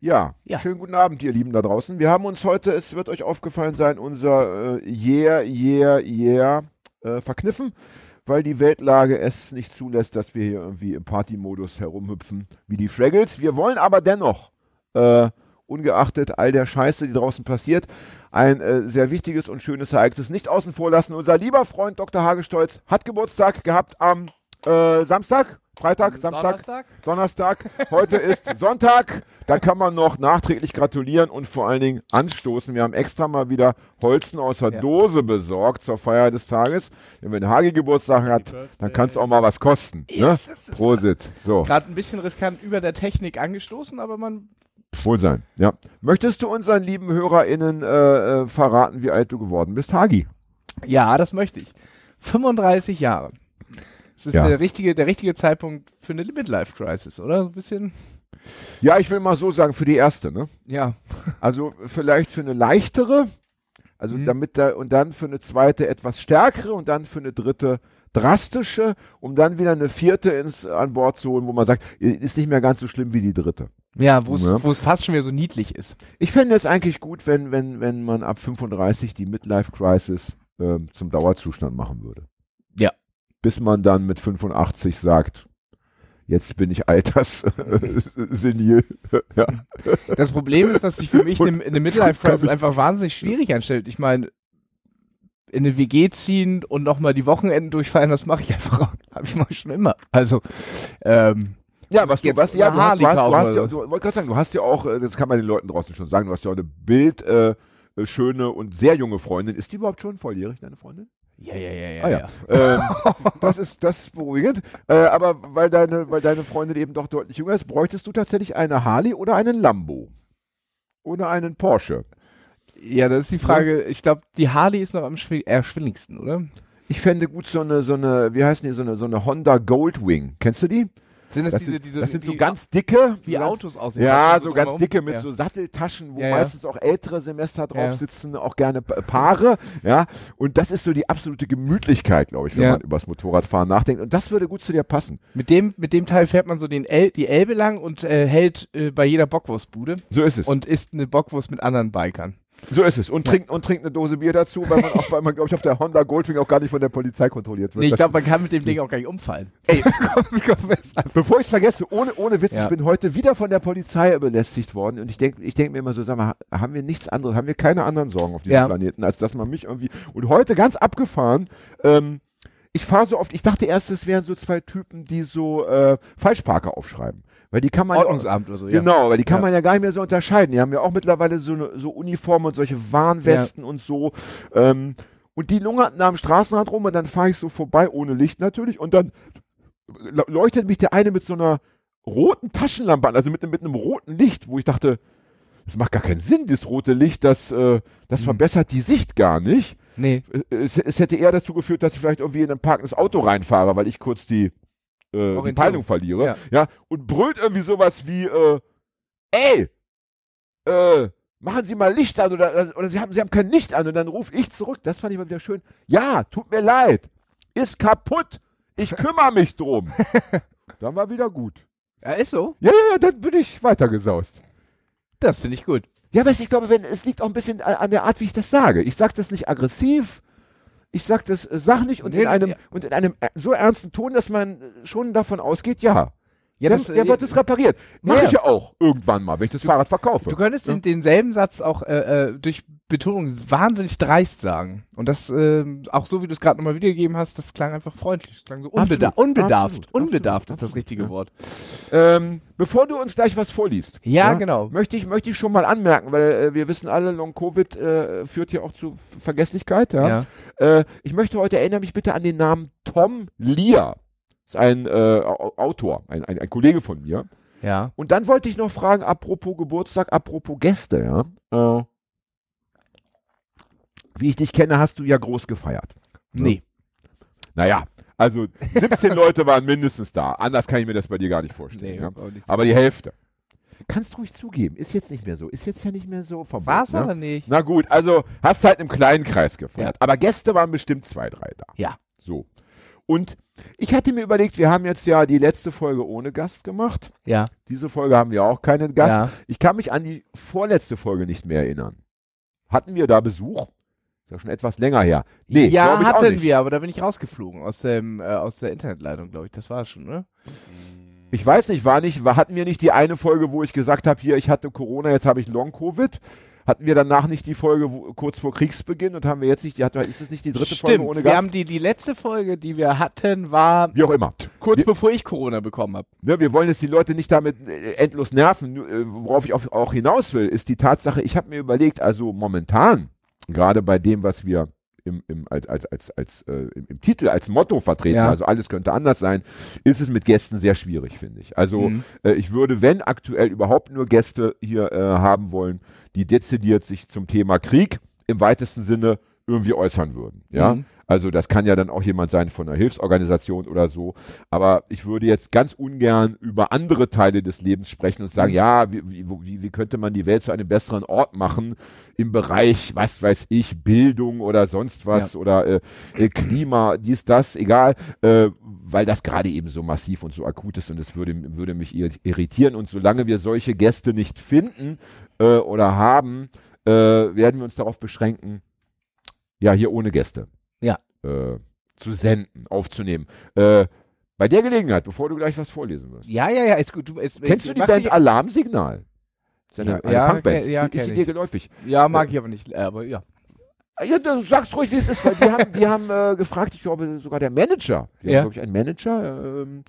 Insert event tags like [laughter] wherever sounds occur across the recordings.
Ja, Ja. schönen guten Abend, ihr Lieben da draußen. Wir haben uns heute, es wird euch aufgefallen sein, unser äh, Yeah, Yeah, Yeah äh, verkniffen, weil die Weltlage es nicht zulässt, dass wir hier irgendwie im Partymodus herumhüpfen wie die Fraggles. Wir wollen aber dennoch, äh, ungeachtet all der Scheiße, die draußen passiert, ein äh, sehr wichtiges und schönes Ereignis nicht außen vor lassen. Unser lieber Freund Dr. Hagestolz hat Geburtstag gehabt am äh, Samstag, Freitag, Samstag, Donnerstag? Donnerstag. Heute ist [laughs] Sonntag. Da kann man noch nachträglich gratulieren und vor allen Dingen anstoßen. Wir haben extra mal wieder Holzen aus der Ja. Dose besorgt zur Feier des Tages. Denn wenn Hagi Geburtstag hat, dann kann es auch mal was kosten. Ne? Prosit. So, Gerade ein bisschen riskant über der Technik angestoßen, aber man. wohl sein. Ja. Möchtest du unseren lieben HörerInnen äh, äh, verraten, wie alt du geworden bist, Hagi? Ja, das möchte ich. 35 Jahre. Das ist Ja. der, richtige, der richtige Zeitpunkt für eine Midlife-Crisis, oder? Ein bisschen. Ja, ich will mal so sagen, für die erste, ne? Ja. Also vielleicht für eine leichtere, also Mhm. damit da und dann für eine zweite etwas stärkere und dann für eine dritte drastische, um dann wieder eine vierte ins an Bord zu holen, wo man sagt, ist nicht mehr ganz so schlimm wie die dritte. Ja, wo es Ja. es fast schon wieder so niedlich ist. Ich fände es eigentlich gut, wenn, wenn, wenn man ab 35 die Midlife Crisis ähm, zum Dauerzustand machen würde. Bis man dann mit 85 sagt, jetzt bin ich alterssenil. [laughs] [laughs] ja. Das Problem ist, dass sich für mich eine, eine Midlife-Crisis einfach wahnsinnig schwierig anstellt. Ich meine, in eine WG ziehen und nochmal die Wochenenden durchfeiern, das mache ich einfach, [laughs] habe ich mal schon immer. Also, ähm, Ja, was du, was, ja, du hast, du hast, du hast ja, du, wollte gerade sagen, du hast ja auch, äh, das kann man den Leuten draußen schon sagen, du hast ja auch eine Bild, äh, äh, schöne und sehr junge Freundin. Ist die überhaupt schon volljährig, deine Freundin? Ja, ja, ja, ja. Ah ja. Ähm, [laughs] das ist das ist beruhigend. Äh, aber weil deine, weil deine Freundin eben doch deutlich jünger ist, bräuchtest du tatsächlich eine Harley oder einen Lambo? Oder einen Porsche? Ja, das ist die Frage. Ich glaube, die Harley ist noch am schwi erschwindigsten, oder? Ich fände gut so eine, so eine, wie heißen die, so eine, so eine Honda Goldwing. Kennst du die? Sind das, Das diese, sind, diese, das sind so ganz dicke. wie ganz, Autos aussehen? Ja, so ganz dicke mit ja. so Satteltaschen, wo Ja, ja. meistens auch ältere Semester drauf sitzen, auch gerne Pa- Paare, ja. Und das ist so die absolute Gemütlichkeit, glaube ich, wenn man übers Motorradfahren nachdenkt. Und das würde gut zu dir passen. Mit dem, mit dem Teil fährt man so den El die Elbe lang und äh, hält äh, bei jeder Bockwurstbude So ist es. und isst eine Bockwurst mit anderen Bikern. So ist es. Und trinkt und trinkt eine Dose Bier dazu, weil man auch, weil man, glaube ich, auf der Honda Goldwing auch gar nicht von der Polizei kontrolliert wird. Nee, ich glaube, man kann mit dem Ding auch gar nicht umfallen. Ey. [laughs] Bevor ich es vergesse, ohne, ohne Witz, Ja. ich bin heute wieder von der Polizei belästigt worden und ich denke ich denk mir immer so, sag mal, ha- haben wir nichts anderes, haben wir keine anderen Sorgen auf diesem Ja. Planeten, als dass man mich irgendwie. Und heute ganz abgefahren, ähm, ich fahre so oft, ich dachte erst, es wären so zwei Typen, die so äh, Falschparker aufschreiben. Weil die kann man ja Ordnungsamt oder so, ja. Genau, weil die kann Ja. man ja gar nicht mehr so unterscheiden. Die haben ja auch mittlerweile so, so Uniformen und solche Warnwesten und so. Ähm, und die lungerten da am Straßenrand rum und dann fahre ich so vorbei, ohne Licht natürlich. Und dann le- leuchtet mich der eine mit so einer roten Taschenlampe an, also mit, einem- mit einem roten Licht, wo ich dachte, das macht gar keinen Sinn, das rote Licht, das, äh, das Mhm. verbessert die Sicht gar nicht. Nee. Es, es hätte eher dazu geführt, dass ich vielleicht irgendwie in ein parkendes Auto reinfahre, weil ich kurz die, äh, die. Peilung verliere. Ja. Ja. und brüllt irgendwie sowas wie, äh, ey, äh, machen Sie mal Licht an oder, oder Sie, haben, Sie haben kein Licht an und dann rufe ich zurück. Das fand ich mal wieder schön. Ja, tut mir leid. Ist kaputt. Ich kümmere mich drum. [laughs] dann war wieder gut. Ja, ist so. Ja, ja, ja, dann bin ich weitergesaust. Das finde ich gut. Ja, aber ich glaube, wenn, es liegt auch ein bisschen an der Art, wie ich das sage. Ich sage das nicht aggressiv. Ich sage das äh, sachlich und Nee, in einem, ja. und in einem äh, so ernsten Ton, dass man äh, schon davon ausgeht, ja. Ja, der, das, der äh, wird es repariert. Mache ja. ich ja auch irgendwann mal, wenn ich das Fahrrad verkaufe. Du könntest den, denselben Satz auch äh, äh, durch Betonung wahnsinnig dreist sagen. Und das, ähm, auch so wie du es gerade nochmal wiedergegeben hast, das klang einfach freundlich. Das klang so unbeda Absolut, unbedarft. absolut, unbedarft absolut, ist das richtige ja. Wort. Ähm, bevor du uns gleich was vorliest, Ja, genau. möchte ich, möchte ich schon mal anmerken, weil äh, wir wissen alle, Long-Covid äh, führt ja auch zu Ver- Vergesslichkeit. Ja? Äh, ich möchte heute, erinnere mich bitte an den Namen Tom Lear. Ist ein äh, Au- Autor, ein, ein, ein Kollege von mir. Ja. Und dann wollte ich noch fragen, apropos Geburtstag, apropos Gäste, ja. Äh, wie ich dich kenne, hast du ja groß gefeiert. Nee. Naja, also 17 [laughs] Leute waren mindestens da. Anders kann ich mir das bei dir gar nicht vorstellen. Nee, ja? nicht so. Aber die Hälfte. Kannst ruhig zugeben. Ist jetzt nicht mehr so. Ist jetzt ja nicht mehr so vorbei. War's ne? aber nicht. Na gut, also hast halt im kleinen Kreis gefeiert. Aber Gäste waren bestimmt zwei, drei da. Ja. So. Und ich hatte mir überlegt, wir haben jetzt ja die letzte Folge ohne Gast gemacht. Ja. Diese Folge haben wir auch keinen Gast. Ja. Ich kann mich an die vorletzte Folge nicht mehr erinnern. Hatten wir da Besuch? Ist ja schon etwas länger her. Nee, ja, ich auch hatten wir, aber da bin ich rausgeflogen aus dem äh, aus der Internetleitung, glaube ich. Das war schon, ne? Ich weiß nicht, war nicht, war, hatten wir nicht die eine Folge, wo ich gesagt habe, hier, ich hatte Corona, jetzt habe ich Long-Covid? Hatten wir danach nicht die Folge wo, kurz vor Kriegsbeginn und haben wir jetzt nicht, die, ist es nicht die dritte Folge Stimmt. ohne wir Gast? haben die die letzte Folge, die wir hatten, war Wie auch immer. kurz Wir- bevor ich Corona bekommen habe. Ne, wir wollen jetzt die Leute nicht damit äh, endlos nerven. Äh, worauf ich auch, auch hinaus will, ist die Tatsache, ich habe mir überlegt, also momentan, gerade bei dem, was wir im, im, als, als, als, als, äh, im, im Titel als Motto vertreten, Ja. also alles könnte anders sein, ist es mit Gästen sehr schwierig, finde ich. Also Mhm. äh, ich würde, wenn aktuell überhaupt nur Gäste hier äh, haben wollen, die dezidiert sich zum Thema Krieg im weitesten Sinne irgendwie äußern würden. Ja, Mhm. also das kann ja dann auch jemand sein von einer Hilfsorganisation oder so. Aber ich würde jetzt ganz ungern über andere Teile des Lebens sprechen und sagen, ja, wie, wie, wie, könnte man die Welt zu einem besseren Ort machen im Bereich, was weiß ich, Bildung oder sonst was oder äh, äh, Klima, dies, das, egal, äh, weil das gerade eben so massiv und so akut ist und es würde, würde mich ir- irritieren. Und solange wir solche Gäste nicht finden äh, oder haben, äh, werden wir uns darauf beschränken, ja, hier ohne Gäste Ja. äh, zu senden, aufzunehmen. Äh, bei der Gelegenheit, bevor du gleich was vorlesen wirst. Ja, ja, ja, ist gut. Du, ist, Kennst ich- du die Band Alarmsignal? Das ist eine, Ja, eine ja, Punkband. ja, ist sie dir geläufig? Ja, mag ich aber nicht, äh, aber ja. Ja, du sagst ruhig, wie es ist, weil die haben, die haben äh, gefragt, ich glaube sogar der Manager, die Ja. haben, glaube ich, einen Manager, ähm,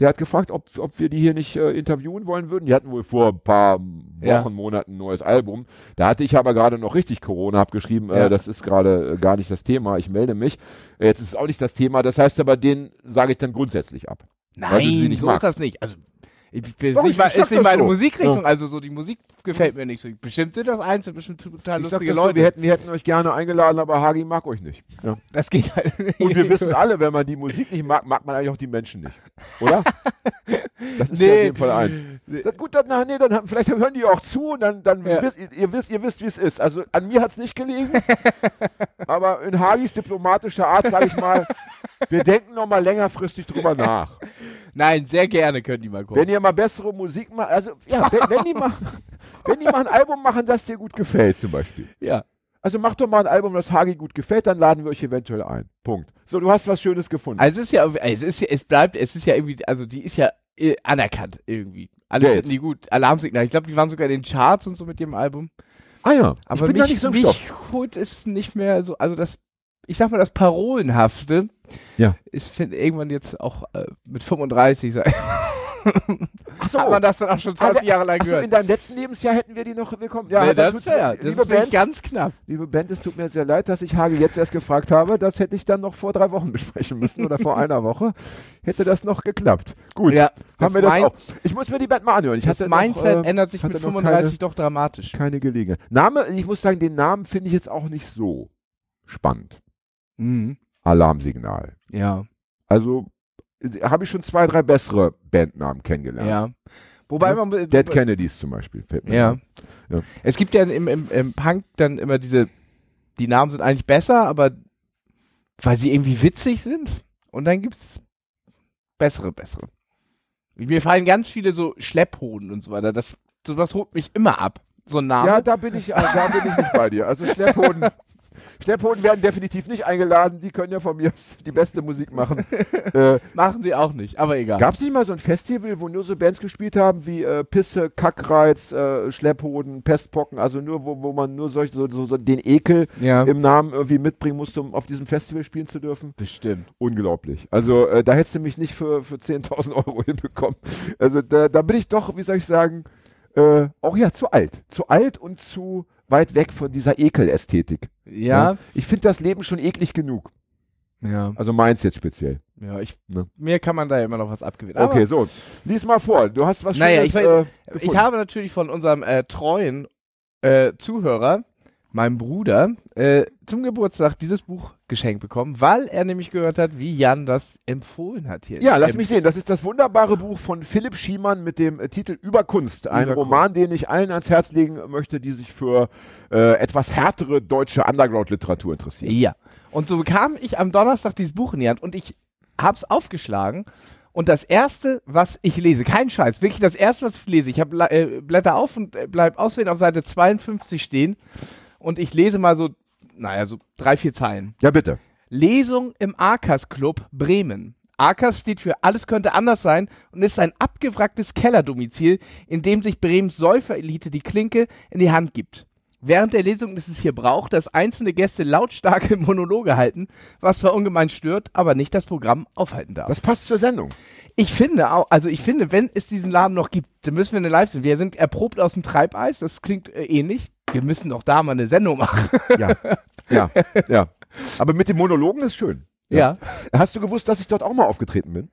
der hat gefragt, ob, ob wir die hier nicht äh, interviewen wollen würden. Die hatten wohl vor ein paar Wochen, Ja. Monaten ein neues Album. Da hatte ich aber gerade noch richtig Corona, habe geschrieben, äh, Ja. das ist gerade äh, gar nicht das Thema, ich melde mich. Äh, Jetzt ist es auch nicht das Thema, das heißt aber, den sage ich dann grundsätzlich ab. Nein, so magst. ist das nicht. Also, ich, ist Doch, nicht, ich- sag ist nicht meine so. Musikrichtung, also so die Musik gefällt mir nicht so. Bestimmt sind das einzelne, bestimmt total Ich sag lustige so, Leute. wir hätten, wir hätten euch gerne eingeladen, aber Hagi mag euch nicht. Ja. das geht halt nicht. Und wir wissen alle, wenn man die Musik nicht mag, mag man eigentlich auch die Menschen nicht. Oder? Das ist ja in Nee. dem Fall eins. Das, gut, dann, na, nee, dann vielleicht hören die auch zu und dann, dann Ja. wisst, ihr, ihr wisst, ihr wisst, wie es ist. Also an mir hat es nicht gelegen, [laughs] aber in Hagis diplomatischer Art sage ich mal, [laughs] wir denken noch mal längerfristig drüber nach. [laughs] Nein, sehr gerne können die mal kommen. Wenn ihr mal bessere Musik macht, also ja, wenn, wenn, die mal, [laughs] wenn die mal ein Album machen, das dir gut gefällt zum Beispiel. ja. Also mach doch mal ein Album, das Hagi gut gefällt, dann laden wir euch eventuell ein. Punkt. So, du hast was Schönes gefunden. Also es ist ja, es ist ja, es bleibt, es ist ja irgendwie, also die ist ja äh, anerkannt irgendwie. Alle finden die gut. Alarmsignal. Ich glaube, die waren sogar in den Charts und so mit dem Album. ah ja, Aber ich bin mich, da nicht so im Stoff. mich holt es nicht mehr so, also das, ich sag mal, das Parolenhafte Ja. ist irgendwann jetzt auch äh, mit 35 sein. Ach so. Hat man das dann auch schon 20 Jahre lang gehört. in deinem letzten Lebensjahr hätten wir die noch willkommen. Ja, dann das, ja, mir- das liebe, ist Band, ganz knapp. liebe Band, es tut mir sehr leid, dass ich Hage jetzt erst gefragt habe. Das hätte ich dann noch vor drei Wochen [laughs] besprechen müssen oder vor einer Woche. Hätte das noch geklappt. Gut, Ja, haben wir das auch. Ich muss mir die Band mal anhören. Ich Das Mindset noch, äh, ändert sich mit noch 35 doch dramatisch. keine Gelegenheit. Name, ich muss sagen, den Namen finde ich jetzt auch nicht so spannend. Mhm. Alarmsignal. Ja, Also habe ich schon zwei, drei bessere Bandnamen kennengelernt. ja. Wobei Ja. man. Dead Kennedys zum Beispiel. Fällt mir Ja. Ja. Es gibt ja im, im, im Punk dann immer diese, die Namen sind eigentlich besser, aber weil sie irgendwie witzig sind. Und dann gibt's bessere, bessere. Mir fallen ganz viele so Schlepphoden und so weiter. Das, sowas holt mich immer ab. So ein Name. Ja, da bin ich, da bin ich nicht bei dir. Also Schlepphoden, [laughs] Schlepphoden werden definitiv nicht eingeladen. Die können ja von mir die beste Musik machen. [laughs] äh, Machen sie auch nicht, aber egal. Gab es nicht mal so ein Festival, wo nur so Bands gespielt haben wie äh, Pisse, Kackreiz, äh, Schlepphoden, Pestpocken, also nur, wo, wo man nur solch, so, so, so den Ekel ja, im Namen irgendwie mitbringen musste, um auf diesem Festival spielen zu dürfen? bestimmt. Unglaublich. Also äh, da hättest du mich nicht für, für 10.000 Euro [laughs] hinbekommen. Also da, da bin ich doch, wie soll ich sagen, äh, auch ja zu alt. Zu alt und zu weit weg von dieser Ekelästhetik. Ja, Ich finde das Leben schon eklig genug. ja, Also meins jetzt speziell. ja. Ich, Ne? Mir kann man da immer noch was abgewinnen. Okay, so. Lies mal vor. Du hast was Naja, Schönes ich weiß- äh, Ich habe natürlich von unserem äh, treuen äh, Zuhörer meinem Bruder, äh, zum Geburtstag dieses Buch geschenkt bekommen, weil er nämlich gehört hat, wie Jan das empfohlen hat hier. Ja, lass mich sehen. Das ist das wunderbare Buch von Philipp Schiemann mit dem äh, Titel Über Kunst. Ein Über Roman, den ich allen ans Herz legen möchte, die sich für äh, etwas härtere deutsche Underground-Literatur interessieren. Ja. Und so bekam ich am Donnerstag dieses Buch in die Hand und ich hab's aufgeschlagen. Und das erste, was ich lese, kein Scheiß, wirklich das erste, was ich lese, ich habe äh, Blätter auf und äh, bleib auswählen auf Seite 52 stehen und ich lese mal so, naja, so drei, vier Zeilen. Ja, bitte. Lesung im Arkas Club Bremen. Arkas steht für Alles könnte anders sein und ist ein abgewracktes Kellerdomizil, in dem sich Bremens Säuferelite die Klinke in die Hand gibt. Während der Lesung ist es hier Brauch, dass einzelne Gäste lautstarke [laughs] Monologe halten, was zwar ungemein stört, aber nicht das Programm aufhalten darf. Das passt zur Sendung. Ich finde auch, also ich finde, wenn es diesen Laden noch gibt, dann müssen wir eine Live sehen. Wir sind erprobt aus dem Treibeis, das klingt äh, ähnlich. Wir müssen doch da mal eine Sendung machen. Ja, ja, ja. Aber mit dem Monologen ist schön. Ja. Hast du gewusst, dass ich dort auch mal aufgetreten bin?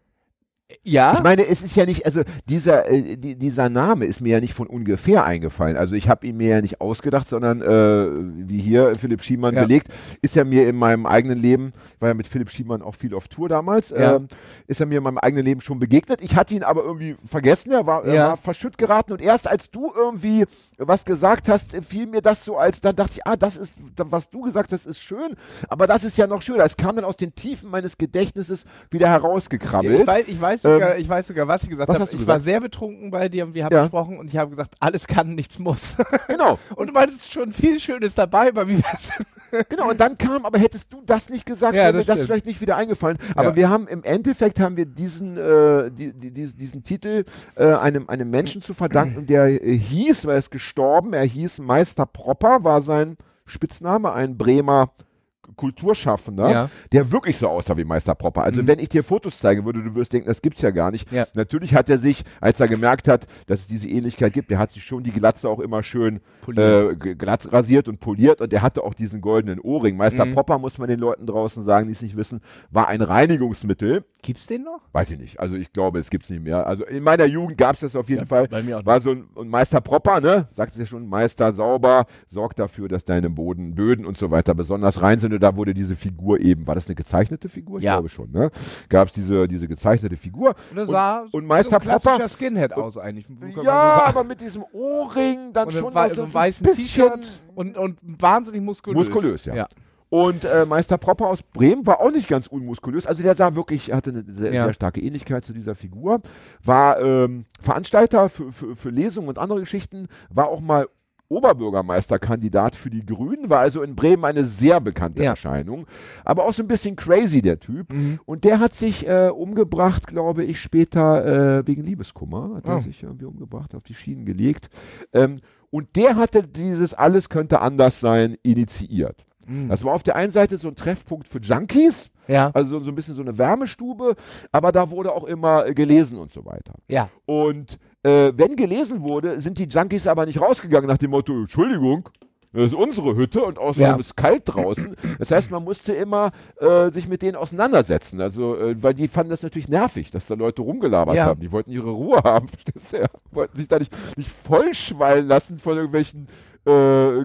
Ja. Ich meine, es ist ja nicht, also dieser, äh, die, dieser Name ist mir ja nicht von ungefähr eingefallen. Also ich habe ihn mir ja nicht ausgedacht, sondern äh, wie hier Philipp Schiemann Ja. belegt, ist ja mir in meinem eigenen Leben, war ja mit Philipp Schiemann auch viel auf Tour damals, Ja. ähm, ist er mir in meinem eigenen Leben schon begegnet. Ich hatte ihn aber irgendwie vergessen, er war, er Ja. war verschütt geraten und erst als du irgendwie was gesagt hast, fiel mir das so als, dann dachte ich, ah, das ist, was du gesagt hast, ist schön, aber das ist ja noch schöner. Es kam dann aus den Tiefen meines Gedächtnisses wieder herausgekrabbelt. Ich weiß, ich, weiß sogar, ich weiß sogar, was ich gesagt habe. Ich war gesagt? sehr betrunken bei dir und wir haben Ja. gesprochen und ich habe gesagt, alles kann, nichts muss. [laughs] Genau. und du meintest schon viel Schönes dabei, aber wie wär's? Genau, und dann kam, aber hättest du das nicht gesagt, Ja, wäre mir das das stimmt. vielleicht nicht wieder eingefallen. Aber Ja. wir haben im Endeffekt haben wir diesen, äh, die, die, diesen, diesen Titel äh, einem, einem Menschen zu verdanken, der äh, hieß, weil er ist gestorben, er hieß Meister Propper, war sein Spitzname, ein Bremer Kulturschaffender, Ja. der wirklich so aussah wie Meister Propper. Also Mhm. wenn ich dir Fotos zeigen würde, du wirst denken, das gibt's ja gar nicht. Ja. Natürlich hat er sich, als er gemerkt hat, dass es diese Ähnlichkeit gibt, der hat sich schon die Glatze auch immer schön äh, glatt rasiert und poliert und er hatte auch diesen goldenen Ohrring. Meister Mhm. Popper, muss man den Leuten draußen sagen, die es nicht wissen, war ein Reinigungsmittel. Gibt's den noch? Weiß ich nicht. Also ich glaube, es gibt's nicht mehr. Also in meiner Jugend gab's das auf jeden Ja, Fall. bei mir auch War so ein Meister Propper, ne? Sagt es ja schon, Meister sauber, sorgt dafür, dass deine Boden, Böden und so weiter besonders rein sind. Und da wurde diese Figur eben, war das eine gezeichnete Figur? Ich Ja. glaube schon, ne? Gab's diese, diese gezeichnete Figur. Und das sah und Meister so ein klassischer Popper- Skinhead aus eigentlich. Ja, sagen. aber mit diesem Ohrring dann und schon so ein weißen bisschen- T-Shirt und, und wahnsinnig muskulös. Muskulös, ja. ja. Und äh, Meister Propper aus Bremen war auch nicht ganz unmuskulös. Also der sah wirklich, hatte eine sehr, Ja. sehr starke Ähnlichkeit zu dieser Figur. War ähm, Veranstalter für, für, für Lesungen und andere Geschichten. War auch mal Oberbürgermeisterkandidat für die Grünen. War also in Bremen eine sehr bekannte Ja. Erscheinung. Aber auch so ein bisschen crazy, der Typ. Mhm. Und der hat sich äh, umgebracht, glaube ich, später äh, wegen Liebeskummer. Hat er Oh. sich irgendwie umgebracht, auf die Schienen gelegt. Ähm, und der hatte dieses Alles könnte anders sein initiiert. Mhm. Das war auf der einen Seite so ein Treffpunkt für Junkies, ja. also so ein bisschen so eine Wärmestube, aber da wurde auch immer äh, gelesen und so weiter. Ja. Und äh, wenn gelesen wurde, sind die Junkies aber nicht rausgegangen nach dem Motto, Entschuldigung, das ist unsere Hütte und außerdem Ja. ist kalt draußen. Das heißt, man musste immer äh, sich mit denen auseinandersetzen. Also, äh, weil die fanden das natürlich nervig, dass da Leute rumgelabert Ja. haben. Die wollten ihre Ruhe [laughs] haben, verstehst du? Ja. Wollten sich da nicht, nicht vollschwallen lassen von irgendwelchen äh,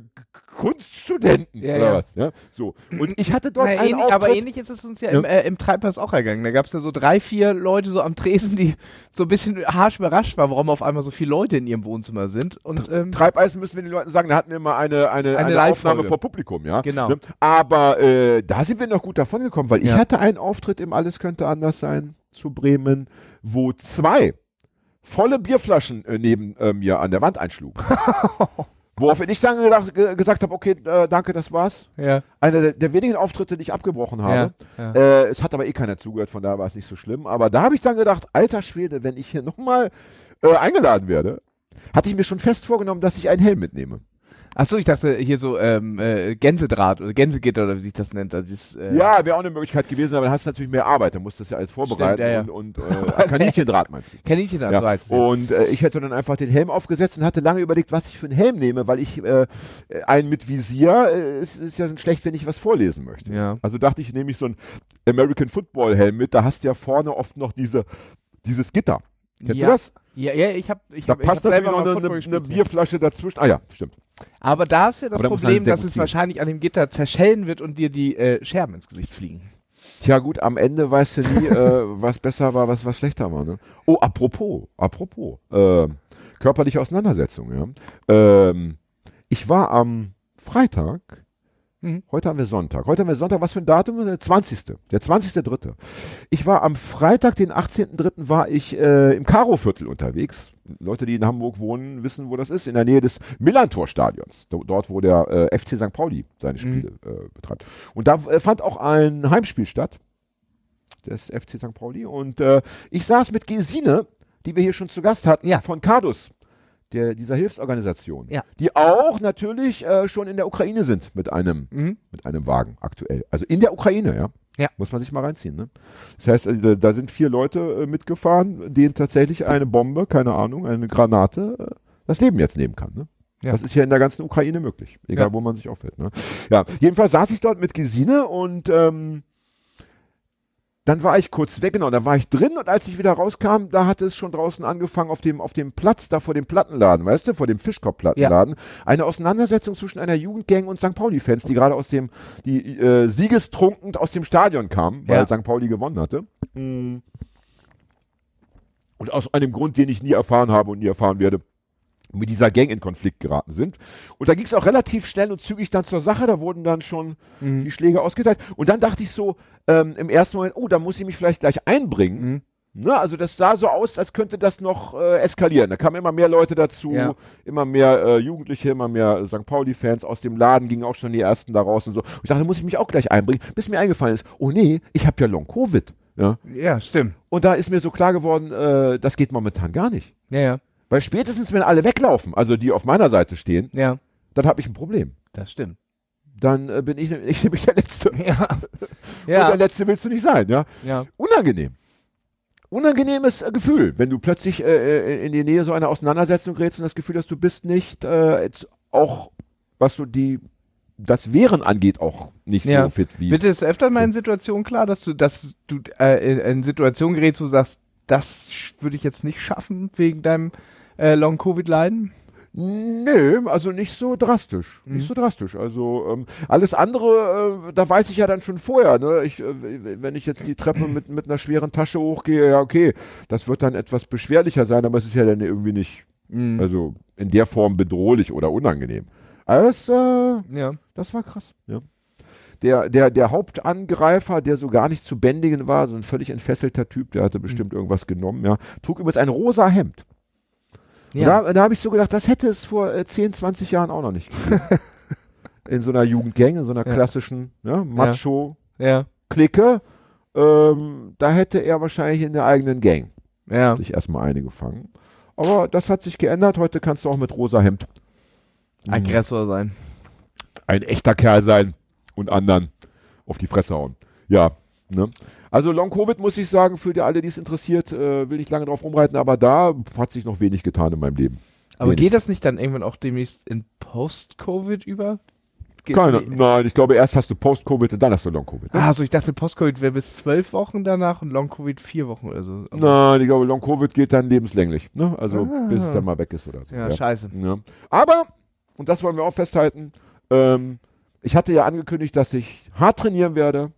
Kunststudenten Ja, oder ja. was. Ja? So. Und ich hatte dort Naja, einen ähnlich, aber Auftritt- ähnlich ist es uns ja, im, äh, im Treibhaus auch ergangen. Da gab es ja so drei, vier Leute so am Tresen, die so ein bisschen harsch überrascht waren, warum auf einmal so viele Leute in ihrem Wohnzimmer sind. Und ähm, Treibeisen müssen wir den Leuten sagen, da hatten wir mal eine, eine, Eine eine. Aufnahme vor Publikum, ja. Genau. Ne? Aber äh, da sind wir noch gut davon gekommen, weil ich hatte einen Auftritt im Alles könnte anders sein zu Bremen, wo zwei volle Bierflaschen äh, neben äh, mir an der Wand einschlugen. [laughs] Woraufhin ich dann gedacht, ge gesagt habe, okay, äh, danke, das war's. ja, Einer der, der wenigen Auftritte, die ich abgebrochen habe. ja, ja. Äh, es hat aber eh keiner zugehört, von daher war es nicht so schlimm. Aber da habe ich dann gedacht, alter Schwede, wenn ich hier nochmal äh, eingeladen werde, hatte ich mir schon fest vorgenommen, dass ich einen Helm mitnehme. Achso, ich dachte hier so ähm, äh, Gänsedraht oder Gänsegitter oder wie sich das nennt. Also dieses, äh, Ja, wäre auch eine Möglichkeit gewesen, aber dann hast du natürlich mehr Arbeit. Dann musst du das ja alles vorbereiten ja, ja. und, und äh, [laughs] Kaninchendraht meinst du. Kaninchen das Ja. weiß ich. Und äh, ich hätte dann einfach den Helm aufgesetzt und hatte lange überlegt, was ich für einen Helm nehme, weil ich äh, einen mit Visier, äh, es ist ja schon schlecht, wenn ich was vorlesen möchte. Ja. Also dachte ich, nehme ich so einen American Football Helm mit, da hast du ja vorne oft noch diese, dieses Gitter. Kennst ja. du das? Ja, ja, ich habe ich Da hab, ich passt hab natürlich noch eine, eine, ja. Bierflasche dazwischen. Ah ja, stimmt. Aber da du ja das Problem, dass es ziehen. wahrscheinlich an dem Gitter zerschellen wird und dir die äh, Scherben ins Gesicht fliegen. Tja gut, am Ende weißt du nie, äh, [laughs] was besser war, was, was schlechter war. Ne? Oh, apropos, apropos, äh, körperliche Auseinandersetzung. Ja? Ähm, ich war am Freitag, Mhm. heute haben wir Sonntag, heute haben wir Sonntag, was für ein Datum? Der 20. Der 20.3. Ich war am Freitag, den 18.3. war ich äh, im Karo-Viertel unterwegs. Leute, die in Hamburg wohnen, wissen, wo das ist. In der Nähe des Millantor-Stadions. Do- Dort, wo der äh, FC St. Pauli seine Spiele äh, betreibt. Und da äh, fand auch ein Heimspiel statt. Des FC St. Pauli. Und äh, ich saß mit Gesine, die wir hier schon zu Gast hatten, Ja. von Cardus. Der, dieser Hilfsorganisation, Ja. die auch natürlich äh, schon in der Ukraine sind mit einem Mhm. mit einem Wagen aktuell. Also in der Ukraine, ja. Ja. Muss man sich mal reinziehen, ne? Das heißt, also, da, da sind vier Leute äh, mitgefahren, denen tatsächlich eine Bombe, keine Ahnung, eine Granate äh, das Leben jetzt nehmen kann, ne? Ja. Das ist ja in der ganzen Ukraine möglich, egal Ja. wo man sich aufhält. Ne? Ja, jedenfalls saß ich dort mit Gesine und ähm, dann war ich kurz weg, genau, da war ich drin und als ich wieder rauskam, da hatte es schon draußen angefangen auf dem, auf dem Platz, da vor dem Plattenladen, weißt du, vor dem Fischkorbplattenladen, eine Auseinandersetzung zwischen einer Jugendgang und St. Pauli-Fans, die gerade aus dem, die äh, siegestrunkend aus dem Stadion kamen, weil Ja. St. Pauli gewonnen hatte. Mm. Und aus einem Grund, den ich nie erfahren habe und nie erfahren werde, mit dieser Gang in Konflikt geraten sind. Und da ging es auch relativ schnell und zügig dann zur Sache. Da wurden dann schon Mhm. die Schläge ausgeteilt. Und dann dachte ich so ähm, im ersten Moment, oh, da muss ich mich vielleicht gleich einbringen. Mhm. Ne, also das sah so aus, als könnte das noch äh, eskalieren. Da kamen immer mehr Leute dazu, Ja. immer mehr äh, Jugendliche, immer mehr äh, St. Pauli-Fans aus dem Laden, gingen auch schon die ersten da raus und so. Und ich dachte, da muss ich mich auch gleich einbringen, bis mir eingefallen ist, oh nee, ich habe ja Long-Covid. Ja? Ja, stimmt. Und da ist mir so klar geworden, äh, das geht momentan gar nicht. Ja, ja. Weil spätestens, wenn alle weglaufen, also die auf meiner Seite stehen, Ja, dann habe ich ein Problem. das stimmt. Dann äh, bin ich, ich nämlich der Letzte. [laughs] Ja. Und der Ja. Letzte willst du nicht sein, ja? ja. Unangenehm. Unangenehmes äh, Gefühl, wenn du plötzlich äh, äh, in die Nähe so einer Auseinandersetzung gerätst und das Gefühl hast, du bist nicht äh, jetzt auch, was so die das Wehren angeht, auch nicht Ja. so fit wie. Bitte ist öfter mal in Situationen klar, dass du, dass du äh, in, Situationen gerätst, wo du sagst, das würde ich jetzt nicht schaffen wegen deinem äh, Long-Covid-Leiden? Nö, also nicht so drastisch. Mhm. Nicht so drastisch. Also ähm, alles andere, äh, da weiß ich ja dann schon vorher. Ne? Ich, äh, wenn ich jetzt die Treppe mit, mit einer schweren Tasche hochgehe, ja okay, das wird dann etwas beschwerlicher sein, aber es ist ja dann irgendwie nicht, Mhm. also in der Form bedrohlich oder unangenehm. Alles, äh, ja. das war krass. Ja. Der, der, der Hauptangreifer, der so gar nicht zu bändigen war, so ein völlig entfesselter Typ, der hatte bestimmt irgendwas genommen, ja, trug übrigens ein rosa Hemd. Ja. Da, da habe ich so gedacht, das hätte es vor äh, 10, 20 Jahren auch noch nicht gegeben. [laughs] in so einer Jugendgang, in so einer Ja. klassischen ja, Macho-Clique. Ähm, da hätte er wahrscheinlich in der eigenen Gang sich erstmal eine gefangen. Aber das hat sich geändert. Heute kannst du auch mit rosa Hemd Aggressor sein. ein echter Kerl sein und anderen auf die Fresse hauen. Ja. Ne? Also Long Covid muss ich sagen, für die alle, die es interessiert, äh, will nicht lange drauf rumreiten, aber da hat sich noch wenig getan in meinem Leben. Aber Wenig. geht das nicht dann irgendwann auch demnächst in Post-Covid über? Geht's Keine, nicht- nein, ich glaube, erst hast du Post-Covid und dann hast du Long-Covid. Ne? Ah, so ich dachte, Post-Covid wäre bis zwölf Wochen danach und Long-Covid vier Wochen oder so. Aber- Nein, ich glaube, Long-Covid geht dann lebenslänglich. Ne? Also Ah. bis es dann mal weg ist oder so. Ja, scheiße. Ja. Aber, und das wollen wir auch festhalten, ähm, ich hatte ja angekündigt, dass ich hart trainieren werde.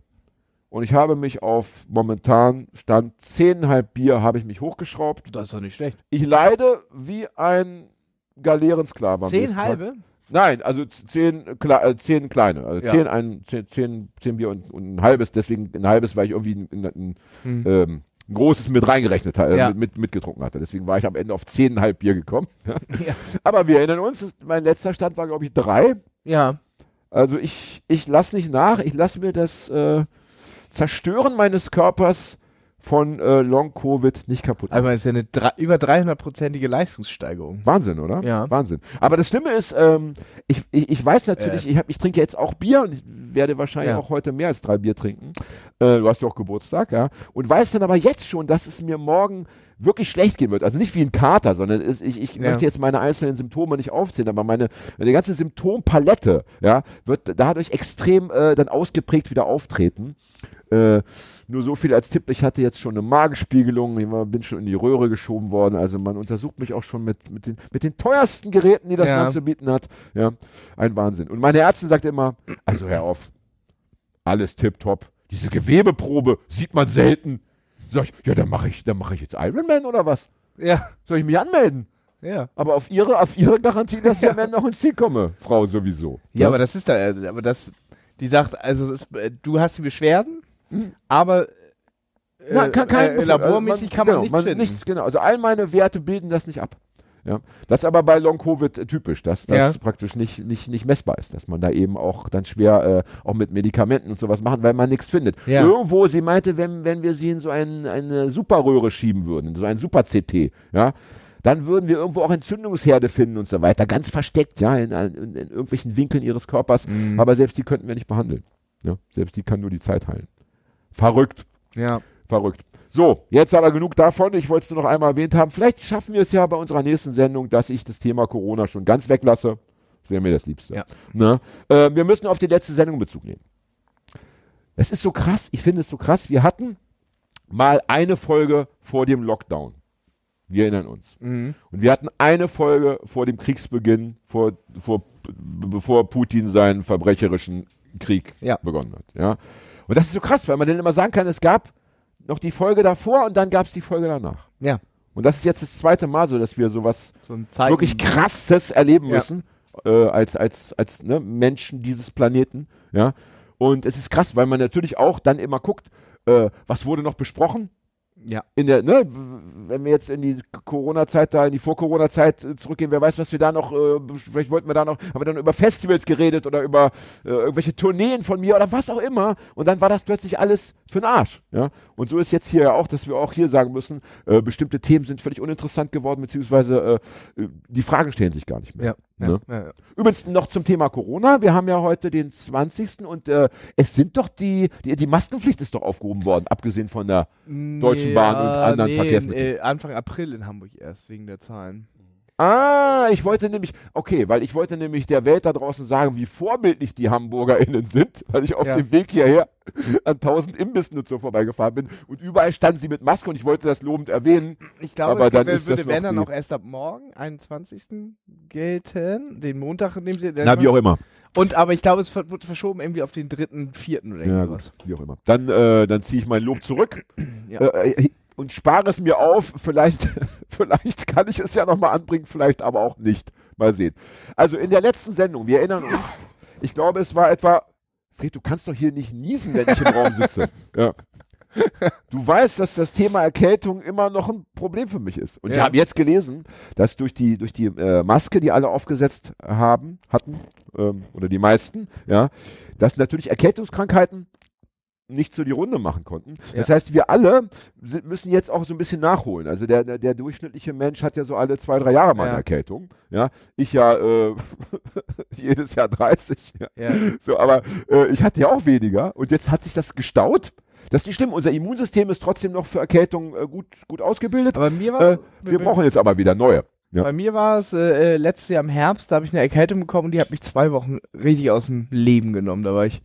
Und ich habe mich auf momentan Stand 10,5 Bier habe ich mich hochgeschraubt. Das ist doch nicht schlecht. Ich leide wie ein Galeerensklave. Zehn halbe? Nein, also zehn, Kle äh, zehn kleine. Also Ja. zehn, ein, zehn, zehn, zehn Bier und, und ein halbes. Deswegen ein halbes, weil ich irgendwie ein, ein, Hm. ähm, ein großes mit reingerechnet hatte, Ja. äh, mit, mitgetrunken hatte. Deswegen war ich am Ende auf zehneinhalb Bier gekommen. [laughs] Ja. Aber wir erinnern uns, mein letzter Stand war, glaube ich, drei. ja. Also ich, ich lasse nicht nach. Ich lasse mir das äh, Zerstören meines Körpers von äh, Long-Covid nicht kaputt. Aber es ist ja eine drei, über 300-prozentige Leistungssteigerung. Wahnsinn, oder? Ja. Wahnsinn. Aber das Schlimme ist, ähm, ich, ich, ich weiß natürlich, Äh. ich, hab, ich trinke jetzt auch Bier und ich werde wahrscheinlich Ja. auch heute mehr als drei Bier trinken. Äh, du hast ja auch Geburtstag, ja. Und weiß dann aber jetzt schon, dass es mir morgen wirklich schlecht gehen wird, also nicht wie ein Kater, sondern es, ich, ich Ja. möchte jetzt meine einzelnen Symptome nicht aufzählen, aber meine, meine ganze Symptompalette, ja, wird dadurch extrem äh, dann ausgeprägt wieder auftreten. Äh, nur so viel als Tipp, ich hatte jetzt schon eine Magenspiegelung, ich bin schon in die Röhre geschoben worden, also man untersucht mich auch schon mit, mit, den, mit den teuersten Geräten, die das Ja. Land zu bieten hat. Ja, ein Wahnsinn. Und meine Ärztin sagt immer, also hör auf, alles tipptopp. Diese Gewebeprobe sieht man selten. Sag ich, ja, dann mache ich, dann mache ich jetzt Ironman oder was? Ja, Soll ich mich anmelden? ja. Aber auf ihre, auf ihre Garantie, dass ich am Ende noch ins Ziel komme, Frau sowieso. Ja, aber das ist da, aber das, die sagt, also ist, äh, du hast die Beschwerden, aber äh, Ja, kann, kein äh, labormäßig Also kann man genau, nichts finden. Nichts, genau. Also all meine Werte bilden das nicht ab. Ja. Das ist aber bei Long-Covid typisch, dass das Ja. praktisch nicht, nicht, nicht messbar ist, dass man da eben auch dann schwer äh, auch mit Medikamenten und sowas machen, weil man nichts findet. Ja. Irgendwo, sie meinte, wenn, wenn wir sie in so ein, eine Superröhre schieben würden, in so ein Super-CT, ja, dann würden wir irgendwo auch Entzündungsherde finden und so weiter, ganz versteckt, ja, in, in, in irgendwelchen Winkeln ihres Körpers. Mhm. Aber selbst die könnten wir nicht behandeln. Ja. Selbst die kann nur die Zeit heilen. Verrückt. Ja. Verrückt. So, jetzt aber genug davon. Ich wollte es nur noch einmal erwähnt haben. Vielleicht schaffen wir es ja bei unserer nächsten Sendung, dass ich das Thema Corona schon ganz weglasse. Das wäre mir das Liebste. Ja. Ne? Äh, wir müssen auf die letzte Sendung Bezug nehmen. Es ist so krass, ich finde es so krass. Wir hatten mal eine Folge vor dem Lockdown. Wir erinnern uns. Mhm. Und wir hatten eine Folge vor dem Kriegsbeginn, vor, vor, bevor Putin seinen verbrecherischen Krieg Ja. begonnen hat. Ja. Und das ist so krass, weil man dann immer sagen kann, es gab noch die Folge davor und dann gab es die Folge danach. Ja. Und das ist jetzt das zweite Mal so, dass wir sowas So wirklich krasses erleben Ja. müssen äh, als, als, als ne, Menschen dieses Planeten. Ja. Und es ist krass, weil man natürlich auch dann immer guckt, äh, was wurde noch besprochen? Ja. in der, ne, wenn wir jetzt in die Corona-Zeit da, in die Vor-Corona-Zeit äh, zurückgehen, wer weiß, was wir da noch, äh, vielleicht wollten wir da noch, haben wir dann über Festivals geredet oder über äh, irgendwelche Tourneen von mir oder was auch immer und dann war das plötzlich alles für den Arsch, ja. Und so ist jetzt hier ja auch, dass wir auch hier sagen müssen, äh, bestimmte Themen sind völlig uninteressant geworden, beziehungsweise äh, äh, die Fragen stellen sich gar nicht mehr. Ja. Ne? Ja. ja. Übrigens noch zum Thema Corona. Wir haben ja heute den 20. und äh, es sind doch die, die, die Maskenpflicht ist doch aufgehoben worden, abgesehen von der Deutschen Bahn und anderen nee, Verkehrsmitteln. Äh, Anfang April in Hamburg erst, wegen der Zahlen. Ah, ich wollte nämlich, okay, weil ich wollte nämlich der Welt da draußen sagen, wie vorbildlich die HamburgerInnen sind, [laughs] weil ich auf Ja. dem Weg hierher an tausend Imbissen und so vorbeigefahren bin und überall standen sie mit Maske und ich wollte das lobend erwähnen. Ich glaube, Aber es dann gibt, würde wenn noch dann auch erst ab morgen, 21. gelten, den Montag, in dem sie. Na, wie auch immer. Und aber ich glaube, es wird wird verschoben irgendwie auf den dritten, vierten oder Ja, irgendwas. gut, wie auch immer. Dann, äh, dann ziehe ich mein Lob zurück. [clears throat] Ja. Äh, und spare es mir auf. Vielleicht, [laughs] vielleicht kann ich es ja nochmal anbringen, vielleicht aber auch nicht. Mal sehen. Also in der letzten Sendung, wir erinnern uns, ich glaube, es war etwa. Fred, du kannst doch hier nicht niesen, wenn ich im Raum sitze. [laughs] Ja. Du weißt, dass das Thema Erkältung immer noch ein Problem für mich ist. Und ich Ja. habe jetzt gelesen, dass durch die, durch die äh, Maske, die alle aufgesetzt haben, hatten, ähm, oder die meisten, ja, dass natürlich Erkältungskrankheiten nicht so die Runde machen konnten. Das Ja. heißt, wir alle sind, müssen jetzt auch so ein bisschen nachholen. Also der, der, der durchschnittliche Mensch hat ja so alle zwei, drei Jahre mal eine Ja. Erkältung. Ja, ich ja äh, [laughs] jedes Jahr 30. Ja. So, aber äh, ich hatte ja auch weniger und jetzt hat sich das gestaut. Das ist nicht schlimm. Unser Immunsystem ist trotzdem noch für Erkältung äh, gut, gut ausgebildet. Aber mir war Äh, wir brauchen jetzt aber wieder neue. Ja. Bei mir war es äh, äh, letztes Jahr im Herbst, da habe ich eine Erkältung bekommen die hat mich zwei Wochen richtig aus dem Leben genommen. Da war ich,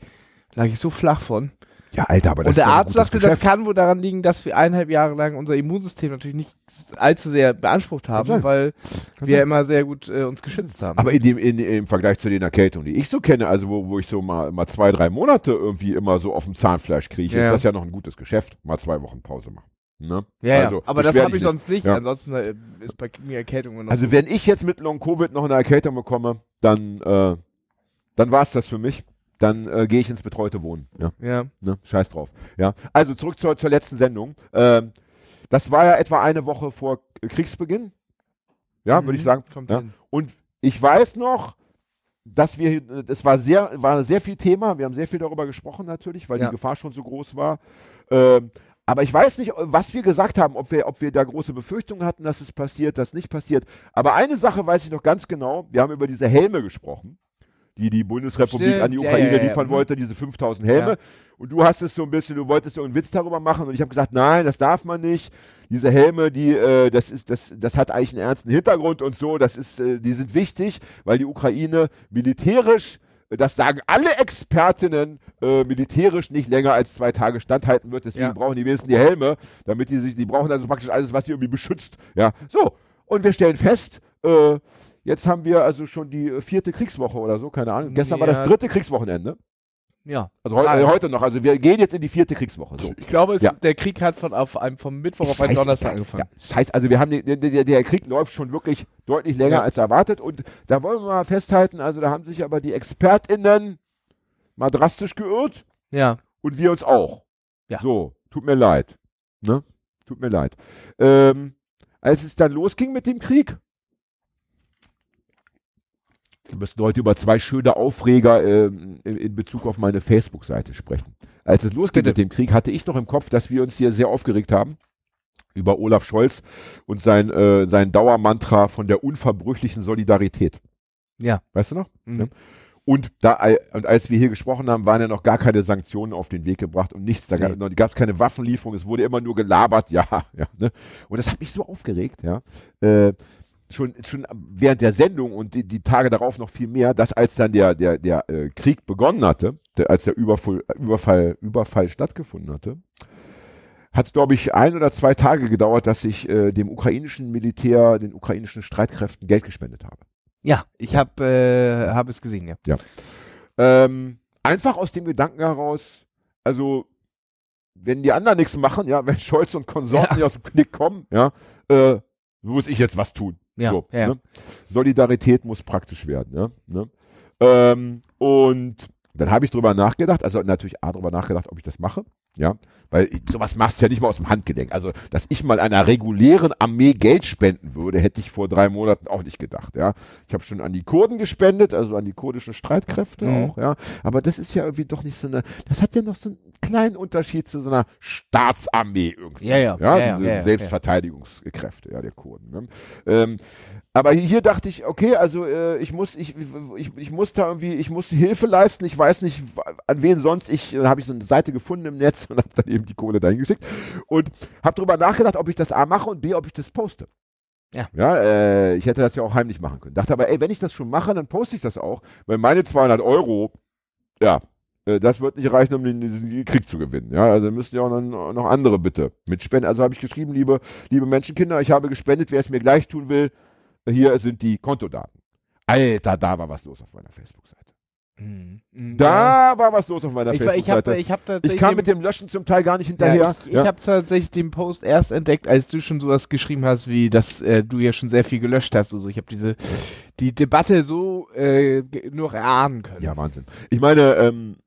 lag ich so flach von. Ja, Alter, aber und der Arzt sagte, das kann wohl daran liegen, dass wir eineinhalb Jahre lang unser Immunsystem natürlich nicht allzu sehr beansprucht haben, weil Kann wir sein. immer sehr gut äh, uns geschützt haben. Aber in dem, in, im Vergleich zu den Erkältungen, die ich so kenne, also wo, wo ich so mal, mal zwei, drei Monate irgendwie immer so auf dem Zahnfleisch kriege, Ja. ist das ja noch ein gutes Geschäft. Mal zwei Wochen Pause machen. Ne? ja, also, ja. aber das habe ich sonst nicht. Ja. Ansonsten äh, ist bei mir Erkältung noch Also so. wenn ich jetzt mit Long Covid noch eine Erkältung bekomme, dann, äh, dann war es das für mich. Dann äh, gehe ich ins betreute Wohnen. Ja, ja. ne? Scheiß drauf. Ja. Also zurück zur, zur letzten Sendung. Ähm, das war ja etwa eine Woche vor Kriegsbeginn. Ja, würde ich Mhm, sagen. Ja. hin. Und ich weiß noch, dass wir, es war sehr, war sehr viel Thema. Wir haben sehr viel darüber gesprochen natürlich, weil Ja. die Gefahr schon so groß war. Ähm, aber ich weiß nicht, was wir gesagt haben, ob wir, ob wir da große Befürchtungen hatten, dass es passiert, dass nicht passiert. Aber eine Sache weiß ich noch ganz genau. Wir haben über diese Helme gesprochen, die die Bundesrepublik Stimmt, an die Ukraine ja, ja, liefern mhm. wollte, diese 5000 Helme. Und du hast es so ein bisschen, du wolltest so einen Witz darüber machen und ich habe gesagt, nein, das darf man nicht. Diese Helme, die, äh, das ist, das, das hat eigentlich einen ernsten Hintergrund und so. Das ist, äh, die sind wichtig, weil die Ukraine militärisch das sagen alle Expertinnen, äh, militärisch nicht länger als zwei Tage standhalten wird. Deswegen Ja. brauchen die wenigstens die Helme, damit die sich, die brauchen also praktisch alles, was sie irgendwie beschützt. Ja, so. Und wir stellen fest, äh, jetzt haben wir also schon die äh, vierte Kriegswoche oder so, keine Ahnung. Gestern war das Ja. dritte Kriegswochenende. Ja. Also heu ja. heute noch. Also wir gehen jetzt in die vierte Kriegswoche. So. Ich glaube, es, Ja. der Krieg hat von auf einem vom Mittwoch auf einen Donnerstag ja, angefangen. Ja, scheiße, also wir haben den, der, der, der Krieg läuft schon wirklich deutlich länger Ja. als erwartet und da wollen wir mal festhalten, also da haben sich aber die ExpertInnen mal drastisch geirrt Ja. und wir uns auch. Ja. So, tut mir leid. Ne? Tut mir leid. Ähm, als es dann losging mit dem Krieg, wir müssen heute über zwei schöne Aufreger ähm, in, in Bezug auf meine Facebook-Seite sprechen. Als es losging Bitte. mit dem Krieg, hatte ich noch im Kopf, dass wir uns hier sehr aufgeregt haben über Olaf Scholz und sein, äh, sein Dauermantra von der unverbrüchlichen Solidarität. Ja. Weißt du noch? Mhm. Ja. Und, da, und als wir hier gesprochen haben, waren ja noch gar keine Sanktionen auf den Weg gebracht und nichts. Da Nee. gab es keine Waffenlieferung, es wurde immer nur gelabert, ja, [laughs] ja. Ne? Und das hat mich so aufgeregt, ja. Äh, schon, schon während der Sendung und die, die Tage darauf noch viel mehr, dass als dann der, der, der äh, Krieg begonnen hatte, der, als der Überfall, Überfall, Überfall stattgefunden hatte, hat es, glaube ich, ein oder zwei Tage gedauert, dass ich äh, dem ukrainischen Militär, den ukrainischen Streitkräften Geld gespendet habe. Ja, ich habe äh, hab es gesehen, ja. Ähm, einfach aus dem Gedanken heraus, also wenn die anderen nichts machen, ja, wenn Scholz und Konsorten Ja. nicht aus dem Knick kommen, ja, äh, muss ich jetzt was tun. Ja, so, ja. Ne? Solidarität muss praktisch werden. Ja, ne? ähm, und dann habe ich drüber nachgedacht, also natürlich A, drüber nachgedacht, ob ich das mache. Ja, weil sowas machst du ja nicht mal aus dem Handgelenk. Also, dass ich mal einer regulären Armee Geld spenden würde, hätte ich vor drei Monaten auch nicht gedacht. Ja, ich habe schon an die Kurden gespendet, also an die kurdischen Streitkräfte Mhm. auch. Ja, aber das ist ja irgendwie doch nicht so eine. Das hat ja noch so einen kleinen Unterschied zu so einer Staatsarmee irgendwie. Ja, ja, ja, ja, diese ja. Selbstverteidigungskräfte, ja, der Kurden. Ne? Ähm, aber hier dachte ich, okay, also äh, ich muss, ich, ich, ich muss da irgendwie, ich muss Hilfe leisten. Ich weiß nicht, an wen sonst. Ich dann habe ich so eine Seite gefunden im Netz [laughs] und habe dann eben die Kohle dahin geschickt und habe drüber nachgedacht, ob ich das A mache und B, ob ich das poste. Ja. Ja, äh, ich hätte das ja auch heimlich machen können. Dachte aber, ey, wenn ich das schon mache, dann poste ich das auch, weil meine 200 Euro, ja, äh, das wird nicht reichen, um den, diesen Krieg zu gewinnen. Ja, also müssen ja auch noch, noch andere bitte mitspenden. Also habe ich geschrieben, liebe, liebe Menschenkinder, ich habe gespendet, wer es mir gleich tun will, hier sind die Kontodaten. Alter, da war was los auf meiner Facebook-Seite. Mhm. Mhm. Da war was los auf meiner ich, ich Facebook-Seite. ich hab Ich, tatsächlich kam mit dem Löschen zum Teil gar nicht hinterher. Ja, ich ich habe tatsächlich den Post erst entdeckt, als du schon sowas geschrieben hast, wie dass äh, du ja schon sehr viel gelöscht hast und so. Ich habe diese die Debatte so äh, nur erahnen können. Ja, Wahnsinn. Ich meine, ähm,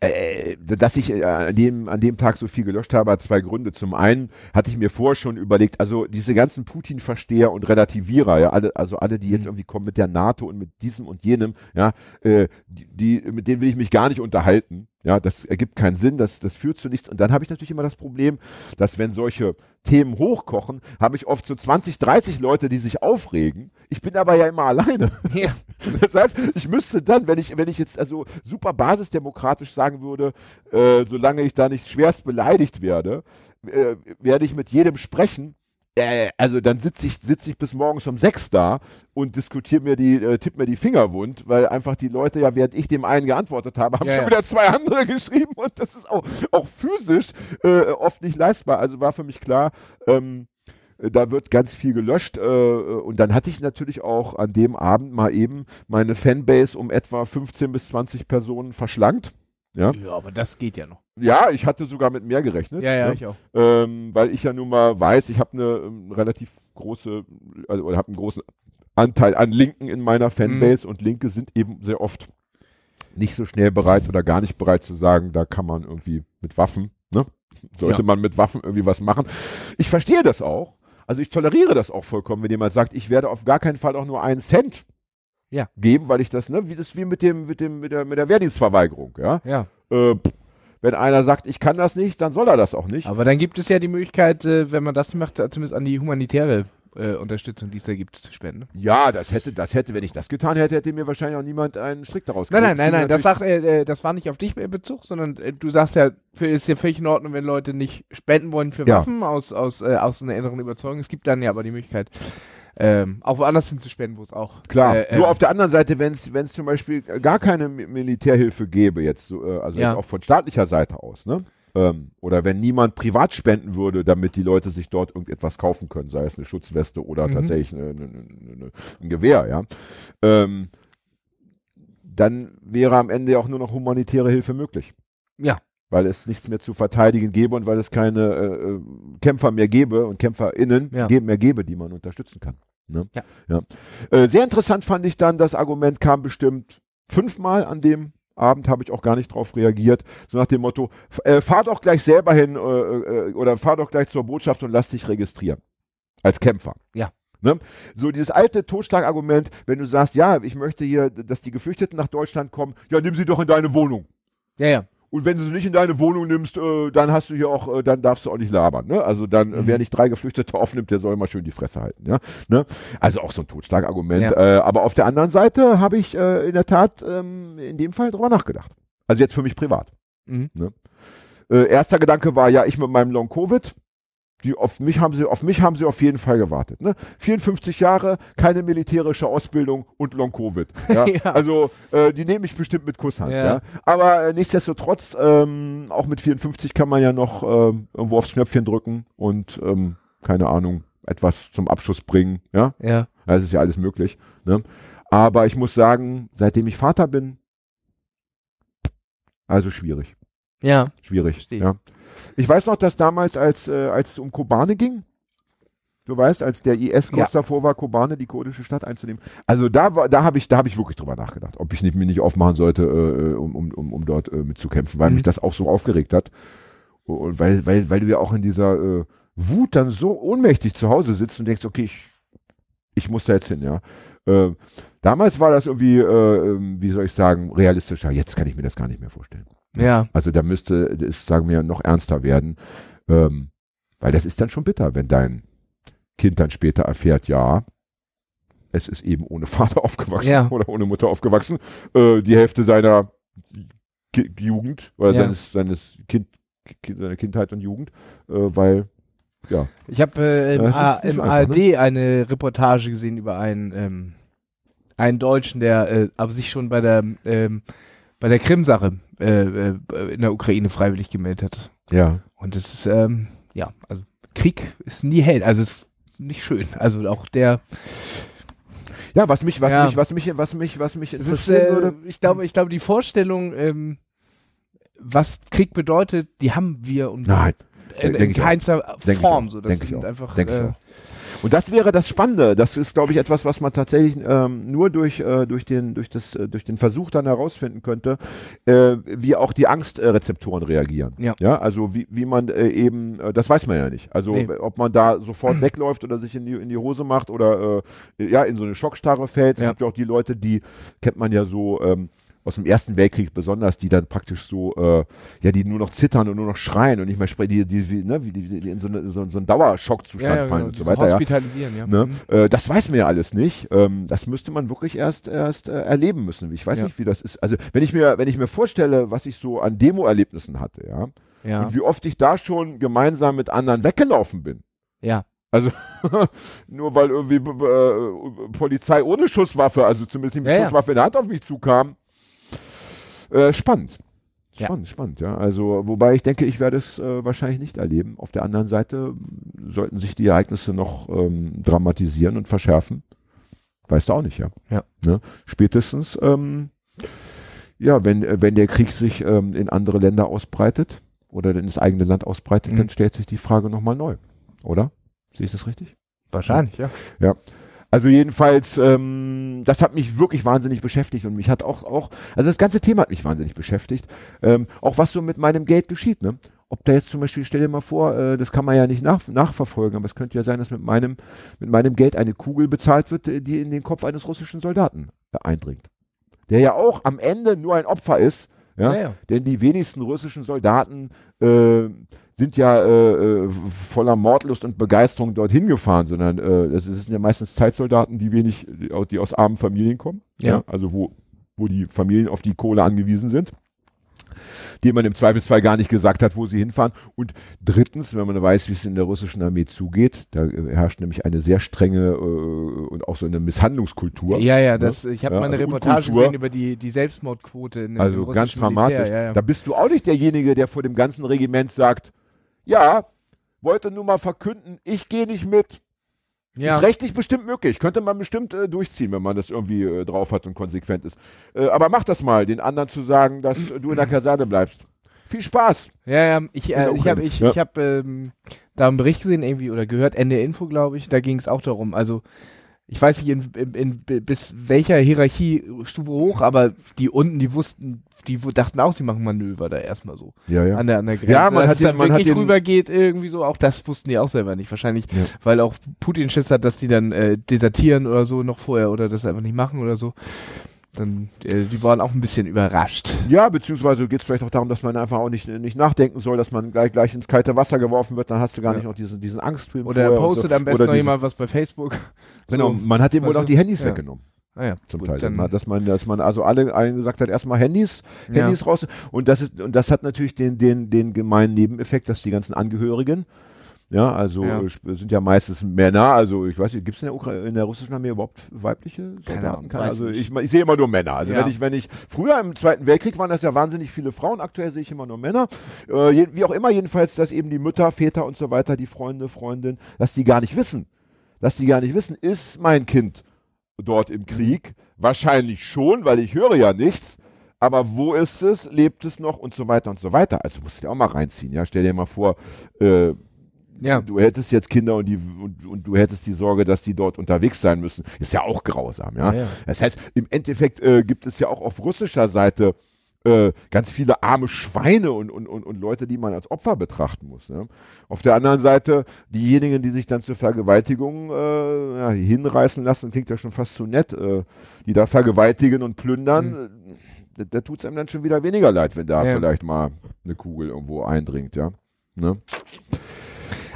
äh, dass ich äh, an, dem, an dem Tag so viel gelöscht habe, hat zwei Gründe. Zum einen hatte ich mir vorher schon überlegt, also diese ganzen Putin-Versteher und Relativierer, ja, alle, also alle, die jetzt Mhm. irgendwie kommen mit der NATO und mit diesem und jenem, ja, äh, die, die, mit denen will ich mich gar nicht unterhalten. Ja, das ergibt keinen Sinn, das, das führt zu nichts. Und dann habe ich natürlich immer das Problem, dass wenn solche Themen hochkochen, habe ich oft so 20, 30 Leute, die sich aufregen. Ich bin aber ja immer alleine. Ja. [laughs] Das heißt, ich müsste dann, wenn ich, wenn ich jetzt also super basisdemokratisch sagen würde, äh, solange ich da nicht schwerst beleidigt werde, äh, werde ich mit jedem sprechen. Äh, also dann sitze ich, sitz ich bis morgens um sechs da und diskutiere mir die, äh, tipp mir die Finger wund, weil einfach die Leute ja, während ich dem einen geantwortet habe, haben Ja, schon ja. wieder zwei andere [laughs] geschrieben und das ist auch, auch physisch äh, oft nicht leistbar. Also war für mich klar, ähm, da wird ganz viel gelöscht äh, und dann hatte ich natürlich auch an dem Abend mal eben meine Fanbase um etwa 15 bis 20 Personen verschlankt. Ja, ja, aber das geht ja noch. ja ich hatte sogar mit mehr gerechnet. Ja, ja, ne? ich auch. ähm, weil ich ja nun mal weiß, ich habe eine ähm, relativ große, also oder habe einen großen Anteil an Linken in meiner Fanbase und Linke sind eben sehr oft nicht so schnell bereit oder gar nicht bereit zu sagen, da kann man irgendwie mit Waffen, ne? Sollte Ja. man mit Waffen irgendwie was machen. Ich verstehe das auch. Also ich toleriere das auch vollkommen, wenn jemand sagt, ich werde auf gar keinen Fall auch nur einen Cent Ja. geben, weil ich das, ne, wie das wie mit dem, mit dem, mit der, mit der Wehrdienstverweigerung, ja. Ja. Äh, wenn einer sagt, ich kann das nicht, dann soll er das auch nicht. Aber dann gibt es ja die Möglichkeit, äh, wenn man das macht, äh, zumindest an die humanitäre Hilfeunterstützung, die es da gibt, zu spenden. Ja, das hätte, das hätte, wenn ich das getan hätte, hätte mir wahrscheinlich auch niemand einen Strick daraus Nein, nein, gelegt. nein, nein, das, sagt, äh, äh, das war nicht auf dich in Bezug, sondern äh, du sagst ja, für, ist ja völlig in Ordnung, wenn Leute nicht spenden wollen für Ja. Waffen aus, aus, äh, aus einer inneren Überzeugung. Es gibt dann ja aber die Möglichkeit, ähm, auch woanders hin zu spenden, wo es auch. Klar, äh, nur ähm, auf der anderen Seite, wenn es zum Beispiel gar keine Mi- Militärhilfe gäbe, jetzt, äh, also Ja. jetzt auch von staatlicher Seite aus, ne? Ähm, oder wenn niemand privat spenden würde, damit die Leute sich dort irgendetwas kaufen können, sei es eine Schutzweste oder Mhm. tatsächlich eine, eine, eine, ein Gewehr, ja, ähm, dann wäre am Ende auch nur noch humanitäre Hilfe möglich. Ja. Weil es nichts mehr zu verteidigen gäbe und weil es keine äh, äh, Kämpfer mehr gäbe und KämpferInnen Ja. mehr gäbe, die man unterstützen kann. Ne? Ja. Ja. Äh, sehr interessant fand ich dann, das Argument kam bestimmt fünfmal an dem Abend, habe ich auch gar nicht drauf reagiert, so nach dem Motto, äh, fahr doch gleich selber hin äh, äh, oder fahr doch gleich zur Botschaft und lass dich registrieren. Als Kämpfer. Ja. Ne? So dieses alte Totschlagargument, wenn du sagst, ja, ich möchte hier, dass die Geflüchteten nach Deutschland kommen, ja, nimm sie doch in deine Wohnung. Ja, ja. Und wenn du sie nicht in deine Wohnung nimmst, äh, dann hast du hier auch, äh, dann darfst du auch nicht labern. Ne? Also dann, äh, Mhm. wer nicht drei Geflüchtete aufnimmt, der soll mal schön die Fresse halten. Ja? Ne? Also auch so ein Totschlagargument. Ja. Äh, aber auf der anderen Seite habe ich äh, in der Tat ähm, in dem Fall drüber nachgedacht. Also jetzt für mich privat. Mhm. Äh, erster Gedanke war ja, ich mit meinem Long Covid. Die auf mich haben sie, auf mich haben sie auf jeden Fall gewartet. Ne? 54 Jahre, keine militärische Ausbildung und Long Covid. [laughs] Ja? Ja. Also äh, die nehme ich bestimmt mit Kusshand. Ja. Ja? Aber äh, nichtsdestotrotz, ähm, auch mit 54 kann man ja noch ähm, irgendwo aufs Knöpfchen drücken und ähm, keine Ahnung, etwas zum Abschluss bringen. Ja, Ja. das ist ja alles möglich. Ne? Aber ich muss sagen, seitdem ich Vater bin, also schwierig. Ja. Schwierig. Verstehe. Ja. Ich weiß noch, dass damals, als, äh, als es um Kobane ging, du weißt, als der IS kurz Ja. davor war, Kobane, die kurdische Stadt einzunehmen. Also da war, da habe ich, da habe ich wirklich drüber nachgedacht, ob ich nicht, mir nicht aufmachen sollte, äh, um, um, um, um dort äh, mitzukämpfen, weil Mhm. mich das auch so aufgeregt hat. Und weil, weil, weil du ja auch in dieser äh, Wut dann so ohnmächtig zu Hause sitzt und denkst, okay, ich, ich muss da jetzt hin, ja. Äh, damals war das irgendwie, äh, ähm, wie soll ich sagen, realistischer. Jetzt kann ich mir das gar nicht mehr vorstellen. Ja. Also da müsste es, sagen wir, noch ernster werden. Ähm, weil das ist dann schon bitter, wenn dein Kind dann später erfährt, ja, es ist eben ohne Vater [laughs] aufgewachsen Ja. oder ohne Mutter aufgewachsen. Äh, die Hälfte seiner Ki Jugend oder Ja. seines, seines kind, kind, seiner Kindheit und Jugend, äh, weil, ja. Ich habe äh, im, Ja, im einfach, ne? ARD eine Reportage gesehen über einen, ähm, einen Deutschen, der äh, aber sich schon bei der ähm, bei der Krim-Sache äh, äh, in der Ukraine freiwillig gemeldet hat. Ja. Und das ist, ähm, ja, also Krieg ist nie hell, also ist nicht schön. Also auch der, Ja, was mich, was Ja. mich, was mich, was mich, was mich es ist, interessieren äh, würde. ich glaube, ich glaube, die Vorstellung, ähm, was Krieg bedeutet, die haben wir und Nein. in, in keinster Form. So, das sind einfach, äh. Und das wäre das Spannende. Das ist, glaube ich, etwas, was man tatsächlich ähm, nur durch, äh, durch, den, durch, das, äh, durch den Versuch dann herausfinden könnte, äh, wie auch die Angstrezeptoren reagieren. Ja. ja also wie, wie man äh, eben, äh, das weiß man ja nicht. Also Nee. ob man da sofort wegläuft oder sich in die, in die Hose macht oder äh, ja, in so eine Schockstarre fällt. Es Ja. gibt ja auch die Leute, die kennt man ja so, ähm, aus dem Ersten Weltkrieg besonders, die dann praktisch so, äh, ja, die nur noch zittern und nur noch schreien und nicht mehr sprechen, die, die, wie, ne, wie die, die in so, eine, so, so einen Dauerschockzustand ja, ja, fallen genau, und so weiter. Ja. Hospitalisieren, ja. Ne? Mhm. Äh, das weiß man ja alles nicht. Ähm, das müsste man wirklich erst erst äh, erleben müssen. Ich weiß Ja. nicht, wie das ist. Also wenn ich mir wenn ich mir vorstelle, was ich so an Demo-Erlebnissen hatte, ja, Ja. und wie oft ich da schon gemeinsam mit anderen weggelaufen bin. ja. Also [laughs] nur weil irgendwie äh, Polizei ohne Schusswaffe, also zumindest mit Ja, ja. Schusswaffe in der Hand auf mich zukam. Äh, spannend. Ja. Spannend, spannend, ja. Also, wobei ich denke, ich werde es äh, wahrscheinlich nicht erleben. Auf der anderen Seite sollten sich die Ereignisse noch ähm, dramatisieren und verschärfen. Weißt du auch nicht, ja. Ja. Ne? Spätestens, ähm, ja, wenn, wenn der Krieg sich ähm, in andere Länder ausbreitet oder in das eigene Land ausbreitet, Mhm. dann stellt sich die Frage nochmal neu. Oder? Sehe ich das richtig? Wahrscheinlich, ja. Also jedenfalls, ähm, das hat mich wirklich wahnsinnig beschäftigt und mich hat auch, auch, also das ganze Thema hat mich wahnsinnig beschäftigt. Ähm, auch was so mit meinem Geld geschieht, ne? Ob da jetzt zum Beispiel, stell dir mal vor, äh, das kann man ja nicht nach, nachverfolgen, aber es könnte ja sein, dass mit meinem, mit meinem Geld eine Kugel bezahlt wird, äh, die in den Kopf eines russischen Soldaten eindringt. Der ja auch am Ende nur ein Opfer ist, Ja? Ja, ja. Denn die wenigsten russischen Soldaten äh, sind ja äh, äh, voller Mordlust und Begeisterung dorthin gefahren, sondern äh, das sind ja meistens Zeitsoldaten, die wenig, die aus- armen Familien kommen. Ja. Also wo, wo die Familien auf die Kohle angewiesen sind. Dem man im Zweifelsfall gar nicht gesagt hat, wo sie hinfahren. Und drittens, wenn man weiß, wie es in der russischen Armee zugeht, da äh, herrscht nämlich eine sehr strenge äh, und auch so eine Misshandlungskultur. Ja, ja, das, ich habe Ja, mal eine also Reportage Unkultur. gesehen über die, die Selbstmordquote in, Also im ganz russischen dramatisch. Militär. Ja, ja. Da bist du auch nicht derjenige, der vor dem ganzen Regiment sagt, ja, wollte nur mal verkünden, ich gehe nicht mit. Ja. Ist rechtlich bestimmt möglich. Könnte man bestimmt äh, durchziehen, wenn man das irgendwie äh, drauf hat und konsequent ist. Äh, aber mach das mal, den anderen zu sagen, dass [clears throat] du in der Kaserne bleibst. Viel Spaß. Ja, ja, ich, äh, ich habe ich, Ja. ich hab, ähm, da einen Bericht gesehen irgendwie oder gehört, Ende Info, glaube ich, da ging es auch darum. Also, ich weiß nicht, in, in, in, bi- bis welcher Hierarchiestufe hoch, aber die unten, die wussten, die dachten auch, sie machen Manöver da erstmal so. Ja, ja. An, der, an der Grenze. Ja, man Dass hat es dann man wirklich rübergeht irgendwie so, auch das wussten die auch selber nicht. Wahrscheinlich, Ja. weil auch Putin Schiss hat, dass die dann äh, desertieren oder so noch vorher oder das einfach nicht machen oder so. Dann, äh, die waren auch ein bisschen überrascht. Ja, beziehungsweise geht es vielleicht auch darum, dass man einfach auch nicht, nicht nachdenken soll, dass man gleich, gleich ins kalte Wasser geworfen wird, dann hast du gar Ja. nicht noch diesen, diesen Angstfilm. Oder und postet so. am besten Oder noch jemand was bei Facebook. [laughs] Genau, So. man hat dem wohl Weißt auch die Handys Ja. weggenommen. Ah ja, zum gut, Teil. dann- dass man, dass man also alle allen gesagt hat, erstmal Handys, Ja. Handys raus. Und das ist, und das hat natürlich den, den, den gemeinen Nebeneffekt, dass die ganzen Angehörigen, ja, also Ja. sind ja meistens Männer, also ich weiß nicht, gibt es in, in der russischen Armee überhaupt weibliche Soldaten? Ahnung, weiß also ich, ich sehe immer nur Männer. Also Ja. wenn ich, wenn ich, früher im Zweiten Weltkrieg waren das ja wahnsinnig viele Frauen, aktuell sehe ich immer nur Männer. Äh, je, wie auch immer, jedenfalls, dass eben die Mütter, Väter und so weiter, die Freunde, Freundinnen, dass die gar nicht wissen, dass die gar nicht wissen, ist mein Kind dort im Krieg? Wahrscheinlich schon, weil ich höre ja nichts. Aber wo ist es? Lebt es noch? Und so weiter und so weiter. Also musst du dir auch mal reinziehen. Ja, stell dir mal vor, äh, Ja. du hättest jetzt Kinder und, die, und, und du hättest die Sorge, dass die dort unterwegs sein müssen. Ist ja auch grausam. Ja. Ja. Das heißt, im Endeffekt äh, gibt es ja auch auf russischer Seite äh, ganz viele arme Schweine und, und, und, und Leute, die man als Opfer betrachten muss. Ne? Auf der anderen Seite diejenigen, die sich dann zur Vergewaltigung äh, ja, hinreißen lassen, klingt ja schon fast zu nett, äh, die da vergewaltigen und plündern, äh, da, da tut es einem dann schon wieder weniger leid, wenn da Ja. vielleicht mal eine Kugel irgendwo eindringt, ja. Ne?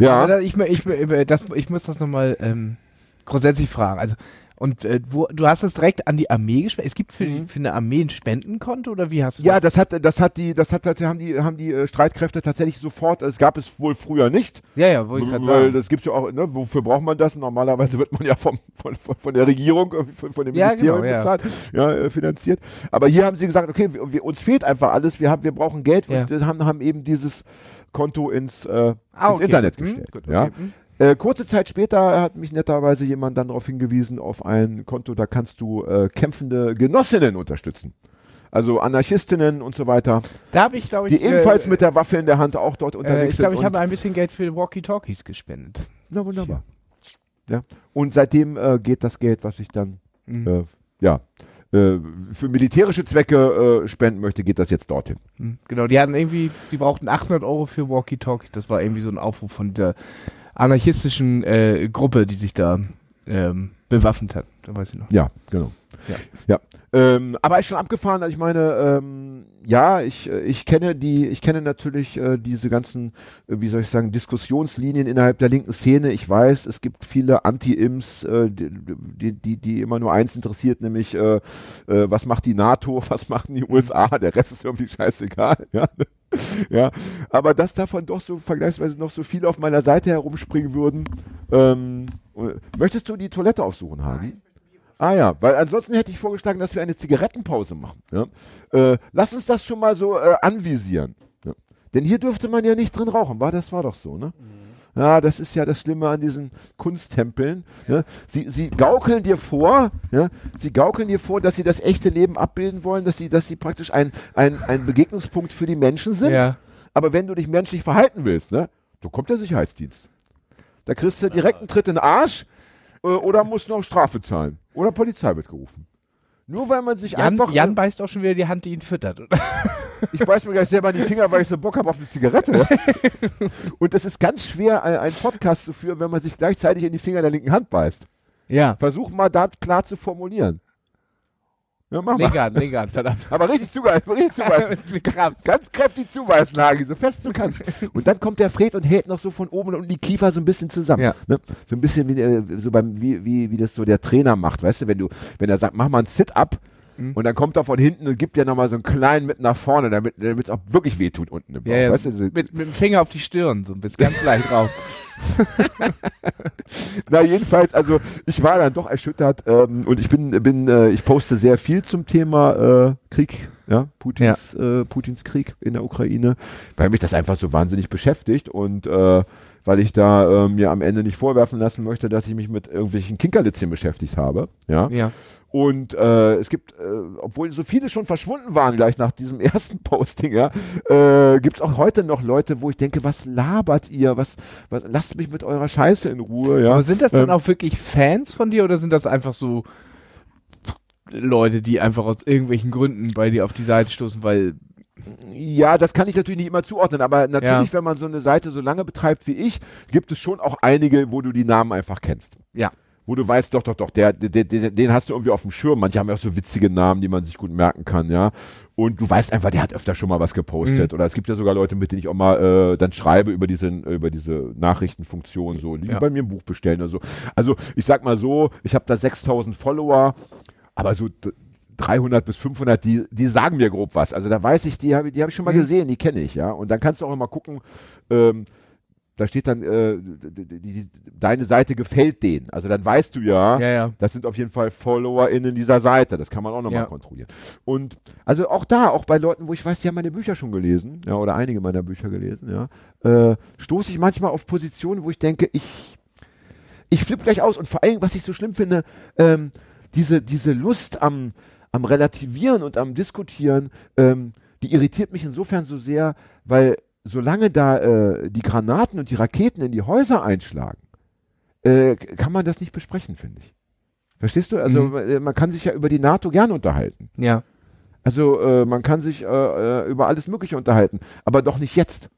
Ja, da, ich, ich, das, ich muss das nochmal ähm, grundsätzlich fragen. Also, und äh, wo, du hast es direkt an die Armee gespendet. Es gibt für, die, für eine Armee ein Spendenkonto oder wie hast du Mhm. Ja, das? das hat, das hat die, das hat tatsächlich, haben die, haben die äh, Streitkräfte tatsächlich sofort, es gab es wohl früher nicht, Ja, ja, wollte ich gerade weil sagen. das gibt's ja auch, ne, wofür braucht man das? Normalerweise wird man ja vom, von, von, der Regierung, äh, von, von dem Ja, Ministerium genau, ja. bezahlt, ja, äh, finanziert. Aber hier haben sie gesagt, okay, wir, wir, uns fehlt einfach alles, wir haben, wir brauchen Geld Ja. und haben, haben eben dieses Konto ins, äh, Ah, ins okay. Internet Hm, gestellt. gut, ja. okay. Hm. Äh, kurze Zeit später hat mich netterweise jemand dann darauf hingewiesen, auf ein Konto, da kannst du äh, kämpfende Genossinnen unterstützen. Also Anarchistinnen und so weiter, Da habe ich, glaube ich, die ebenfalls äh, mit der Waffe in der Hand auch dort äh, unterwegs ich glaube, ich sind. habe ein bisschen Geld für Walkie-Talkies gespendet. Na wunderbar. Ja. Und seitdem äh, geht das Geld, was ich dann Mhm. ja äh, für militärische Zwecke äh, spenden möchte, geht das jetzt dorthin. Hm, Genau, die hatten irgendwie, die brauchten 800 Euro für Walkie-Talkies. Das war irgendwie so ein Aufruf von der anarchistischen äh, Gruppe, die sich da ähm, bewaffnet hat. Da weiß ich noch. Ja, genau. Ja. Ja. Ähm, aber ist schon abgefahren, also ich meine, ähm, ja, ich, äh, ich kenne die, ich kenne natürlich äh, diese ganzen, äh, wie soll ich sagen, Diskussionslinien innerhalb der linken Szene. Ich weiß, es gibt viele Anti-Ims, äh, die, die, die, immer nur eins interessiert, nämlich äh, äh, was macht die NATO, [laughs] was machen die USA, der Rest ist irgendwie scheißegal. [laughs] Ja. ja. Aber dass davon doch so vergleichsweise noch so viele auf meiner Seite herumspringen würden. Ähm, äh, möchtest du die Toilette aufsuchen, Hagi? Ah ja, weil ansonsten hätte ich vorgeschlagen, dass wir eine Zigarettenpause machen. Ja? Äh, lass uns das schon mal so äh, anvisieren. Ja? Denn hier dürfte man ja nicht drin rauchen, war das war doch so, ne? Ja, das ist ja das Schlimme an diesen Kunsttempeln. Ja? Sie, sie gaukeln dir vor, ja? sie gaukeln dir vor, dass sie das echte Leben abbilden wollen, dass sie, dass sie praktisch ein, ein, ein Begegnungspunkt für die Menschen sind. Ja. Aber wenn du dich menschlich verhalten willst, ne, so kommt der Sicherheitsdienst. Da kriegst du direkt einen Tritt in den Arsch äh, oder musst noch Strafe zahlen. Oder Polizei wird gerufen. Nur weil man sich Jan, einfach. Jan beißt auch schon wieder die Hand, die ihn füttert. Oder? [laughs] ich beiß mir gleich selber in die Finger, weil ich so Bock habe auf eine Zigarette. [laughs] Und es ist ganz schwer, ein- einen Podcast zu führen, wenn man sich gleichzeitig in die Finger der linken Hand beißt. Ja. Versuch mal da klar zu formulieren. Ja, mach mal. Hand, verdammt. Aber richtig zubeißen, richtig zubeißen. Mit Kraft. Ganz kräftig zubeißen, Hagi, so fest du kannst. [laughs] Und dann kommt der Fred und hält noch so von oben und unten die Kiefer so ein bisschen zusammen. Ja. Ne? So ein bisschen wie, äh, so beim, wie, wie, wie das so der Trainer macht, weißt du, wenn du, wenn er sagt, mach mal ein Sit-up Mhm. und dann kommt er von hinten und gibt dir nochmal so einen kleinen mit nach vorne, damit es auch wirklich wehtut unten im Bauch. Ja, ja, weißt du, so, mit, mit dem Finger auf die Stirn, so ein bisschen ganz leicht drauf. [laughs] [laughs] Na jedenfalls, also ich war dann doch erschüttert ähm, und ich bin, bin äh, ich poste sehr viel zum Thema äh, Krieg, ja, Putins, Äh, Putins Krieg in der Ukraine, weil mich das einfach so wahnsinnig beschäftigt und äh, weil ich da äh, mir am Ende nicht vorwerfen lassen möchte, dass ich mich mit irgendwelchen Kinkerlitzchen beschäftigt habe, ja. Ja. Und äh, es gibt, äh, obwohl so viele schon verschwunden waren gleich nach diesem [laughs] ersten Posting, ja, äh, gibt es auch heute noch Leute, wo ich denke, was labert ihr? Was, was lasst mich mit eurer Scheiße in Ruhe, ja. Aber sind das dann Ähm, auch wirklich Fans von dir oder sind das einfach so Leute, die einfach aus irgendwelchen Gründen bei dir auf die Seite stoßen, weil Ja, das kann ich natürlich nicht immer zuordnen, aber natürlich, Ja. wenn man so eine Seite so lange betreibt wie ich, gibt es schon auch einige, wo du die Namen einfach kennst. ja. Wo du weißt, doch, doch, doch, der, der, der, den hast du irgendwie auf dem Schirm. Manche haben ja auch so witzige Namen, die man sich gut merken kann, ja. Und du weißt einfach, der hat öfter schon mal was gepostet. Mhm. Oder es gibt ja sogar Leute, mit denen ich auch mal äh, dann schreibe über diese, über diese Nachrichtenfunktion, so, die Ja. bei mir ein Buch bestellen oder so. Also, ich sag mal so, ich habe da 6000 Follower, aber so d- 300 bis 500, die, die sagen mir grob was. Also da weiß ich, die habe die hab ich schon mal Mhm. gesehen, die kenne ich, ja. Und dann kannst du auch immer gucken, ähm, da steht dann, äh, d- d- die, deine Seite gefällt denen. Also dann weißt du ja, Ja, ja. das sind auf jeden Fall FollowerInnen dieser Seite. Das kann man auch nochmal Ja. kontrollieren. Und also auch da, auch bei Leuten, wo ich weiß, die haben meine Bücher schon gelesen, ja, oder einige meiner Bücher gelesen, ja, äh, stoße ich manchmal auf Positionen, wo ich denke, ich, ich flippe gleich aus. Und vor allem, was ich so schlimm finde, ähm, diese, diese Lust am, am Relativieren und am Diskutieren, ähm, die irritiert mich insofern so sehr, weil solange da äh, die Granaten und die Raketen in die Häuser einschlagen, äh, kann man das nicht besprechen, finde ich. Verstehst du? Also Mhm. äh, man kann sich ja über die NATO gern unterhalten. Ja. Also äh, man kann sich äh, äh, über alles Mögliche unterhalten, aber doch nicht jetzt.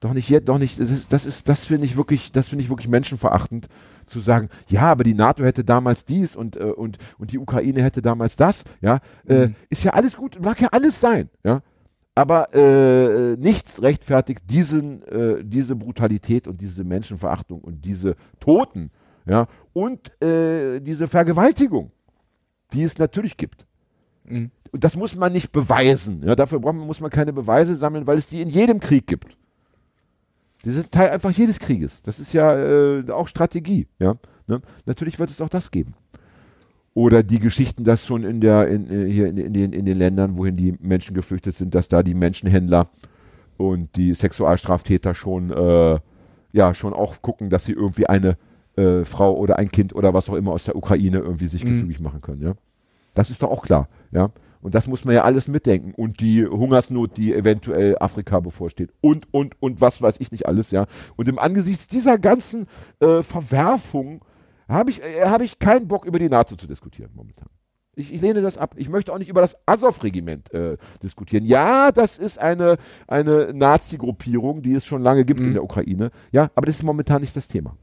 Doch nicht jetzt, doch nicht. Das ist, das ist, das finde ich wirklich, das finde ich wirklich menschenverachtend, zu sagen, ja, aber die NATO hätte damals dies und und und die Ukraine hätte damals das. Ja, Mhm. ist ja alles gut, mag ja alles sein. Ja, aber äh, nichts rechtfertigt diesen, äh, diese Brutalität und diese Menschenverachtung und diese Toten, ja, und äh, diese Vergewaltigung, die es natürlich gibt. Mhm. Und das muss man nicht beweisen. Ja, dafür man, muss man keine Beweise sammeln, weil es die in jedem Krieg gibt. Die sind Teil einfach jedes Krieges. Das ist ja äh, auch Strategie. Ja? Ne? Natürlich wird es auch das geben. Oder die Geschichten, dass schon in der, in, äh, hier in, in, den, in den Ländern, wohin die Menschen geflüchtet sind, dass da die Menschenhändler und die Sexualstraftäter schon, äh, ja, schon auch gucken, dass sie irgendwie eine äh, Frau oder ein Kind oder was auch immer aus der Ukraine irgendwie sich Mhm. gefügig machen können. Ja? Das ist doch auch klar. Ja? Und das muss man ja alles mitdenken. Und die Hungersnot, die eventuell Afrika bevorsteht. Und, und, und was weiß ich nicht alles, ja. Und im Angesichts dieser ganzen äh, Verwerfung habe ich, äh, habe ich keinen Bock, über die NATO zu diskutieren momentan. Ich, ich lehne das ab. Ich möchte auch nicht über das Azov-Regiment äh, diskutieren. Ja, das ist eine, eine Nazi-Gruppierung, die es schon lange gibt in Mhm. der Ukraine. Ja, aber das ist momentan nicht das Thema.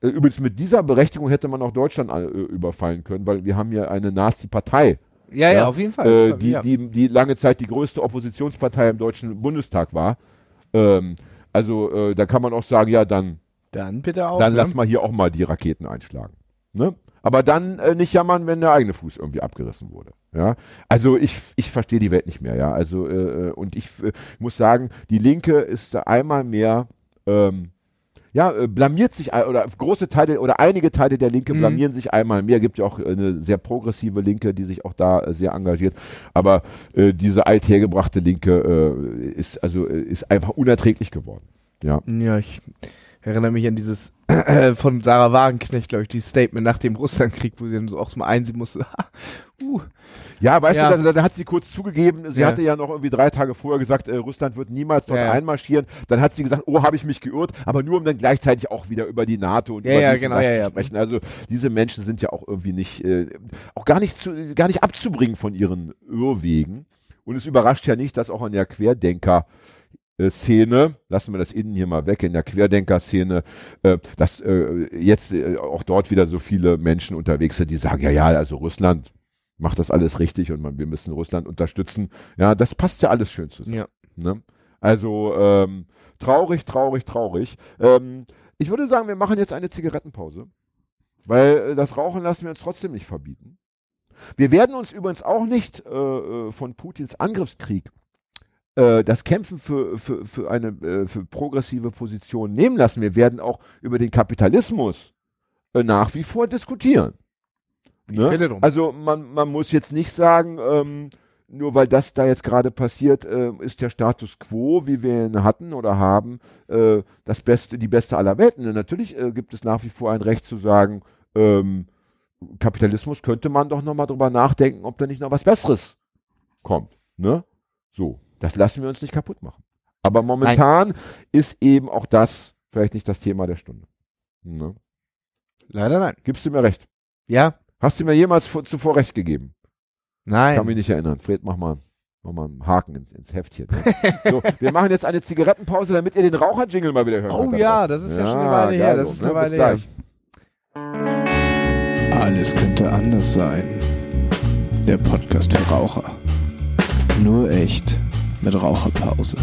Äh, Übrigens, mit dieser Berechtigung hätte man auch Deutschland äh, überfallen können, weil wir haben hier eine Nazi-Partei, Ja, ja, Ja, auf jeden Fall. äh, die, ja. die, die lange Zeit die größte Oppositionspartei im Deutschen Bundestag war. Ähm, also äh, da kann man auch sagen, ja, dann, dann bitte auch. dann ne? lass mal hier auch mal die Raketen einschlagen. Ne? Aber dann äh, nicht jammern, wenn der eigene Fuß irgendwie abgerissen wurde. Ja, also ich, ich verstehe die Welt nicht mehr. Ja, also äh, und ich äh, muss sagen, die Linke ist einmal mehr ähm, ja, äh, blamiert sich, oder große Teile oder einige Teile der Linke Mhm. blamieren sich einmal mehr. Gibt ja auch äh, eine sehr progressive Linke, die sich auch da äh, sehr engagiert. Aber äh, diese althergebrachte Linke äh, ist also äh, ist einfach unerträglich geworden. Ja. Ja, ich erinnere mich an dieses von Sarah Wagenknecht, glaube ich, dieses Statement nach dem Russlandkrieg, wo sie dann so auch mal einsehen musste. [laughs] uh, Ja, weißt Ja. du, da, da hat sie kurz zugegeben, sie Ja. hatte ja noch irgendwie drei Tage vorher gesagt, äh, Russland wird niemals dort Ja, einmarschieren. Dann hat sie gesagt, oh, habe ich mich geirrt, aber nur um dann gleichzeitig auch wieder über die NATO und über genau, das ja, zu sprechen. Also diese Menschen sind ja auch irgendwie nicht, äh, auch gar nicht, zu, gar nicht abzubringen von ihren Irrwegen. Und es überrascht ja nicht, dass auch in der Querdenker äh, Szene, lassen wir das innen hier mal weg, in der Querdenker-Szene, äh, dass äh, jetzt äh, auch dort wieder so viele Menschen unterwegs sind, die sagen, ja, ja, also Russland, macht das alles richtig und man, wir müssen Russland unterstützen. Ja, das passt ja alles schön zusammen. Ja. Ne? Also ähm, traurig, traurig, traurig. Ähm, ich würde sagen, wir machen jetzt eine Zigarettenpause, weil äh, das Rauchen lassen wir uns trotzdem nicht verbieten. Wir werden uns übrigens auch nicht äh, äh von Putins Angriffskrieg äh, das Kämpfen für, für, für eine äh, für progressive Position nehmen lassen. Wir werden auch über den Kapitalismus äh, nach wie vor diskutieren. Ne? Also man, man muss jetzt nicht sagen, ähm, nur weil das da jetzt gerade passiert, äh, ist der Status quo, wie wir ihn hatten oder haben, äh, das Beste, die beste aller Welten. Und natürlich äh, gibt es nach wie vor ein Recht zu sagen, ähm, Kapitalismus könnte man doch nochmal drüber nachdenken, ob da nicht noch was Besseres kommt. Ne? So, das lassen wir uns nicht kaputt machen. Aber momentan nein. ist eben auch das vielleicht nicht das Thema der Stunde. Ne? Leider nein. Gibst du mir recht? Ja. Hast du mir jemals zuvor recht gegeben? Nein. Kann mich nicht erinnern. Fred, mach mal, mach mal einen Haken ins, ins Heftchen. Ne? so, wir machen jetzt eine Zigarettenpause, damit ihr den Raucher-Jingle mal wieder hört. Oh ja, das ist ja, ja schon eine Weile her. Das ist eine ne? Weile her. Alles könnte anders sein. Der Podcast für Raucher. Nur echt mit Raucherpause.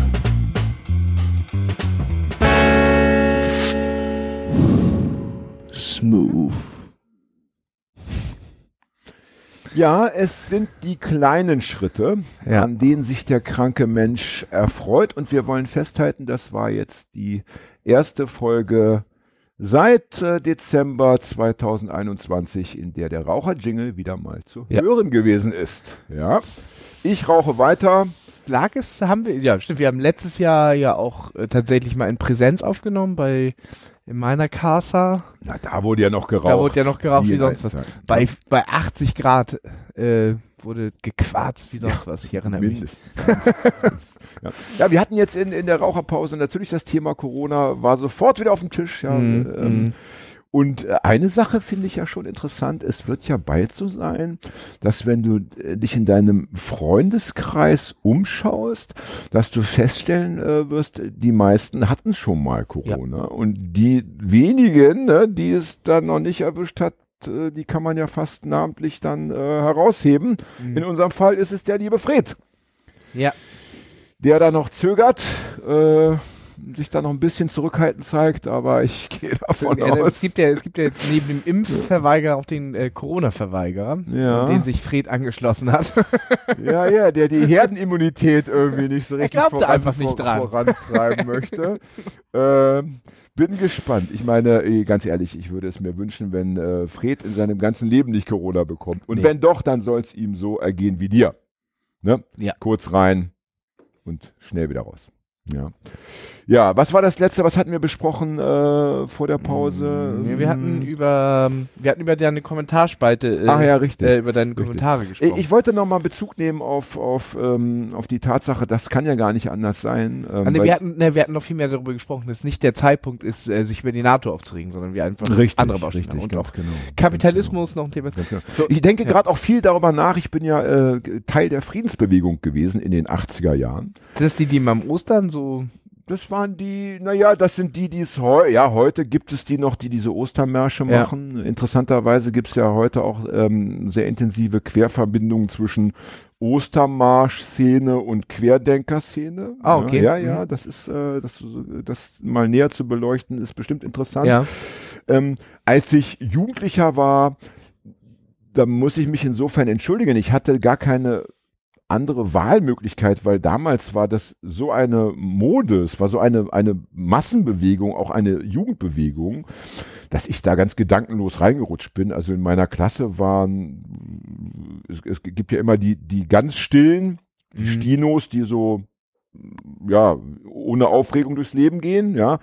Smooth. Ja, es sind die kleinen Schritte, ja. an denen sich der kranke Mensch erfreut. Und wir wollen festhalten, das war jetzt die erste Folge seit äh, Dezember 2021, in der der Raucher-Jingle wieder mal zu ja. hören gewesen ist. Ja, ich rauche weiter. Lag es, haben wir, ja, stimmt, wir haben letztes Jahr ja auch äh, tatsächlich mal in Präsenz aufgenommen bei in meiner Casa. Na, da wurde ja noch geraucht. Da wurde ja noch geraucht wie, wie sonst was. Bei, bei 80 Grad äh, wurde gequarzt wie sonst ja, was. Ich erinnere mindestens. mich. ja. [laughs] ja. wir hatten jetzt in, in der Raucherpause natürlich das Thema Corona, war sofort wieder auf dem Tisch. Ja, mm, ähm, mm. Und äh, eine Sache finde ich ja schon interessant. Es wird ja bald so sein, dass wenn du äh, dich in deinem Freundeskreis umschaust, dass du feststellen äh, wirst, die meisten hatten schon mal Corona. Ja. Und die wenigen, ne, die es dann noch nicht erwischt hat, äh, die kann man ja fast namentlich dann äh, herausheben. Mhm. In unserem Fall ist es der liebe Fred. Ja. Der da noch zögert. Äh, sich da noch ein bisschen zurückhaltend zeigt, aber ich [laughs] gehe davon ja, aus. Es gibt, ja, es gibt ja jetzt neben dem Impfverweigerer auch den äh, Corona-Verweigerer, ja. den sich Fred angeschlossen hat. [laughs] Ja, ja, der die Herdenimmunität irgendwie nicht so richtig voran, einfach nicht vor, vorantreiben möchte. [laughs] ähm, bin gespannt. Ich meine, eh, ganz ehrlich, ich würde es mir wünschen, wenn äh, Fred in seinem ganzen Leben nicht Corona bekommt. Und nee. wenn doch, dann soll es ihm so ergehen wie dir. Ne? Ja. Kurz rein und schnell wieder raus. Ja. Ja, was war das letzte? Was hatten wir besprochen äh, vor der Pause? Ja, wir hatten über wir hatten über deine Kommentarspalte äh, Ach ja, richtig. Äh, über deine richtig. Kommentare gesprochen. Ich wollte noch mal Bezug nehmen auf auf ähm, auf die Tatsache, das kann ja gar nicht anders sein. Ähm, ah, nee, wir hatten ne, wir hatten noch viel mehr darüber gesprochen, dass nicht der Zeitpunkt ist, äh, sich über die NATO aufzuregen, sondern wir einfach richtig, andere Baustellen richtig, und auch genau, Kapitalismus genau. noch ein Thema. Genau. So, ich denke ja. gerade auch viel darüber nach. Ich bin ja äh, Teil der Friedensbewegung gewesen in den 80er Jahren. Das ist die, die am Ostern so das waren die, naja, das sind die, die es heute, ja, heute gibt es die noch, die diese Ostermärsche machen. Ja. Interessanterweise gibt es ja heute auch ähm, sehr intensive Querverbindungen zwischen Ostermarsch-Szene und Querdenker-Szene. Ah, okay. Ja, ja, mhm. das ist, äh, das, das mal näher zu beleuchten, ist bestimmt interessant. Ja. Ähm, als ich Jugendlicher war, da muss ich mich insofern entschuldigen. Ich hatte gar keine andere Wahlmöglichkeit, weil damals war das so eine Mode, es war so eine, eine Massenbewegung, auch eine Jugendbewegung, dass ich da ganz gedankenlos reingerutscht bin. Also in meiner Klasse waren, es, es gibt ja immer die, die ganz stillen, die mhm. Stinos, die so, ja, ohne Aufregung durchs Leben gehen, ja.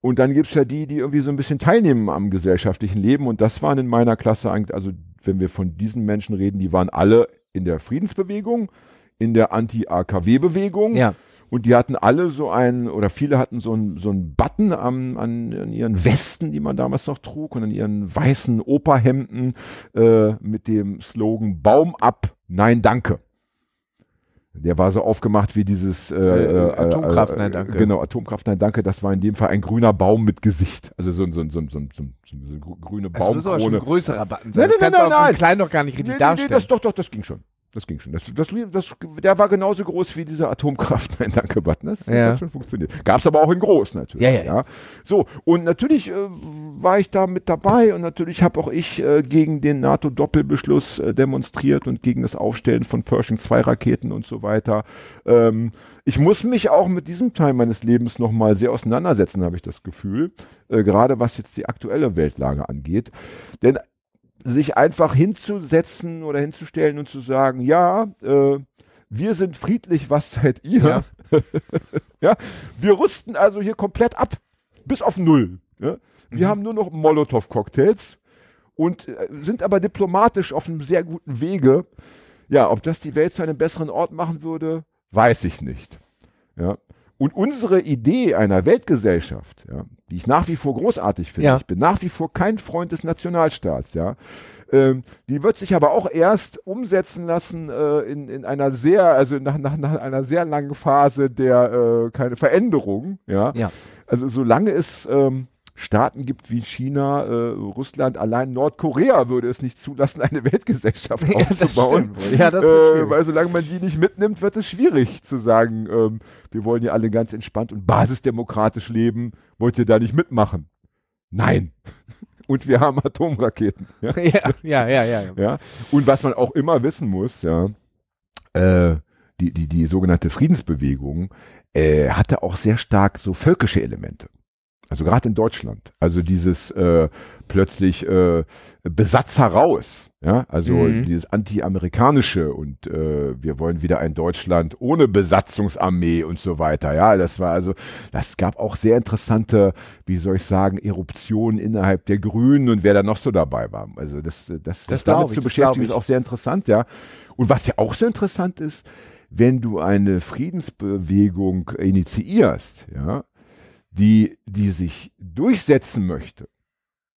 Und dann gibt's ja die, die irgendwie so ein bisschen teilnehmen am gesellschaftlichen Leben. Und das waren in meiner Klasse eigentlich, also wenn wir von diesen Menschen reden, die waren alle in der Friedensbewegung, in der Anti-AKW-Bewegung. Ja. Und die hatten alle so einen, oder viele hatten so einen so einen Button am, an, an ihren Westen, die man damals noch trug, und an ihren weißen Operhemden äh, mit dem Slogan Baum ab, nein danke. Der war so aufgemacht wie dieses äh, Äh, äh, Atomkraft, äh, nein, danke. Genau, Atomkraft, nein, danke. Das war in dem Fall ein grüner Baum mit Gesicht. Also so, ein- so, so, so, so, so grüne Das muss aber schon ein größerer Button Nein, sein. nein, nein, so einem nein. kleinen doch gar nicht richtig Nee, nee, nee, darstellen. das, doch, doch, das ging schon. Das ging schon. Das, das, das, der war genauso groß wie dieser Atomkraft. [laughs] Nein, danke, Button. Das, das Ja. hat schon funktioniert. Gab es aber auch in groß natürlich. Ja, ja, ja. So, und natürlich äh, war ich da mit dabei und natürlich habe auch ich äh, gegen den NATO-Doppelbeschluss äh, demonstriert und gegen das Aufstellen von Pershing-2-Raketen und so weiter. Ähm, ich muss mich auch mit diesem Teil meines Lebens nochmal sehr auseinandersetzen, habe ich das Gefühl. Äh, gerade was jetzt die aktuelle Weltlage angeht. Denn sich einfach hinzusetzen oder hinzustellen und zu sagen, ja, äh, wir sind friedlich, was seid ihr? Ja. [laughs] Ja, wir rüsten also hier komplett ab, bis auf null. Ja? Wir Mhm. haben nur noch Molotow-Cocktails und äh, sind aber diplomatisch auf einem sehr guten Wege. Ja, ob das die Welt zu einem besseren Ort machen würde, weiß ich nicht. Ja. Und unsere Idee einer Weltgesellschaft, ja, die ich nach wie vor großartig finde, Ja. ich bin nach wie vor kein Freund des Nationalstaats, ja, ähm, die wird sich aber auch erst umsetzen lassen äh, in, in einer sehr, also nach, nach, nach einer sehr langen Phase der äh, keine Veränderung, ja. Ja. Also solange es ähm, Staaten gibt wie China, äh, Russland, allein Nordkorea würde es nicht zulassen, eine Weltgesellschaft [laughs] Ja, das aufzubauen. wohl. Ja, das äh, schwierig. weil solange man die nicht mitnimmt, wird es schwierig zu sagen, ähm, wir wollen ja alle ganz entspannt und basisdemokratisch leben. Wollt ihr da nicht mitmachen? Nein. [laughs] Und wir haben Atomraketen. [laughs] Ja? ja, ja, ja, ja. Ja. Und was man auch immer wissen muss, ja, äh, die, die, die sogenannte Friedensbewegung äh, hatte auch sehr stark so völkische Elemente. Also gerade in Deutschland. Also dieses äh, plötzlich äh, Besatz heraus. Ja, also Mhm. dieses anti-amerikanische und äh, wir wollen wieder ein Deutschland ohne Besatzungsarmee und so weiter. Ja, das war also, das gab auch sehr interessante, wie soll ich sagen, Eruptionen innerhalb der Grünen und wer da noch so dabei war. Also das, das, Das damit ich, zu beschäftigen ist auch sehr interessant, ja. Und was ja auch so interessant ist, wenn du eine Friedensbewegung initiierst, ja, die, die sich durchsetzen möchte,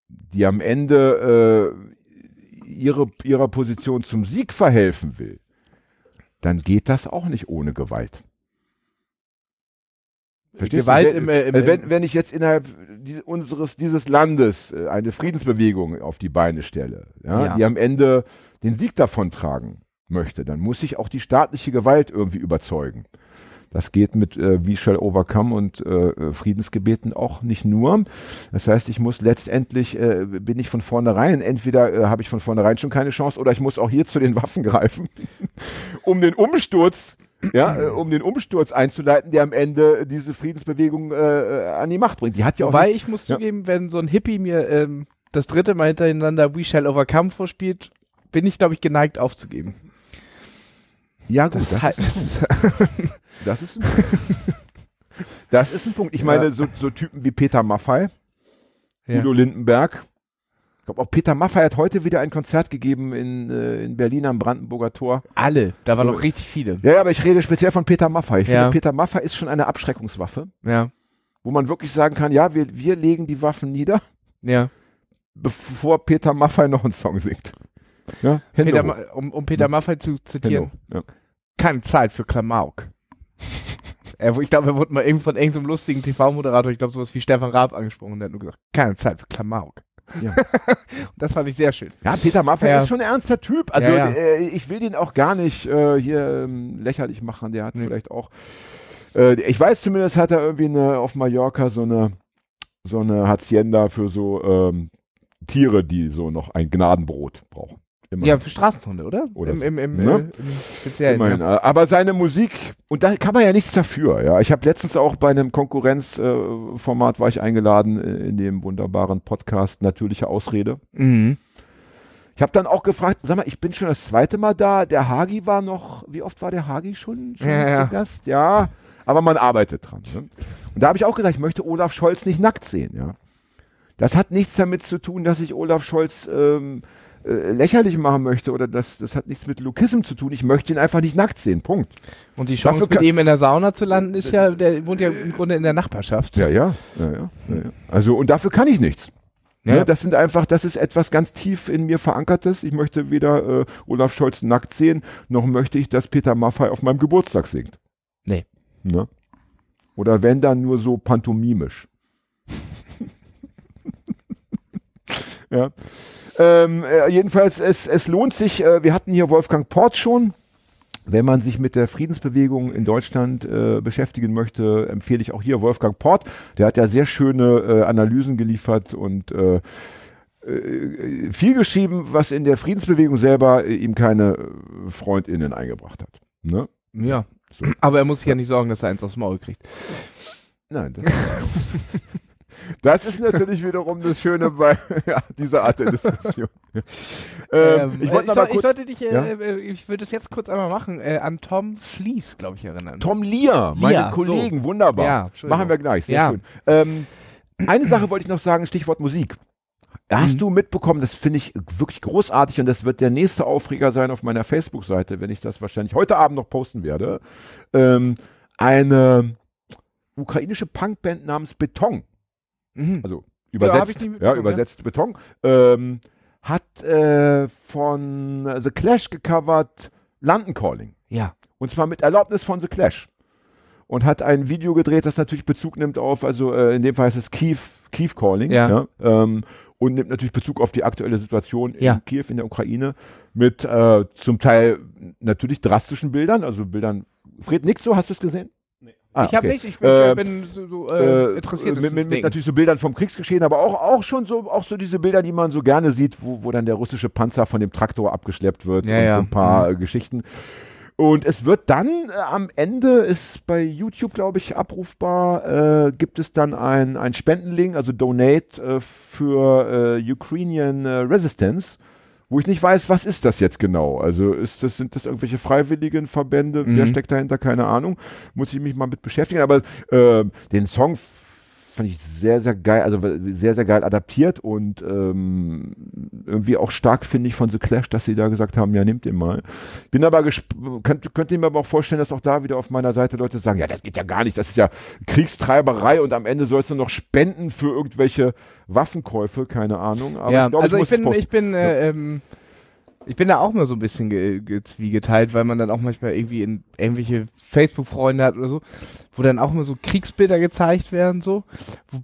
die am Ende äh, ihre, ihrer Position zum Sieg verhelfen will, dann geht das auch nicht ohne Gewalt. Verstehst Gewalt du? im, Wenn, äh, im, äh, wenn, wenn ich jetzt innerhalb unseres, dieses Landes äh, eine Friedensbewegung auf die Beine stelle, ja, Ja. die am Ende den Sieg davontragen möchte, dann muss ich auch die staatliche Gewalt irgendwie überzeugen. Das geht mit äh, We Shall Overcome und äh, äh, Friedensgebeten auch nicht nur. Das heißt, ich muss letztendlich, äh, bin ich von vornherein, entweder äh, habe ich von vornherein schon keine Chance oder ich muss auch hier zu den Waffen greifen, [laughs] um den Umsturz, ja, äh, um den Umsturz einzuleiten, der am Ende diese Friedensbewegung äh, äh, an die Macht bringt. Die hat ja auch nichts- ich muss Ja. zugeben, wenn so ein Hippie mir ähm, das dritte Mal hintereinander We Shall Overcome vorspielt, bin ich, glaube ich, geneigt aufzugeben. Ja gut, Das, das, halt- ist, das ist, [laughs] das ist ein Das ist ein Punkt. Ich meine, so, so Typen wie Peter Maffei, ja. Udo Lindenberg. Ich glaube, auch Peter Maffei hat heute wieder ein Konzert gegeben in, äh, in Berlin am Brandenburger Tor. Alle, da waren noch richtig viele. Ja, ja, aber ich rede speziell von Peter Maffei. Ich Ja. finde, Peter Maffei ist schon eine Abschreckungswaffe, Ja, wo man wirklich sagen kann, ja, wir, wir legen die Waffen nieder, ja. bevor Peter Maffei noch einen Song singt. Ja, Peter, um, um Peter. Maffei zu zitieren. Ja. keine Zeit für Klamauk. [laughs] er, ich glaube, er wurde mal irgend von irgendeinem lustigen TV-Moderator, ich glaube, sowas wie Stefan Raab angesprochen und der hat nur gesagt, keine Zeit für Klamauk. Ja. [laughs] das fand ich sehr schön. Ja, Peter Maffei Ja. ist schon ein ernster Typ. Also ja. Äh, ich will den auch gar nicht äh, hier ähm, lächerlich machen. Der hat Nee. vielleicht auch. Äh, ich weiß zumindest, hat er irgendwie eine, auf Mallorca so eine so eine Hacienda für so ähm, Tiere, die so noch ein Gnadenbrot brauchen. Immer. Ja, für Straßenhunde, oder? Oder Im, im, im, Ne? äh, im Speziellen. Immerhin. Ja. Aber seine Musik, und da kann man ja nichts dafür. Ja, Ich habe letztens auch bei einem Konkurrenzformat äh, war ich eingeladen äh, in dem wunderbaren Podcast Natürliche Ausrede. Mhm. Ich habe dann auch gefragt, sag mal, ich bin schon das zweite Mal da. Der Hagi war noch, wie oft war der Hagi schon, schon Ja, zu ja. Gast? Ja, aber man arbeitet dran. Ne? Und da habe ich auch gesagt, ich möchte Olaf Scholz nicht nackt sehen. Ja, das hat nichts damit zu tun, dass ich Olaf Scholz ähm, äh, lächerlich machen möchte oder das, das hat nichts mit Lukism zu tun. Ich möchte ihn einfach nicht nackt sehen. Punkt. Und die Chance, Dafür mit ihm in der Sauna zu landen, ist ja, der wohnt ja im Grunde in der Nachbarschaft. Ja, ja, ja, ja, ja. Also und dafür kann ich nichts. Ne, Ja. das sind einfach, das ist etwas ganz tief in mir verankertes. Ich möchte weder äh, Olaf Scholz nackt sehen, noch möchte ich, dass Peter Maffay auf meinem Geburtstag singt. Nee. Ne? Oder wenn dann nur so pantomimisch. [laughs] ja. Ähm, äh, jedenfalls, es, es lohnt sich, äh, wir hatten hier Wolfgang Port schon. Wenn man sich mit der Friedensbewegung in Deutschland äh, beschäftigen möchte, empfehle ich auch hier Wolfgang Port. Der hat ja sehr schöne äh, Analysen geliefert und äh, äh, viel geschrieben, was in der Friedensbewegung selber ihm keine FreundInnen eingebracht hat. Ne? Ja. So. Aber er muss sich ja nicht sorgen, dass er eins aufs Maul kriegt. Nein, das, [laughs] das ist natürlich wiederum das Schöne bei [laughs] ja, dieser Art der Diskussion. ähm, Ähm, ich äh, wollte ich, mal ich sollte dich, äh, Ja? äh, ich würde es jetzt kurz einmal machen, äh, an Tom Fleece, glaube ich, erinnern. Tom Lear, meine Lear, Kollegen, wunderbar. Ja. Machen wir gleich, sehr schön. Ähm, eine Sache wollte ich noch sagen, Stichwort Musik. Hast Mhm. du mitbekommen, das finde ich wirklich großartig und das wird der nächste Aufreger sein auf meiner Facebook-Seite, wenn ich das wahrscheinlich heute Abend noch posten werde. Ähm, eine ukrainische Punkband namens Beton, Mhm. also übersetzt, ja, mitbekommen, übersetzt Beton, ähm, hat äh, von The Clash gecovert London Calling. Ja. Und zwar mit Erlaubnis von The Clash. Und hat ein Video gedreht, das natürlich Bezug nimmt auf, also äh, in dem Fall heißt es Kiew, Kiew Calling. Ja. ähm, und nimmt natürlich Bezug auf die aktuelle Situation in Ja. Kiew, in der Ukraine, mit äh, zum Teil natürlich drastischen Bildern, also Bildern. Fred, nix so, hast du es gesehen? Ah, ich habe okay. nicht, ich bin, Äh, bin so, so äh, interessiert. mit, mit, mit natürlich so Bildern vom Kriegsgeschehen, aber auch, auch schon so, auch so diese Bilder, die man so gerne sieht, wo, wo dann der russische Panzer von dem Traktor abgeschleppt wird Ja, und ja. so ein paar Mhm. äh, Geschichten. Und es wird dann äh, am Ende, ist bei YouTube, glaube ich, abrufbar, äh, gibt es dann ein, ein Spendenlink, also Donate äh, für äh, Ukrainian äh, Resistance, wo ich nicht weiß, was ist das jetzt genau? Also ist das, sind das irgendwelche freiwilligen Verbände? Wer Mhm. steckt dahinter? Keine Ahnung. Muss ich mich mal mit beschäftigen. Aber äh, den Song fand ich sehr, sehr geil, also sehr, sehr geil adaptiert und ähm, irgendwie auch stark, finde ich, von The Clash, dass sie da gesagt haben, ja, nehmt den mal. Bin aber gesp- könnt, könnt ihr mir aber auch vorstellen, dass auch da wieder auf meiner Seite Leute sagen, ja, das geht ja gar nicht, das ist ja Kriegstreiberei und am Ende sollst du noch spenden für irgendwelche Waffenkäufe, keine Ahnung. Aber ja, ich glaub, also ich, es bin, ich bin, äh, ähm, ich bin da auch mal so ein bisschen ge ge zwiegeteilt, weil man dann auch manchmal irgendwie in irgendwelche Facebook-Freunde hat oder so, wo dann auch immer so Kriegsbilder gezeigt werden, so.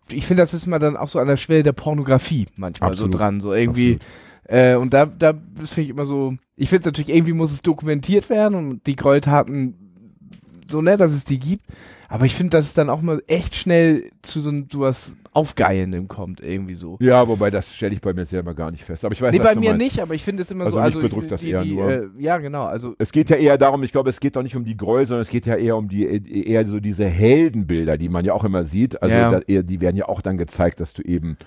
Ich finde, das ist immer dann auch so an der Schwelle der Pornografie manchmal Absolut. so dran, so irgendwie. Äh, und da, da, das finde ich immer so, ich finde natürlich, irgendwie muss es dokumentiert werden und die Gräueltaten so nett, dass es die gibt. Aber ich finde, dass es dann auch mal echt schnell zu so sowas Aufgeilendem kommt, irgendwie so. Ja, wobei das stelle ich bei mir selber gar nicht fest. Aber ich weiß, Nee, bei mir meinst. nicht, aber ich finde es immer Also so. Also bedrückt ich, das die, eher die, nur. Äh, ja, genau. Also Es geht ja eher darum, ich glaube, es geht doch nicht um die Gräuel, sondern es geht ja eher um die eher so diese Heldenbilder, die man ja auch immer sieht. Also Ja. da, die werden ja auch dann gezeigt, dass du eben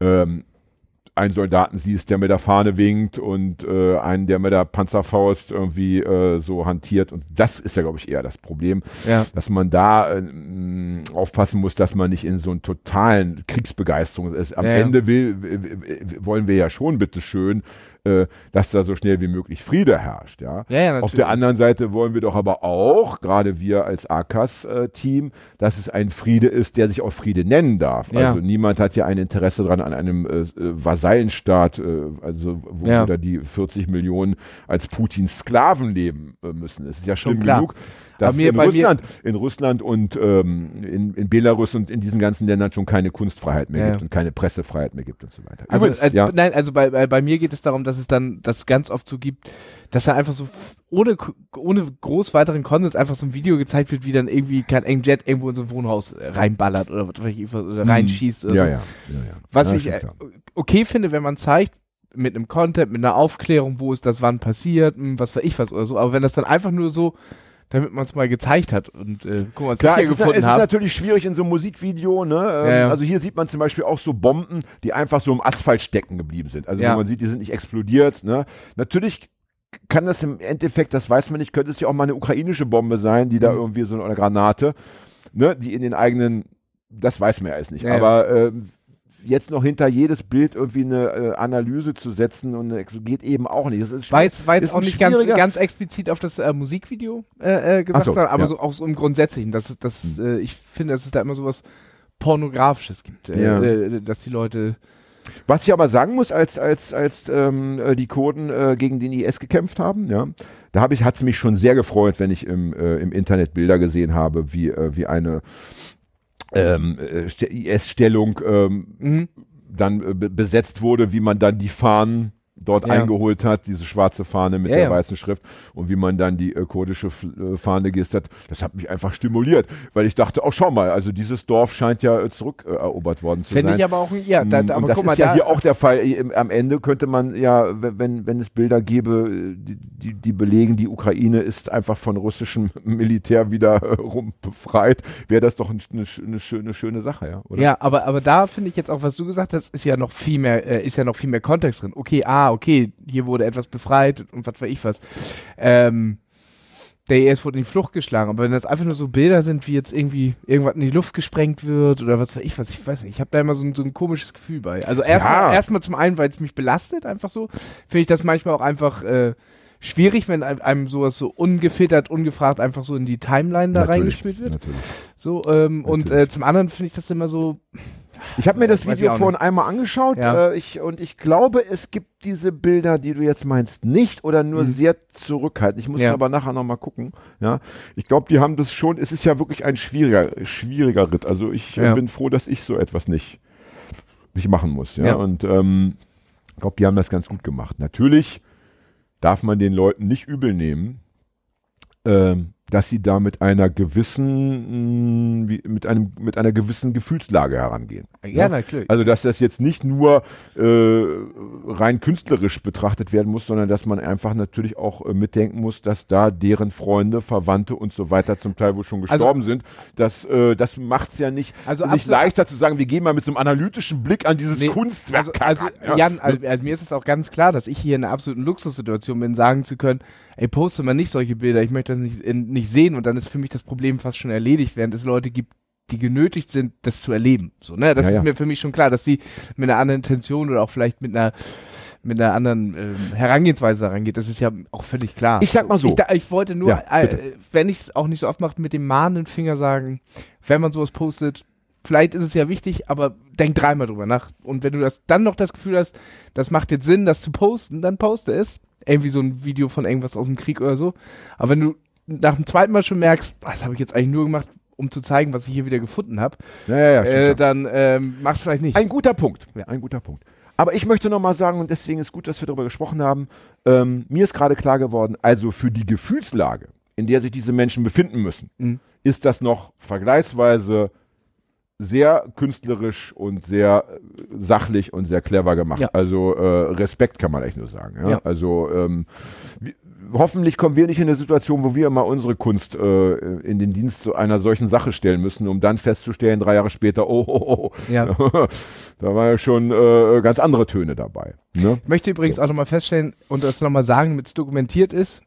ähm, einen Soldaten siehst, der mit der Fahne winkt und äh, einen, der mit der Panzerfaust irgendwie äh, so hantiert. Und das ist ja, glaube ich, eher das Problem, ja, dass man da äh, aufpassen muss, dass man nicht in so einen totalen Kriegsbegeisterung ist. Am Ja. Ende will, wollen wir ja schon bitteschön, äh, dass da so schnell wie möglich Friede herrscht. Ja? ja, ja. Auf der anderen Seite wollen wir doch aber auch, gerade wir als AKAS-Team, dass es ein Friede ist, der sich auch Friede nennen darf. Ja. Also niemand hat ja ein Interesse dran an einem äh, äh, Vasallenstaat, äh, also wo Ja. da die 40 Millionen als Putins Sklaven leben äh, müssen. Es ist ja schlimm genug, dass mir- in Russland, in Russland und ähm, in, in Belarus und in diesen ganzen Ländern schon keine Kunstfreiheit mehr Ja, gibt und keine Pressefreiheit mehr gibt und so weiter. Also, Übrigens, äh, ja. nein, also bei, bei, bei mir geht es darum, dass es dann das ganz oft so gibt, dass da einfach so ohne, ohne groß weiteren Konsens einfach so ein Video gezeigt wird, wie dann irgendwie kein ein Jet irgendwo in so ein Wohnhaus äh, reinballert oder oder reinschießt oder ja, so. ja, ja, ja. Was ich äh, okay finde, wenn man zeigt, mit einem Content, mit einer Aufklärung, wo ist das wann passiert, hm, was weiß ich was oder so, aber wenn das dann einfach nur so, damit man es mal gezeigt hat und äh, guck mal, was Klar, ich es hier ist, es gefunden ist habe. natürlich schwierig in so einem Musikvideo, ne? Ähm, Ja, ja. Also hier sieht man zum Beispiel auch so Bomben, die einfach so im Asphalt stecken geblieben sind. Also Ja. man sieht, die sind nicht explodiert, ne? Natürlich kann das im Endeffekt, das weiß man nicht, könnte es ja auch mal eine ukrainische Bombe sein, die da Mhm. irgendwie so eine Granate, ne? Die in den eigenen, das weiß man ja jetzt nicht. Aber ähm, jetzt noch hinter jedes Bild irgendwie eine äh, Analyse zu setzen und eine, geht eben auch nicht. Das ist War jetzt, war jetzt auch nicht ganz, ganz explizit auf das äh, Musikvideo äh, äh, gesagt, so, sondern aber ja. so auch so im Grundsätzlichen. Dass, dass, äh, ich finde, dass es da immer sowas Pornografisches gibt. Äh, Ja. dass die Leute Was ich aber sagen muss, als, als, als ähm, äh, die Kurden äh, gegen den IS gekämpft haben, ja, da habe ich, hat es mich schon sehr gefreut, wenn ich im, äh, im Internet Bilder gesehen habe, wie, äh, wie eine ähm, äh, Ste- IS-Stellung ähm, Mhm. dann äh, be- besetzt wurde, wie man dann die Fahnen dort Ja. eingeholt hat, diese schwarze Fahne mit Ja, der ja. weißen Schrift und wie man dann die äh, kurdische äh, Fahne gehisst hat, das hat mich einfach stimuliert, weil ich dachte, oh schau mal, also dieses Dorf scheint ja äh, zurückerobert worden zu Finde sein. ich aber auch, ja, da, Mm, da, und aber das guck mal, ist ja da, hier auch der Fall. Im, am Ende könnte man ja, wenn- wenn, es Bilder gäbe, äh, die, die, die belegen, die Ukraine ist einfach von russischem [laughs] Militär wieder äh, rum befreit, wäre das doch ein, eine, eine, schöne, schöne Sache, ja? Oder? Ja, aber, aber da finde ich jetzt auch, was du gesagt hast, ist ja noch viel mehr, äh, ist ja noch viel mehr Kontext drin. Okay, ah, okay, hier wurde etwas befreit und was weiß ich was. Ähm, der IS wurde in die Flucht geschlagen, aber wenn das einfach nur so Bilder sind, wie jetzt irgendwie irgendwas in die Luft gesprengt wird oder was weiß ich was, ich weiß nicht, ich habe da immer so ein, so ein komisches Gefühl bei. Also erstmal Ja. erstmal zum einen, weil es mich belastet, einfach so, finde ich das manchmal auch einfach äh, schwierig, wenn einem- sowas so ungefiltert, ungefragt einfach so in die Timeline da Natürlich, reingespielt wird. Natürlich. So, ähm, und Natürlich. äh, zum anderen finde ich das immer so, Ich habe mir das Weiß Video vorhin einmal angeschaut Ja. äh, ich, und ich glaube, es gibt diese Bilder, die du jetzt meinst, nicht oder nur Mhm. sehr zurückhaltend. Ich muss Ja. aber nachher nochmal gucken. Ja, ich glaube, die haben das schon. Es ist ja wirklich ein schwieriger, schwieriger Ritt. Also ich äh, Ja. bin froh, dass ich so etwas nicht, nicht machen muss. Ja, Ja. und ähm, ich glaube, die haben das ganz gut gemacht. Natürlich darf man den Leuten nicht übel nehmen, ähm, dass sie da mit einer gewissen, wie, mit einem, mit einer gewissen Gefühlslage herangehen. Ja, natürlich. Also, dass das jetzt nicht nur äh, rein künstlerisch betrachtet werden muss, sondern dass man einfach natürlich auch äh, mitdenken muss, dass da deren Freunde, Verwandte und so weiter zum Teil wohl schon Also- gestorben sind. Das, äh, das macht es ja nicht, Also nicht leichter zu sagen, wir gehen mal mit so einem analytischen Blick an dieses Nee, Kunstwerk Also, also ja. Jan, also, also mir ist es auch ganz klar, dass ich hier in einer absoluten Luxussituation bin, sagen zu können, ey, poste mal nicht solche Bilder, ich möchte das nicht, in, nicht sehen und dann ist für mich das Problem fast schon erledigt, während es Leute gibt, die genötigt sind, das zu erleben. So, ne? Das Ja, ist ja. mir für mich schon klar, dass sie mit einer anderen Intention oder auch vielleicht mit einer mit einer anderen ähm, Herangehensweise daran geht, das ist ja auch völlig klar. Ich sag mal so. Ich, da, ich wollte nur, Ja, äh, wenn ich es auch nicht so oft mache, mit dem mahnenden Finger sagen, wenn man sowas postet, vielleicht ist es ja wichtig, aber denk dreimal drüber nach. Und wenn du das dann noch das Gefühl hast, das macht jetzt Sinn, das zu posten, dann poste es. Irgendwie so ein Video von irgendwas aus dem Krieg oder so. Aber wenn du nach dem zweiten Mal schon merkst, "Ah, das habe ich jetzt eigentlich nur gemacht, um zu zeigen, was ich hier wieder gefunden habe, ja, ja, äh, dann ähm, mach's vielleicht nicht. Ein guter Punkt. Ja. Ein guter Punkt. Aber ich möchte nochmal sagen, und deswegen ist gut, dass wir darüber gesprochen haben, ähm, mir ist gerade klar geworden, also für die Gefühlslage, in der sich diese Menschen befinden müssen, Mhm. ist das noch vergleichsweise sehr künstlerisch und sehr äh, sachlich und sehr clever gemacht. Ja. Also äh, Respekt kann man echt nur sagen. Ja? Ja. Also ähm, hoffentlich kommen wir nicht in eine Situation, wo wir mal unsere Kunst äh, in den Dienst zu einer solchen Sache stellen müssen, um dann festzustellen, drei Jahre später, oh, oh, oh, Ja. [laughs] da waren ja schon äh, ganz andere Töne dabei. Ne? Ich möchte übrigens auch nochmal feststellen und das nochmal sagen, damit es dokumentiert ist,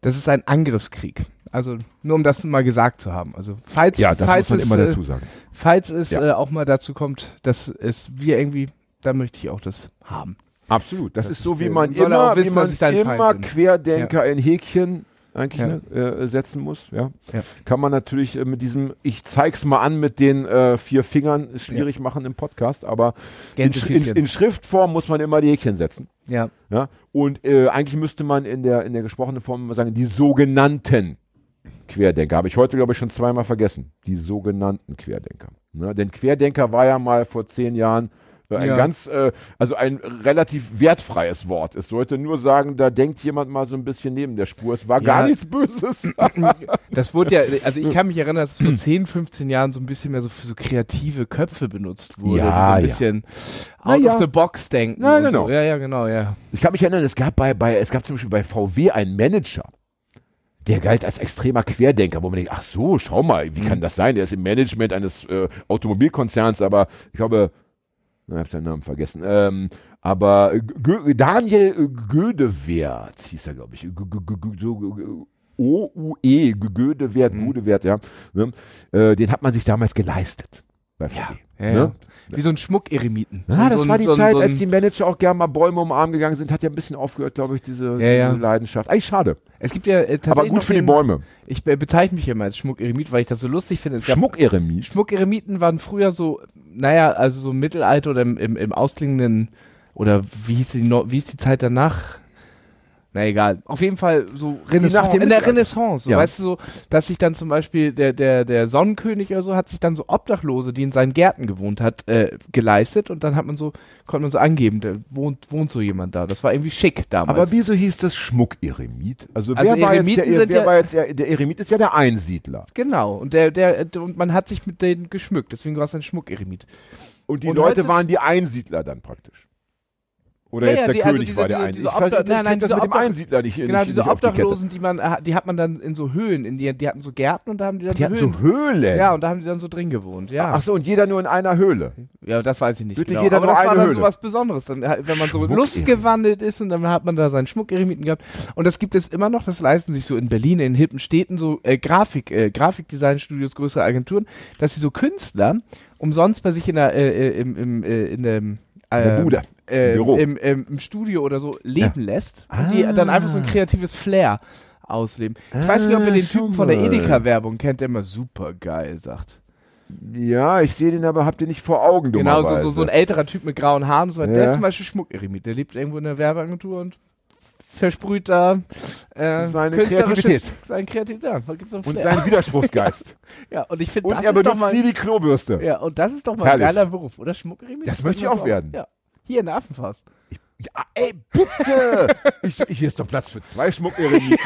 das ist ein Angriffskrieg. Also nur um das mal gesagt zu haben. Also falls, Ja, das falls muss man es, immer äh, dazu sagen. Falls es Ja. äh, auch mal dazu kommt, dass es wir irgendwie, da möchte ich auch das haben. Absolut. Das, das ist so, wie man er immer, wissen, wie man immer. Querdenker in Häkchen eigentlich Ja. ne, äh, setzen muss. Ja. Ja. Kann man natürlich äh, mit diesem, ich zeig's mal an mit den äh, vier Fingern, ist schwierig machen im Podcast, aber in, Sch- in, in Schriftform muss man immer die Häkchen setzen. Ja. Ja? Und äh, eigentlich müsste man in der, in der gesprochenen Form immer sagen, die sogenannten Querdenker. Habe ich heute, glaube ich, schon zweimal vergessen. Die sogenannten Querdenker. Ne? Denn Querdenker war ja mal vor zehn Jahren ein Ja. ganz, äh, also ein relativ wertfreies Wort. Es sollte nur sagen, da denkt jemand mal so ein bisschen neben der Spur. Es war gar Ja. nichts Böses. [laughs] Das wurde ja, also ich kann mich erinnern, dass es vor 10, 15 Jahren so ein bisschen mehr so für so kreative Köpfe benutzt wurde, Ja, so ein ja. bisschen out ja. of the box denken. Na, und genau. So. Ja, ja, genau, ja. Ich kann mich erinnern, es gab bei, bei, es gab zum Beispiel bei VW einen Manager. Der galt als extremer Querdenker, wo man denkt, ach so, schau mal, wie kann das sein? Der ist im Management eines äh, Automobilkonzerns, aber ich glaube, ich habe seinen Namen vergessen. Ähm, aber Gö Daniel Gödewert hieß er, glaube ich. O-U-E, Gödewert, Mhm. Gödewert, ja. Ne? Äh, den hat man sich damals geleistet bei VW. Ja, ne? ja. Wie so ein Schmuckeremiten. Ja, so, das so war die so Zeit, als die Manager auch gerne mal Bäume um Arm gegangen sind, hat ja ein bisschen aufgehört, glaube ich, diese, Ja, ja. diese Leidenschaft. Eigentlich schade, Es gibt ja äh, tatsächlich aber gut für die den- Bäume. Ich be bezeichne mich immer als Schmuckeremit, weil ich das so lustig finde. Schmuckeremie. Schmuckeremiten waren früher so naja, also so im Mittelalter oder im, im, im ausklingenden, oder wie hieß, die, wie hieß die Zeit danach? Na egal. Auf jeden Fall so Renaissance, in der. Renaissance. So, Ja. Weißt du so, dass sich dann zum Beispiel der, der, der Sonnenkönig oder so hat sich dann so Obdachlose, die in seinen Gärten gewohnt hat, äh, geleistet und dann hat man so, konnte man so angeben, da wohnt, wohnt so jemand da. Das war irgendwie schick damals. Aber wieso hieß das Schmuckeremit? Also, Also wer, war jetzt, der, wer ja- war jetzt der, der Eremit ist ja der Einsiedler. Genau, und der, der, und man hat sich mit denen geschmückt, deswegen war es ein Schmuckeremit. Und die Und Leute waren die Einsiedler dann praktisch. Oder Ja, jetzt der die- also König diese- war der Einsiedler. Ich Obdach- ich nein, nein, das mit dem Obdach- Einsiedler nicht, Genau, nicht, diese nicht auf die. Obdachlosen, die man, äh, die hat man dann in so Höhlen, in die, die hatten so Gärten und da haben die dann Die so hatten Höhlen. so Höhlen. ja, und da haben die dann so drin gewohnt, ja. Ach so, und jeder nur in einer Höhle. Ja, das weiß ich nicht Wirklich genau. jeder aber nur das war eine dann Höhle. so was Besonderes, dann, äh, wenn man so Schmuck- lustgewandelt ist und dann hat man da seinen Schmuckeremiten gehabt. Und das gibt es immer noch, das leisten sich so in Berlin, in hippen Städten so äh, Grafik, äh, Grafikdesignstudios, größere Agenturen, dass sie so Künstler umsonst bei sich in der, äh, äh, im, im, äh, in dem In der äh, Bude. Äh, im, im, im Studio oder so leben lässt und die Ah. dann einfach so ein kreatives Flair ausleben. Ich weiß nicht, ob ihr Ah, den Typen von der mal. Edeka-Werbung kennt, der immer super geil sagt. Ja, ich sehe den aber, habt ihr nicht vor Augen, Genau, so, so, so ein älterer Typ mit grauen Haaren und so weiter. Der Ja. ist zum Beispiel Schmuckeremit. Der lebt irgendwo in der Werbeagentur und versprüht da äh, Seine Kreativität. Seine Kreativität. Ja, so Und Flair. sein Widerspruchsgeist. [laughs] ja, und ich finde, Und das er ist doch mal, nie die Klobürste. ja, und das ist doch mal ein geiler Beruf, oder Schmuckeremit? Das möchte ich auch werden. Ja. Hier in der Affenfaust. Ja, ey, bitte! ich, [laughs] ich, hier ist doch Platz für zwei Schmuckeremiten.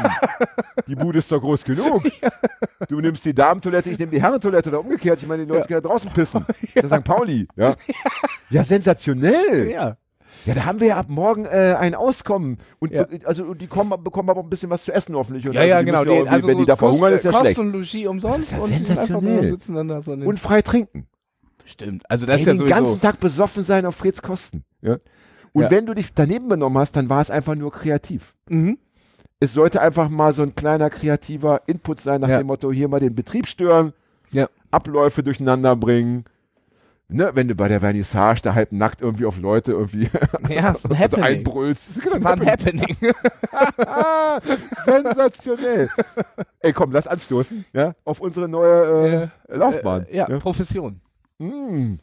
Die Bude ist doch groß genug. [laughs] Du nimmst die Damentoilette, ich nehme die Herrentoilette oder umgekehrt. Ich meine, die Leute Ja. können ja draußen pissen. [laughs] Das ist St. Pauli. Ja, ja sensationell. Ja. Ja, da haben wir ja ab morgen äh, ein Auskommen. Und Ja. also die kommen, bekommen aber ein bisschen was zu essen hoffentlich. Und Ja, also ja, die genau. Die, also wenn so die da Kost, verhungern, ist ja Kost schlecht. und Logis umsonst. Das ist ja und sensationell. sitzen dann da so Und frei trinken. Stimmt. Also das Ey, ist ja den sowieso. ganzen Tag besoffen sein auf Freds Kosten. Ja? Und Ja. wenn du dich daneben benommen hast, dann war es einfach nur kreativ. Mhm. Es sollte einfach mal so ein kleiner kreativer Input sein nach Ja. dem Motto, hier mal den Betrieb stören, Ja. Abläufe durcheinander bringen. Ne, wenn du bei der Vernissage da halb nackt irgendwie auf Leute irgendwie [laughs] Ja, ist ein [laughs] also Happening. einbrüllst. Das ist Das war ein Happening. Ah, [laughs] sensationell. Ey, komm, lass anstoßen, ja, auf unsere neue äh, Laufbahn. Äh, ja, Profession. Mm.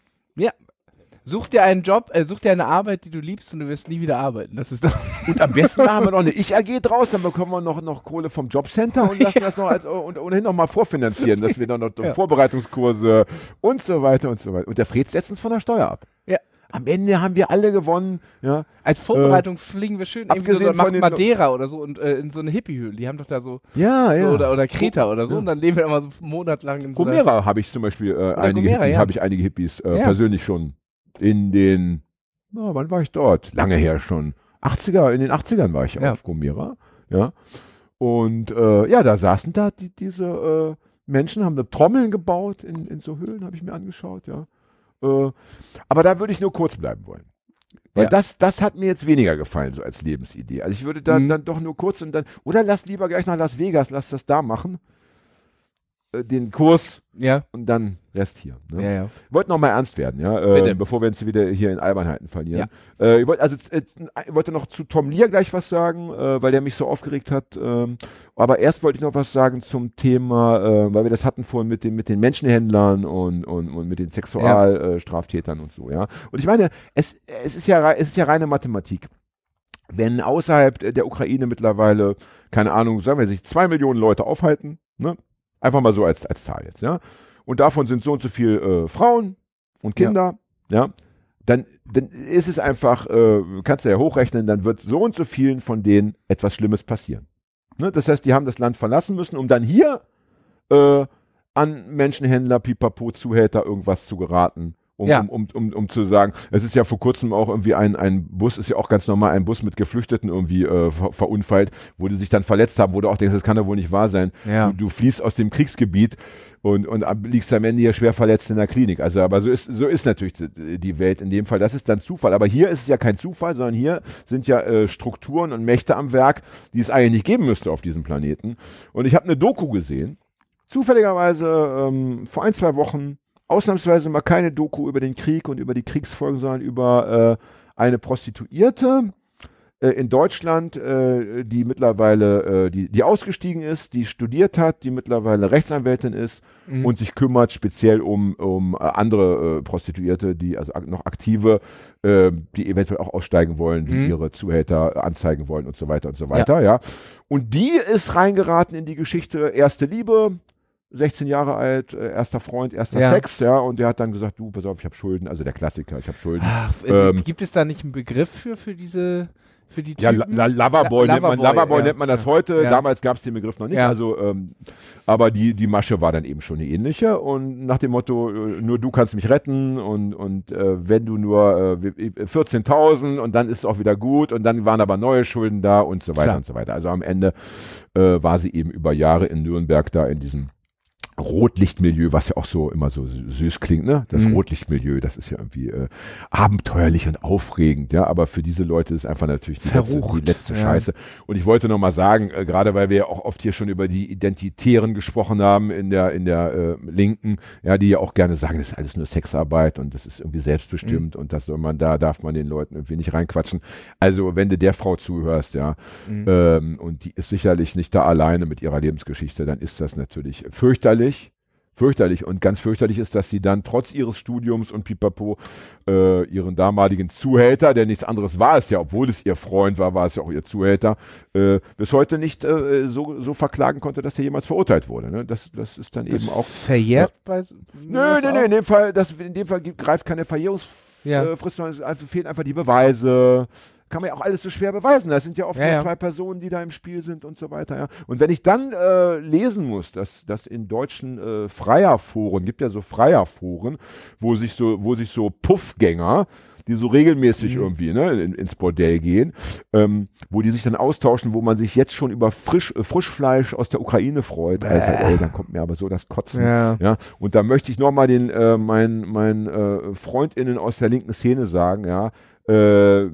Such dir einen Job, äh, such dir eine Arbeit, die du liebst und du wirst nie wieder arbeiten. Das ist doch. [laughs] Und am besten machen wir noch eine Ich-AG draus, dann bekommen wir noch, noch Kohle vom Jobcenter und lassen [laughs] das noch als, und ohnehin noch mal vorfinanzieren, dass wir dann noch Ja. Vorbereitungskurse und so weiter und so weiter. Und der Fred setzt uns von der Steuer ab. Ja. Am Ende haben wir alle gewonnen, ja. Als Vorbereitung fliegen wir schön irgendwie so, den- Madeira oder so und äh, in so eine Hippie-Höhle. Die haben doch da so, Ja, so ja. oder, oder Kreta oder so Ja. und dann leben wir immer so monatelang in so Gomera habe ich zum Beispiel äh, einige, Gomera, Hippies, ja. ich einige Hippies äh, Ja. persönlich schon in den, na, wann war ich dort? Lange her schon. 80er, in den 80ern war ich Ja. auf Gomera, ja. Und äh, ja, da saßen da die, diese äh, Menschen, haben da Trommeln gebaut in, in so Höhlen, habe ich mir angeschaut, ja. Äh, aber da würde ich nur kurz bleiben wollen. Weil Ja. das, das hat mir jetzt weniger gefallen, so als Lebensidee. Also ich würde da Mhm. dann doch nur kurz und dann, oder lass lieber gleich nach Las Vegas, lass das da machen. Äh, den Kurs Ja, und dann Rest hier. Ne? ja, ja. Ich wollte noch mal ernst werden, ja, äh, bevor wir uns wieder hier in Albernheiten verlieren. Äh, ich wollte also äh, ich wollte noch zu Tom Lear gleich was sagen, äh, weil der mich so aufgeregt hat. Ähm, aber erst wollte ich noch was sagen zum Thema, äh, weil wir das hatten vorhin mit den mit den Menschenhändlern und und, und mit den Sexualstraftätern Straftätern und so, ja. Und ich meine, es es ist ja es ist ja reine Mathematik. Wenn außerhalb der Ukraine mittlerweile, keine Ahnung, sagen wir sich, zwei Millionen Leute aufhalten, ne? Einfach mal so als, als Zahl jetzt, ja. Und davon sind so und so viel äh, Frauen und Kinder, ja. Dann, dann ist es einfach, äh, kannst du ja hochrechnen, dann wird so und so vielen von denen etwas Schlimmes passieren. Ne? Das heißt, die haben das Land verlassen müssen, um dann hier äh, an Menschenhändler, Pipapo, Zuhälter irgendwas zu geraten. Um, Ja. um, um, um, um zu sagen, es ist ja vor kurzem auch irgendwie ein, ein Bus, ist ja auch ganz normal, ein Bus mit Geflüchteten irgendwie äh, ver verunfallt, wo die sich dann verletzt haben, wo du auch denkst, das kann doch wohl nicht wahr sein. Ja. Du, du fließt aus dem Kriegsgebiet und, und liegst am Ende hier schwer verletzt in der Klinik. Also, aber so ist, so ist natürlich die, die Welt in dem Fall. Das ist dann Zufall. Aber hier ist es ja kein Zufall, sondern hier sind ja äh, Strukturen und Mächte am Werk, die es eigentlich nicht geben müsste auf diesem Planeten. Und ich habe eine Doku gesehen, zufälligerweise ähm, vor ein, zwei Wochen, ausnahmsweise mal keine Doku über den Krieg und über die Kriegsfolgen, sondern über äh, eine Prostituierte, äh, in Deutschland, äh, die mittlerweile, äh, die, die ausgestiegen ist, die studiert hat, die mittlerweile Rechtsanwältin ist Mhm. und sich kümmert speziell um, um äh, andere äh, Prostituierte, die also ak noch aktive, die eventuell auch aussteigen wollen, die Mhm. ihre Zuhälter anzeigen wollen und so weiter und so weiter, ja. Und die ist reingeraten in die Geschichte erste Liebe, 16 Jahre alt, äh, erster Freund, erster Ja. Sex, ja, und der hat dann gesagt, du, pass auf, ich habe Schulden, also der Klassiker, ich habe Schulden. Ach, äh, Ähm, gibt es da nicht einen Begriff für, für diese, für die Ja, Typen? La La Loverboy La- nennt man, Loverboy, ja. nennt man das Ja. heute. Ja. Damals gab es den Begriff noch nicht. Ja. Also, ähm, aber die, die Masche war dann eben schon eine ähnliche. Und nach dem Motto, äh, nur du kannst mich retten und, und äh, wenn du nur äh, 14.000 und dann ist es auch wieder gut und dann waren aber neue Schulden da und so weiter Klar. und so weiter. Also am Ende äh, war sie eben über Jahre in Nürnberg da in diesem Rotlichtmilieu, was ja auch so immer so süß klingt, ne? Das Mhm. Rotlichtmilieu, das ist ja irgendwie äh, abenteuerlich und aufregend, ja, aber für diese Leute ist einfach natürlich die letzte, Verrucht, die letzte ja. Scheiße. Und ich wollte noch mal sagen, äh, gerade weil wir ja auch oft hier schon über die Identitären gesprochen haben in der in der äh, Linken, ja, die ja auch gerne sagen, das ist alles nur Sexarbeit und das ist irgendwie Mhm. selbstbestimmt und das soll man da darf man den Leuten irgendwie nicht reinquatschen. Also wenn du der Frau zuhörst, ja, Mhm. ähm, und die ist sicherlich nicht da alleine mit ihrer Lebensgeschichte, dann ist das natürlich fürchterlich. Fürchterlich. Und ganz fürchterlich ist, dass sie dann trotz ihres Studiums und Pipapo äh, ihren damaligen Zuhälter, der nichts anderes war es ja, obwohl es ihr Freund war, war es ja auch ihr Zuhälter, äh, bis heute nicht äh, so, so verklagen konnte, dass er jemals verurteilt wurde. Ne? Das, das ist dann das eben auch. verjährt bei so- Nö, nö, nö, in dem Fall, das, in dem Fall greift keine Verjährungsfrist, Ja. Frist, sondern es einfach, fehlen einfach die Beweise. Kann man ja auch alles so schwer beweisen. Das sind ja oft Ja, nur ja. zwei Personen, die da im Spiel sind und so weiter. Ja. Und wenn ich dann äh, lesen muss, dass, dass in deutschen äh, Freierforen, gibt ja so Freierforen, wo sich so, wo sich so Puffgänger, die so regelmäßig Mhm. irgendwie ne, in, ins Bordell gehen, ähm, wo die sich dann austauschen, wo man sich jetzt schon über Frisch, äh, Frischfleisch aus der Ukraine freut. Also, ey, dann kommt mir aber so das Kotzen. Ja. Ja, und da möchte ich nochmal den äh, meinen mein, äh, FreundInnen aus der linken Szene sagen, ja, äh,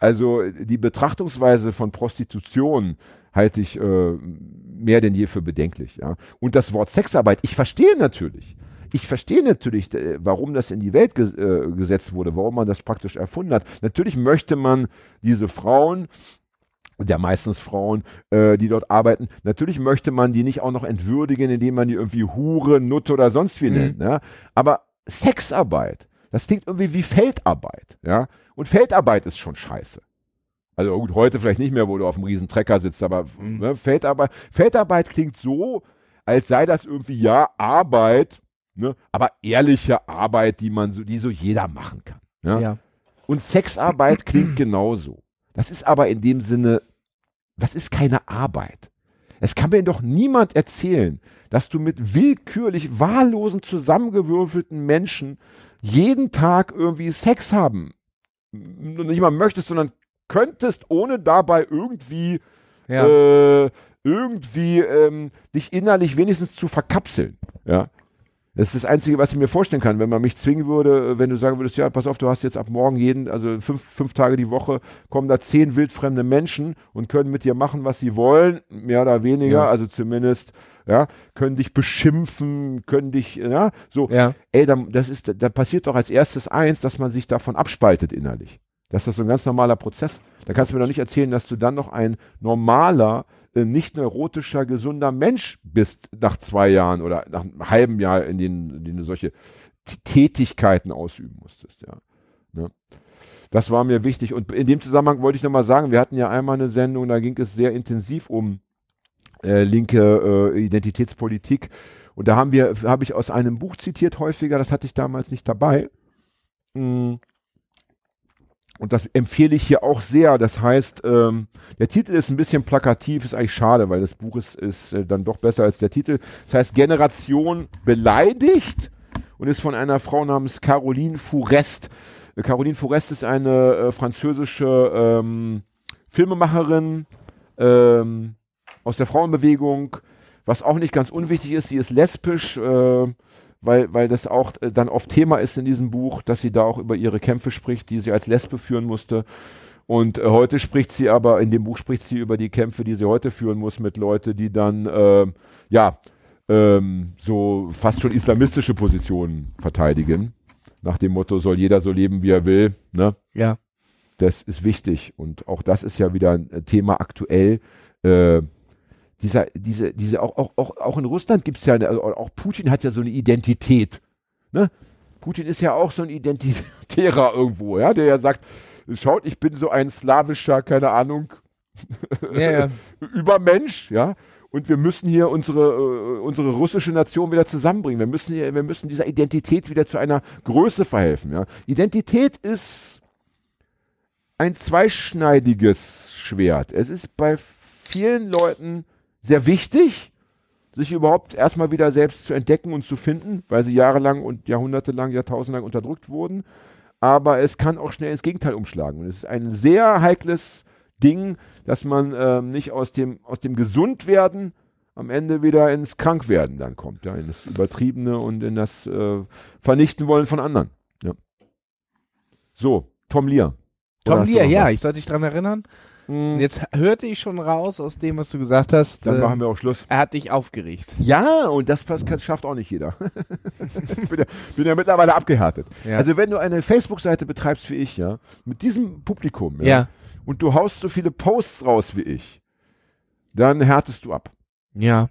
also die Betrachtungsweise von Prostitution halte ich äh, mehr denn je für bedenklich, ja. Und das Wort Sexarbeit, ich verstehe natürlich. Ich verstehe natürlich, äh, warum das in die Welt ges äh, gesetzt wurde, warum man das praktisch erfunden hat. Natürlich möchte man diese Frauen der meistens Frauen, äh, die dort arbeiten. Natürlich möchte man die nicht auch noch entwürdigen, indem man die irgendwie Hure, Nutte oder sonst wie Mhm. nennt. Ja? Aber Sexarbeit, das klingt irgendwie wie Feldarbeit. Ja? Und Feldarbeit ist schon scheiße. Also gut, heute vielleicht nicht mehr, wo du auf einem riesen Trecker sitzt, aber Mhm. ne, Feldarbeit, Feldarbeit klingt so, als sei das irgendwie ja Arbeit, ne, aber ehrliche Arbeit, die man so, die so jeder machen kann. Ja? Ja. Und Sexarbeit klingt [clears throat] genauso. Das ist aber in dem Sinne, das ist keine Arbeit. Es kann mir doch niemand erzählen, dass du mit willkürlich wahllosen zusammengewürfelten Menschen jeden Tag irgendwie Sex haben. Nicht mal möchtest, sondern könntest, ohne dabei irgendwie, Ja. äh, irgendwie ähm, dich innerlich wenigstens zu verkapseln. Ja. Das ist das Einzige, was ich mir vorstellen kann, wenn man mich zwingen würde, äh, wenn du sagen würdest, ja, pass auf, du hast jetzt ab morgen jeden, also fünf, fünf Tage die Woche, kommen da zehn wildfremde Menschen und können mit dir machen, was sie wollen, mehr oder weniger, Ja. also zumindest, ja, können dich beschimpfen, können dich, ja, so, ja. ey, da, das ist, da passiert doch als erstes eins, dass man sich davon abspaltet innerlich. Das ist so ein ganz normaler Prozess. Da kannst du mir doch nicht erzählen, dass du dann noch ein normaler, äh, nicht neurotischer, gesunder Mensch bist nach zwei Jahren oder nach einem halben Jahr, in denen, in denen du solche Tätigkeiten ausüben musstest, ja. Ne? Das war mir wichtig. Und in dem Zusammenhang wollte ich nochmal sagen, wir hatten ja einmal eine Sendung, da ging es sehr intensiv um äh, linke äh, Identitätspolitik. Und da haben wir, habe ich aus einem Buch zitiert häufiger, das hatte ich damals nicht dabei. Mm. Und das empfehle ich hier auch sehr. Das heißt, ähm, der Titel ist ein bisschen plakativ, ist eigentlich schade, weil das Buch ist, ist äh, dann doch besser als der Titel. Das heißt, Generation beleidigt und ist von einer Frau namens Caroline Fourest. Äh, Caroline Fourest ist eine äh, französische ähm, Filmemacherin ähm, aus der Frauenbewegung, was auch nicht ganz unwichtig ist. Sie ist lesbisch, äh, weil, weil das auch äh, dann oft Thema ist in diesem Buch, dass sie da auch über ihre Kämpfe spricht, die sie als Lesbe führen musste. Und äh, heute spricht sie aber, in dem Buch spricht sie über die Kämpfe, die sie heute führen muss mit Leuten, die dann, äh, ja, ähm, so fast schon islamistische Positionen verteidigen. Nach dem Motto, soll jeder so leben, wie er will. Ne? Ja. Das ist wichtig und auch das ist ja wieder ein äh, Thema aktuell. Äh, dieser, diese, diese, auch, auch, auch, auch in Russland gibt es ja, eine, also auch Putin hat ja so eine Identität. Ne? Putin ist ja auch so ein Identitärer [laughs] irgendwo, ja, der ja sagt, schaut, ich bin so ein slawischer, keine Ahnung, Ja, ja. [laughs] Übermensch, ja. Und wir müssen hier unsere, äh, unsere russische Nation wieder zusammenbringen. Wir müssen, hier, wir müssen dieser Identität wieder zu einer Größe verhelfen. Ja. Identität ist ein zweischneidiges Schwert. Es ist bei vielen Leuten sehr wichtig, sich überhaupt erstmal wieder selbst zu entdecken und zu finden, weil sie jahrelang und jahrhundertelang, jahrtausendlang unterdrückt wurden. Aber es kann auch schnell ins Gegenteil umschlagen. Und es ist ein sehr heikles Ding, dass man ähm, nicht aus dem, aus dem Gesundwerden am Ende wieder ins Krankwerden dann kommt, ja, in das Übertriebene und in das äh, Vernichten wollen von anderen. Ja. So, Tom Lear. Tom Lear, ja, was? ich sollte dich dran erinnern. Hm, Und jetzt hörte ich schon raus aus dem, was du gesagt hast. dann äh, machen wir auch Schluss. er hat dich aufgeregt. Ja, und das, schafft auch nicht jeder. [laughs] ich bin ja, bin ja mittlerweile abgehärtet. Ja. Also wenn du eine Facebook-Seite betreibst wie ich, ja, mit diesem Publikum, ja, Ja. und du haust so viele Posts raus wie ich, dann härtest du ab. Ja.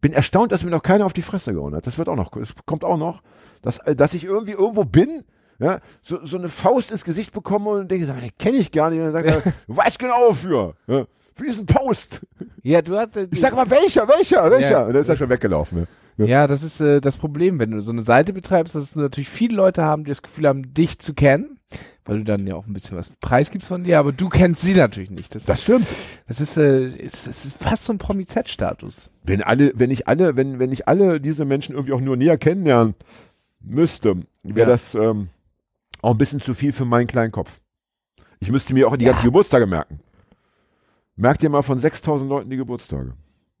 Bin erstaunt, dass mir noch keiner auf die Fresse gehauen hat. Das wird auch noch, das kommt auch noch, dass, äh, dass ich irgendwie irgendwo bin, ja, so, so eine Faust ins Gesicht bekomme und denke, sag den kenne ich gar nicht. Und dann sagt er, [laughs] du weißt genau wofür. Ja, für diesen Post. Ja, du hattest. Ich sag mal, welcher, welcher, welcher? Ja. Und dann ist er schon weggelaufen. Ja. Ja, das ist äh, das Problem, wenn du so eine Seite betreibst, dass es natürlich viele Leute haben, die das Gefühl haben, dich zu kennen, weil du dann ja auch ein bisschen was preisgibst von dir, aber du kennst sie natürlich nicht. Das, Das stimmt. das ist, äh, es, es ist fast so ein Promi-Z-Status. Wenn alle, wenn ich alle, wenn, wenn ich alle diese Menschen irgendwie auch nur näher kennenlernen müsste, wäre Ja. das ähm, auch ein bisschen zu viel für meinen kleinen Kopf. Ich müsste mir auch die Ja. ganzen Geburtstage merken. Merk dir mal von 6000 Leuten die Geburtstage.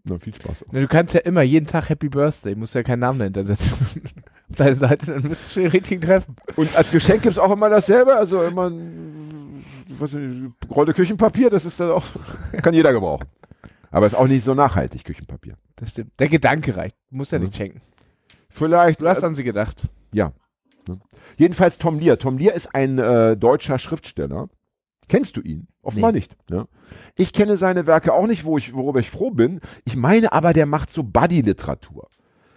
Na, viel Spaß. Na, Du kannst ja immer jeden Tag Happy Birthday, musst ja keinen Namen dahinter setzen. [laughs] Auf deine Seite, dann müsstest du den richtigen treffen. Und als Geschenk gibt es auch immer dasselbe, also immer ein, was Rolle Küchenpapier, das ist dann auch, kann jeder gebrauchen. Aber ist auch nicht so nachhaltig, Küchenpapier. Das stimmt. Der Gedanke reicht. Du musst ja Mhm. nicht schenken. Vielleicht, Du hast an sie gedacht. Ja. Ne? Jedenfalls Tom Lear. Tom Lear ist ein äh, deutscher Schriftsteller. Kennst du ihn? Offenbar Nee. nicht. Ja. Ich kenne seine Werke auch nicht, wo ich, worüber ich froh bin. Ich meine aber, der macht so Buddy-Literatur.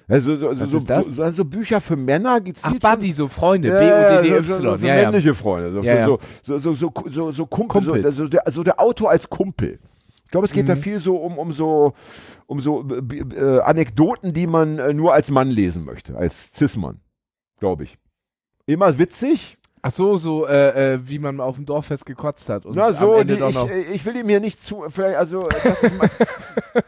Also so, so, so, so, Bücher für Männer Ach, gezielt. Buddy, so Freunde. Ja, B-O-D-D-Y. so, so, so ja, männliche Freunde. So, Ja, ja. so, so, so, so, so, so Kumpel. So, der, so der Autor als Kumpel. Ich glaube, es geht da Mhm. viel so um, um so, um so äh, äh, Anekdoten, die man äh, nur als Mann lesen möchte, als Cis-Mann. Glaube ich. Immer witzig. Ach so, so, äh, äh, wie man auf dem Dorffest gekotzt hat. Und Na am so, Ende die, ich, äh, ich will ihm hier nicht zu, vielleicht, also, äh,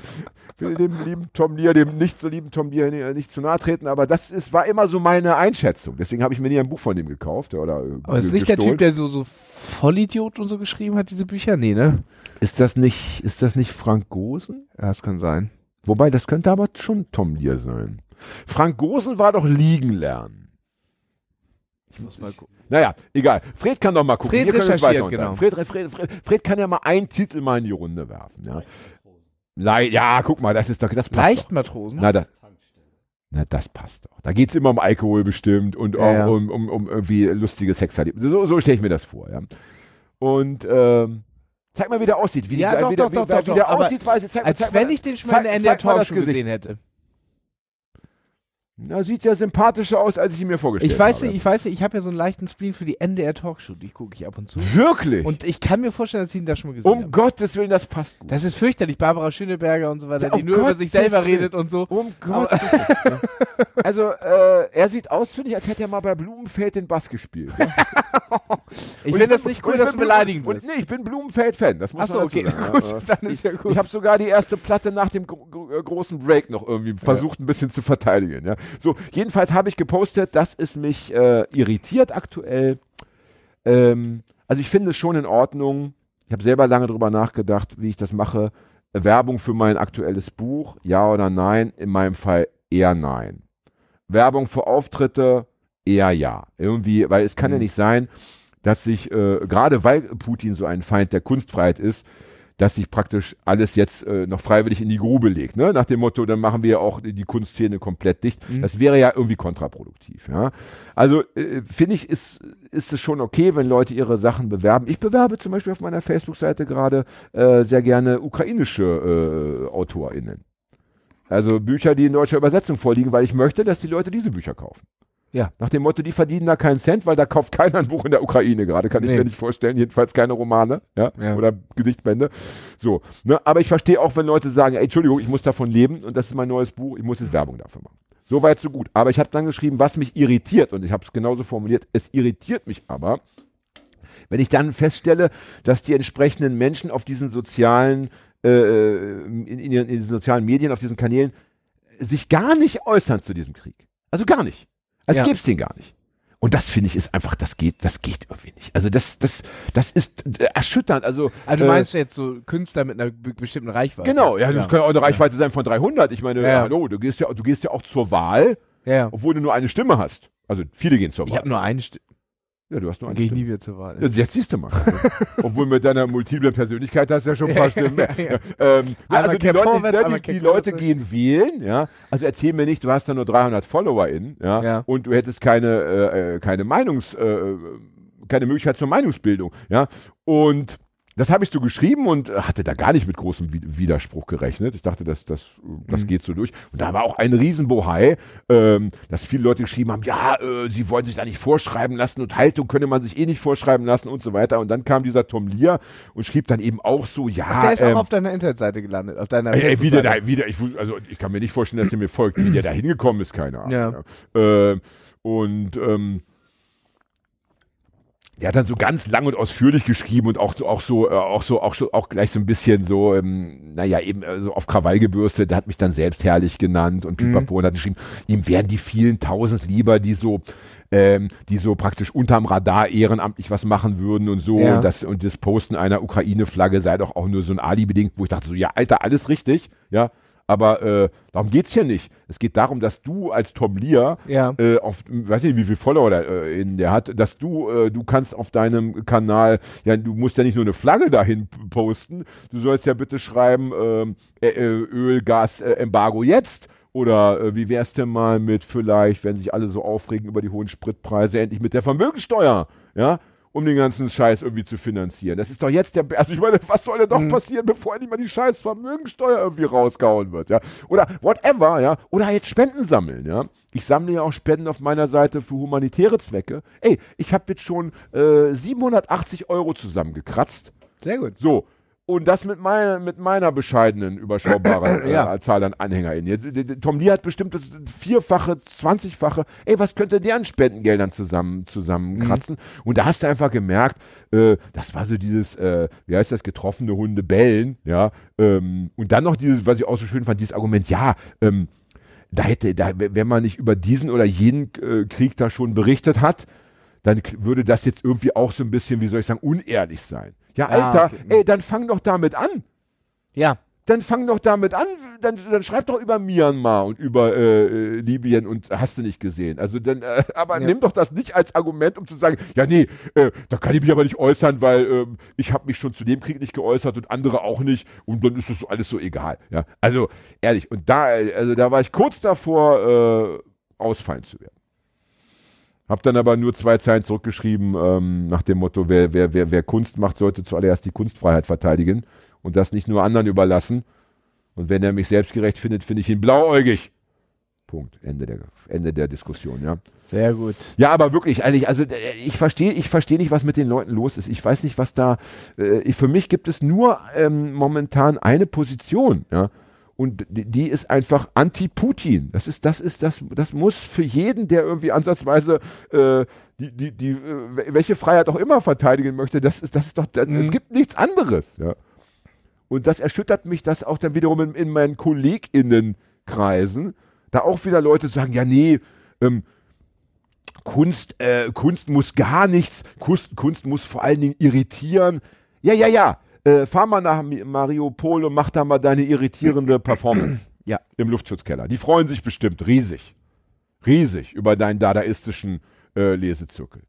ich [laughs] will dem lieben Tom Lear, dem nicht so lieben Tom Lear äh, nicht zu nahe treten, aber das ist, war immer so meine Einschätzung. Deswegen habe ich mir nie ein Buch von dem gekauft. Oder, Aber ist nicht der. Typ, der so, so Vollidiot und so geschrieben hat, diese Bücher? Nee, ne? Ist das nicht, ist das nicht Frank Gosen? Ja, das kann sein. Wobei, das könnte aber schon Tom Lear sein. Frank Gosen war doch liegen lernen. Ich muss mal gucken. Naja, egal. Fred kann doch mal gucken. Fred recherchiert, genau. Fred, Fred, Fred, Fred kann ja mal einen Titel mal in die Runde werfen. Ja, Le ja guck mal, das ist doch, das passt Leichtmatrosen? Doch. Na, das, na, das passt doch. Da geht es immer um Alkohol bestimmt und Ja, auch ja. Um, um, um irgendwie lustige Sexerlebnisse. So, so stelle ich mir das vor. Ja. Und ähm, zeig mal, wie der aussieht. Wie, Ja, die, doch, wie, der, doch, wie, doch, wie, doch, wie der aussieht, weiß ich. Zeig, Als zeig wenn mal, ich den mal in der Talkshow gesehen hätte. Na, sieht ja sympathischer aus, als ich ihn mir vorgestellt Ich weiß habe. nicht, ich weiß nicht, ich habe ja so einen leichten Spleen für die NDR Talkshow, die gucke ich ab und zu. Wirklich? Und ich kann mir vorstellen, dass ich ihn da schon mal gesehen um habe. Gottes Willen, das passt gut. Das ist fürchterlich, Barbara Schöneberger und so weiter, Ja, um die nur über Gottes sich selber Willen. redet und so. Um Gottes Willen. Also, äh, er sieht aus, finde ich, als hätte er mal bei Blumenfeld den Bass gespielt. Ja? [laughs] Ich finde das nicht cool, dass du beleidigen und. Nee, ich bin Blumenfeld-Fan. Das muss Achso, okay, sagen. [laughs] gut, Ja, dann ist ja Ich, gut. ich habe sogar die erste Platte nach dem gro gro großen Break noch irgendwie versucht, ein bisschen zu verteidigen. Ja. So, jedenfalls habe ich gepostet, dass es mich äh, irritiert aktuell. Ähm, also ich finde es schon in Ordnung. Ich habe selber lange drüber nachgedacht, wie ich das mache. Werbung für mein aktuelles Buch, ja oder nein? In meinem Fall eher nein. Werbung für Auftritte, eher ja. Irgendwie, weil es kann ja Mhm. nicht sein, dass sich, äh, gerade weil Putin so ein Feind der Kunstfreiheit ist, dass sich praktisch alles jetzt äh, noch freiwillig in die Grube legt. Ne? Nach dem Motto, dann machen wir auch die Kunstszene komplett dicht. Das wäre ja irgendwie kontraproduktiv. Ja? Also äh, finde ich, ist, ist es schon okay, wenn Leute ihre Sachen bewerben. Ich bewerbe zum Beispiel auf meiner Facebook-Seite gerade äh, sehr gerne ukrainische äh, AutorInnen. Also Bücher, die in deutscher Übersetzung vorliegen, weil ich möchte, dass die Leute diese Bücher kaufen. Ja. Nach dem Motto, die verdienen da keinen Cent, weil da kauft keiner ein Buch in der Ukraine gerade, kann ich Nee. mir nicht vorstellen, jedenfalls keine Romane, ja, Ja. oder Gedichtbände. So, ne? aber ich verstehe auch, wenn Leute sagen, ey, Entschuldigung, ich muss davon leben und das ist mein neues Buch, ich muss jetzt Werbung dafür machen. So weit, so gut. Aber ich habe dann geschrieben, was mich irritiert und ich habe es genauso formuliert, es irritiert mich aber, wenn ich dann feststelle, dass die entsprechenden Menschen auf diesen sozialen, äh, in, in, in diesen sozialen Medien, auf diesen Kanälen sich gar nicht äußern zu diesem Krieg. Also gar nicht. Als Ja. gäbe es den gar nicht. Und das finde ich ist einfach, das geht, das geht irgendwie nicht. Also das, das, das ist äh, erschütternd. Also, Also du äh, meinst jetzt so Künstler mit einer be bestimmten Reichweite? Genau, ja, das kann ja auch eine Reichweite sein von 300. Ich meine, Ja, ja. hallo, du gehst ja, du gehst ja auch zur Wahl, Ja, ja. obwohl du nur eine Stimme hast. Also viele gehen zur Ich Wahl. habe nur eine Stimme. Ja, du hast nur eine gehe ich nie wieder zur Wahl. Ja, Jetzt siehst du mal. [laughs] Obwohl mit deiner multiplen Persönlichkeit hast du ja schon ein paar Stimmen mehr. Ja. Ähm, ja, also die Leute, vorwärts, ne, die, die Cap Leute gehen wählen, ja. Also erzähl mir nicht, du hast da nur 300 FollowerInnen, ja, Ja. und du hättest keine, äh, äh, keine Meinungs, äh, keine Möglichkeit zur Meinungsbildung, ja. Und das habe ich so geschrieben und hatte da gar nicht mit großem Wi- Widerspruch gerechnet. Ich dachte, das, das, das Mhm. geht so durch. Und da war auch ein Riesenbohai, ähm, dass viele Leute geschrieben haben, ja, äh, sie wollen sich da nicht vorschreiben lassen und Haltung könne man sich eh nicht vorschreiben lassen und so weiter. Und dann kam dieser Tom Lear und schrieb dann eben auch so, ja, Ach, der ist ähm, auch auf deiner Internetseite gelandet, auf deiner Ey, ey, wie der Facebook-Seite. da, wie der, ich, also ich kann mir nicht vorstellen, dass der mir folgt, wie der da hingekommen ist, keine Ahnung. Ja. Ähm, und ähm, der hat dann so ganz lang und ausführlich geschrieben und auch, so- auch so, äh, auch so, auch so, auch gleich so ein bisschen so, ähm, naja, eben äh, so auf Krawall gebürstet, der hat mich dann selbst herrlich genannt und pipapo und hat geschrieben, ihm wären die vielen tausend lieber, die so, ähm, die so praktisch unterm Radar ehrenamtlich was machen würden und so. Ja. Und, das, und das Posten einer Ukraine-Flagge sei doch auch nur so ein Ali-bedingt, wo ich dachte so, ja, Alter, alles richtig, ja. Aber äh, darum geht's hier nicht. Es geht darum, dass du als Tom Lear Ja. äh, auf, weiß nicht, wie viel Follower der, äh, in der hat, dass du, äh, du kannst auf deinem Kanal, ja, du musst ja nicht nur eine Flagge dahin posten, du sollst ja bitte schreiben, ähm, äh, äh, Öl, Gas, äh, Embargo jetzt. Oder äh, wie wär's denn mal mit vielleicht, wenn sich alle so aufregen über die hohen Spritpreise, endlich mit der Vermögensteuer, ja, um den ganzen Scheiß irgendwie zu finanzieren. Das ist doch jetzt der, also ich meine, was soll denn doch passieren, bevor endlich mal die scheiß Vermögensteuer irgendwie rausgehauen wird, ja? Oder whatever, ja? Oder jetzt Spenden sammeln, ja? Ich sammle ja auch Spenden auf meiner Seite für humanitäre Zwecke. Ey, ich habe jetzt schon äh, 780 Euro zusammengekratzt. Sehr gut. So. Und das mit meiner, mit meiner bescheidenen, überschaubaren [clears throat] äh, Ja. Zahl an AnhängerInnen. Jetzt, d- Tom Lee hat bestimmt das vierfache, zwanzigfache. Ey, was könnte der an Spendengeldern zusammen, zusammenkratzen? Und da hast du einfach gemerkt, äh, das war so dieses, äh, wie heißt das, getroffene Hunde bellen, ja. Ähm, und dann noch dieses, was ich auch so schön fand, dieses Argument, ja, ähm, da hätte, da, wenn man nicht über diesen oder jenen äh, Krieg da schon berichtet hat, dann würde das jetzt irgendwie auch so ein bisschen, wie soll ich sagen, unehrlich sein. Ja, Ah, Alter, okay. ey, dann fang doch damit an. Ja. Dann fang doch damit an, dann, dann schreib doch über Myanmar und über äh, äh, Libyen und hast du nicht gesehen. Also dann, äh, [laughs] aber Ja. nimm doch das nicht als Argument, um zu sagen, ja nee, äh, da kann ich mich aber nicht äußern, weil ähm, ich habe mich schon zu dem Krieg nicht geäußert und andere auch nicht und dann ist das alles so egal. Ja, also ehrlich und da, äh, also da war ich kurz davor, äh, ausfallen zu werden. Hab dann aber nur zwei Zeilen zurückgeschrieben ähm, nach dem Motto, wer, wer, wer, wer Kunst macht, sollte zuallererst die Kunstfreiheit verteidigen und das nicht nur anderen überlassen. Und wenn er mich selbstgerecht findet, finde ich ihn blauäugig. Punkt. Ende der, Ende der Diskussion, ja. Sehr gut. Ja, aber wirklich, ehrlich, also äh, ich verstehe ich verstehe nicht, was mit den Leuten los ist. Ich weiß nicht, was da. Äh, ich- für mich gibt es nur ähm, momentan eine Position, ja. Und die, ist einfach anti-Putin. Das ist, das ist, das, das muss für jeden, der irgendwie ansatzweise äh, die, die, die, äh, welche Freiheit auch immer verteidigen möchte, das ist, das ist doch, das, es Mhm. gibt nichts anderes, ja. Und das erschüttert mich, dass auch dann wiederum in, in meinen KollegInnenkreisen da auch wieder Leute sagen, ja, nee, ähm, Kunst, äh, Kunst muss gar nichts, Kunst, Kunst muss vor allen Dingen irritieren. Ja, ja, ja. Äh, fahr mal nach Mariupol und mach da mal deine irritierende [clears throat] Performance. Ja. Im Luftschutzkeller. Die freuen sich bestimmt riesig. Riesig über deinen dadaistischen äh, Lesezirkel.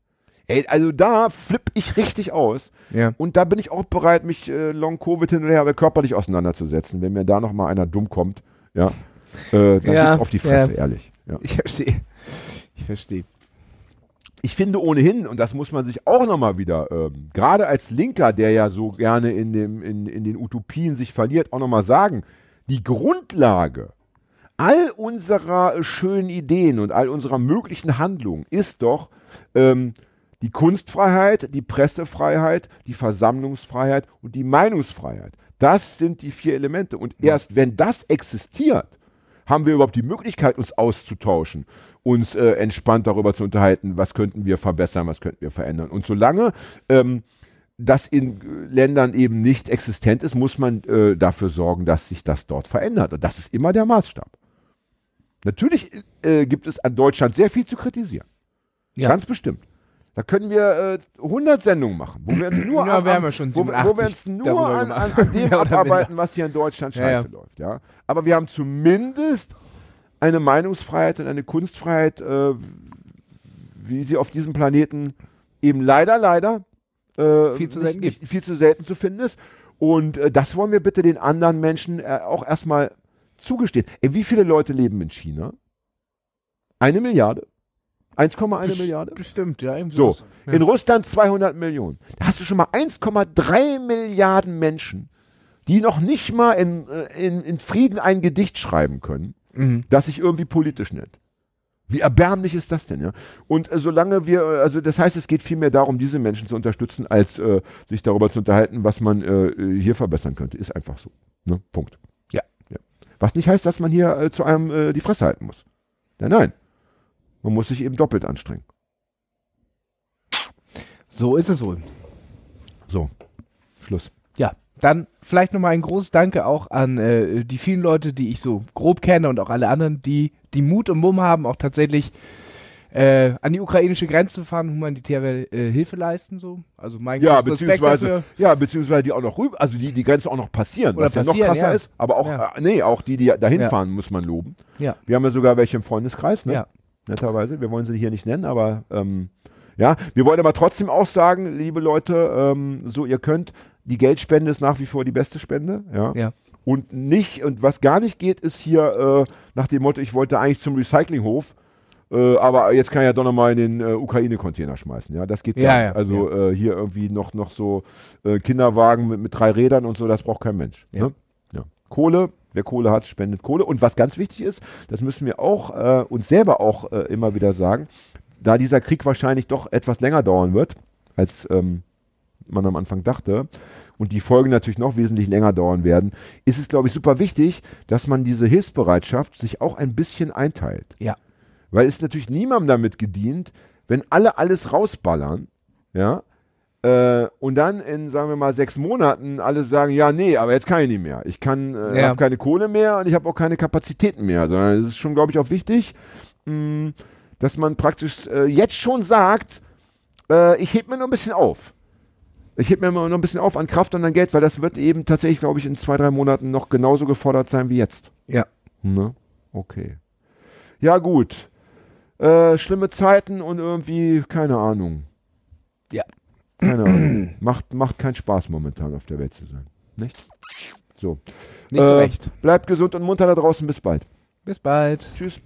Ey, also da flippe ich richtig aus. Ja. Und da bin ich auch bereit, mich äh, Long Covid hin und her körperlich auseinanderzusetzen. Wenn mir da noch mal einer dumm kommt, ja, äh, dann Ja, geht's auf die Fresse, ja. ehrlich. Ja. Ich verstehe. Ich verstehe. Ich finde ohnehin, und das muss man sich auch noch mal wieder, ähm, gerade als Linker, der ja so gerne in, dem, in, in den Utopien sich verliert, auch noch mal sagen, die Grundlage all unserer äh, schönen Ideen und all unserer möglichen Handlungen ist doch ähm, die Kunstfreiheit, die Pressefreiheit, die Versammlungsfreiheit und die Meinungsfreiheit. Das sind die vier Elemente. Und erst wenn das existiert, haben wir überhaupt die Möglichkeit, uns auszutauschen, uns äh, entspannt darüber zu unterhalten, was könnten wir verbessern, was könnten wir verändern. Und solange ähm, das in Ländern eben nicht existent ist, muss man äh, dafür sorgen, dass sich das dort verändert. Und das ist immer der Maßstab. Natürlich äh, gibt es an Deutschland sehr viel zu kritisieren. Ja. Ganz bestimmt. Da können wir äh, 100 Sendungen machen, wo wir uns nur, [clears throat] Ja, am, wir ja wo, wo wir 87 uns nur an, an, an [laughs] dem abarbeiten, was hier in Deutschland Ja, scheiße ja. läuft. Ja? Aber wir haben zumindest eine Meinungsfreiheit und eine Kunstfreiheit, äh, wie sie auf diesem Planeten eben leider, leider äh, Viel zu selten nicht, viel zu selten zu finden ist. Und äh, das wollen wir bitte den anderen Menschen äh, auch erstmal zugestehen. Ey, wie viele Leute leben in China? Eine Milliarde? 1,1 Milliarde? Bestimmt, ja. So. Ja. in Russland 200 Millionen. Da hast du schon mal 1,3 Milliarden Menschen, die noch nicht mal in, äh, in, in Frieden ein Gedicht schreiben können, Mhm. das sich irgendwie politisch nennt. Wie erbärmlich ist das denn, ja? Und äh, solange wir, äh, also das heißt, es geht vielmehr darum, diese Menschen zu unterstützen, als äh, sich darüber zu unterhalten, was man äh, hier verbessern könnte. Ist einfach so. Ne? Punkt. Ja. ja. Was nicht heißt, dass man hier äh, zu einem äh, die Fresse halten muss. Ja, nein. Man muss sich eben doppelt anstrengen. So ist es wohl. So. Schluss. Ja, dann vielleicht nochmal ein großes Danke auch an äh, die vielen Leute, die ich so grob kenne und auch alle anderen, die die Mut und Mumm haben, auch tatsächlich äh, an die ukrainische Grenze zu fahren, humanitäre äh, Hilfe leisten. So. Also mein Ja, beziehungsweise, ja, beziehungsweise die auch noch rüber, also die die Grenze auch noch passieren, Oder was ja noch passieren, krasser ja. ist, aber auch, Ja. äh, nee, auch die, die dahin Ja. fahren, muss man loben. Ja. Wir haben ja sogar welche im Freundeskreis, ne? Ja. Netterweise. Wir wollen sie hier nicht nennen, aber ähm, ja, wir wollen aber trotzdem auch sagen, liebe Leute, ähm, so ihr könnt, die Geldspende ist nach wie vor die beste Spende, ja. Ja. Und nicht, und was gar nicht geht, ist hier äh, nach dem Motto, ich wollte eigentlich zum Recyclinghof, äh, aber jetzt kann ich ja doch nochmal in den äh, Ukraine-Container schmeißen. Ja, das geht Ja, gar ja, nicht. Also Äh, hier irgendwie noch, noch so äh, Kinderwagen mit, mit drei Rädern und so, das braucht kein Mensch. Ja. Ne? Kohle, wer Kohle hat, spendet Kohle. Und was ganz wichtig ist, das müssen wir auch äh, uns selber auch äh, immer wieder sagen, da dieser Krieg wahrscheinlich doch etwas länger dauern wird, als ähm, man am Anfang dachte, und die Folgen natürlich noch wesentlich länger dauern werden, ist es, glaube ich, super wichtig, dass man diese Hilfsbereitschaft sich auch ein bisschen einteilt. Ja. Weil es natürlich niemandem damit gedient, wenn alle alles rausballern, ja, äh, und dann in, sagen wir mal, sechs Monaten alle sagen, ja, nee, aber jetzt kann ich nicht mehr. Ich kann, äh, Ja. habe keine Kohle mehr und ich habe auch keine Kapazitäten mehr, sondern es ist schon, glaube ich, auch wichtig, mh, dass man praktisch äh, jetzt schon sagt, äh, ich heb mir nur ein bisschen auf. Ich heb mir nur ein bisschen auf an Kraft und an Geld, weil das wird eben tatsächlich, glaube ich, in zwei, drei Monaten noch genauso gefordert sein wie jetzt. Ja. Ne? Okay. Ja, gut. Äh, schlimme Zeiten und irgendwie, keine Ahnung. Ja. Keine Ahnung. [clears throat] macht, macht keinen Spaß momentan auf der Welt zu sein. Nicht? So. Nicht so Äh, recht. Bleibt gesund und munter da draußen. Bis bald. Bis bald. Tschüss.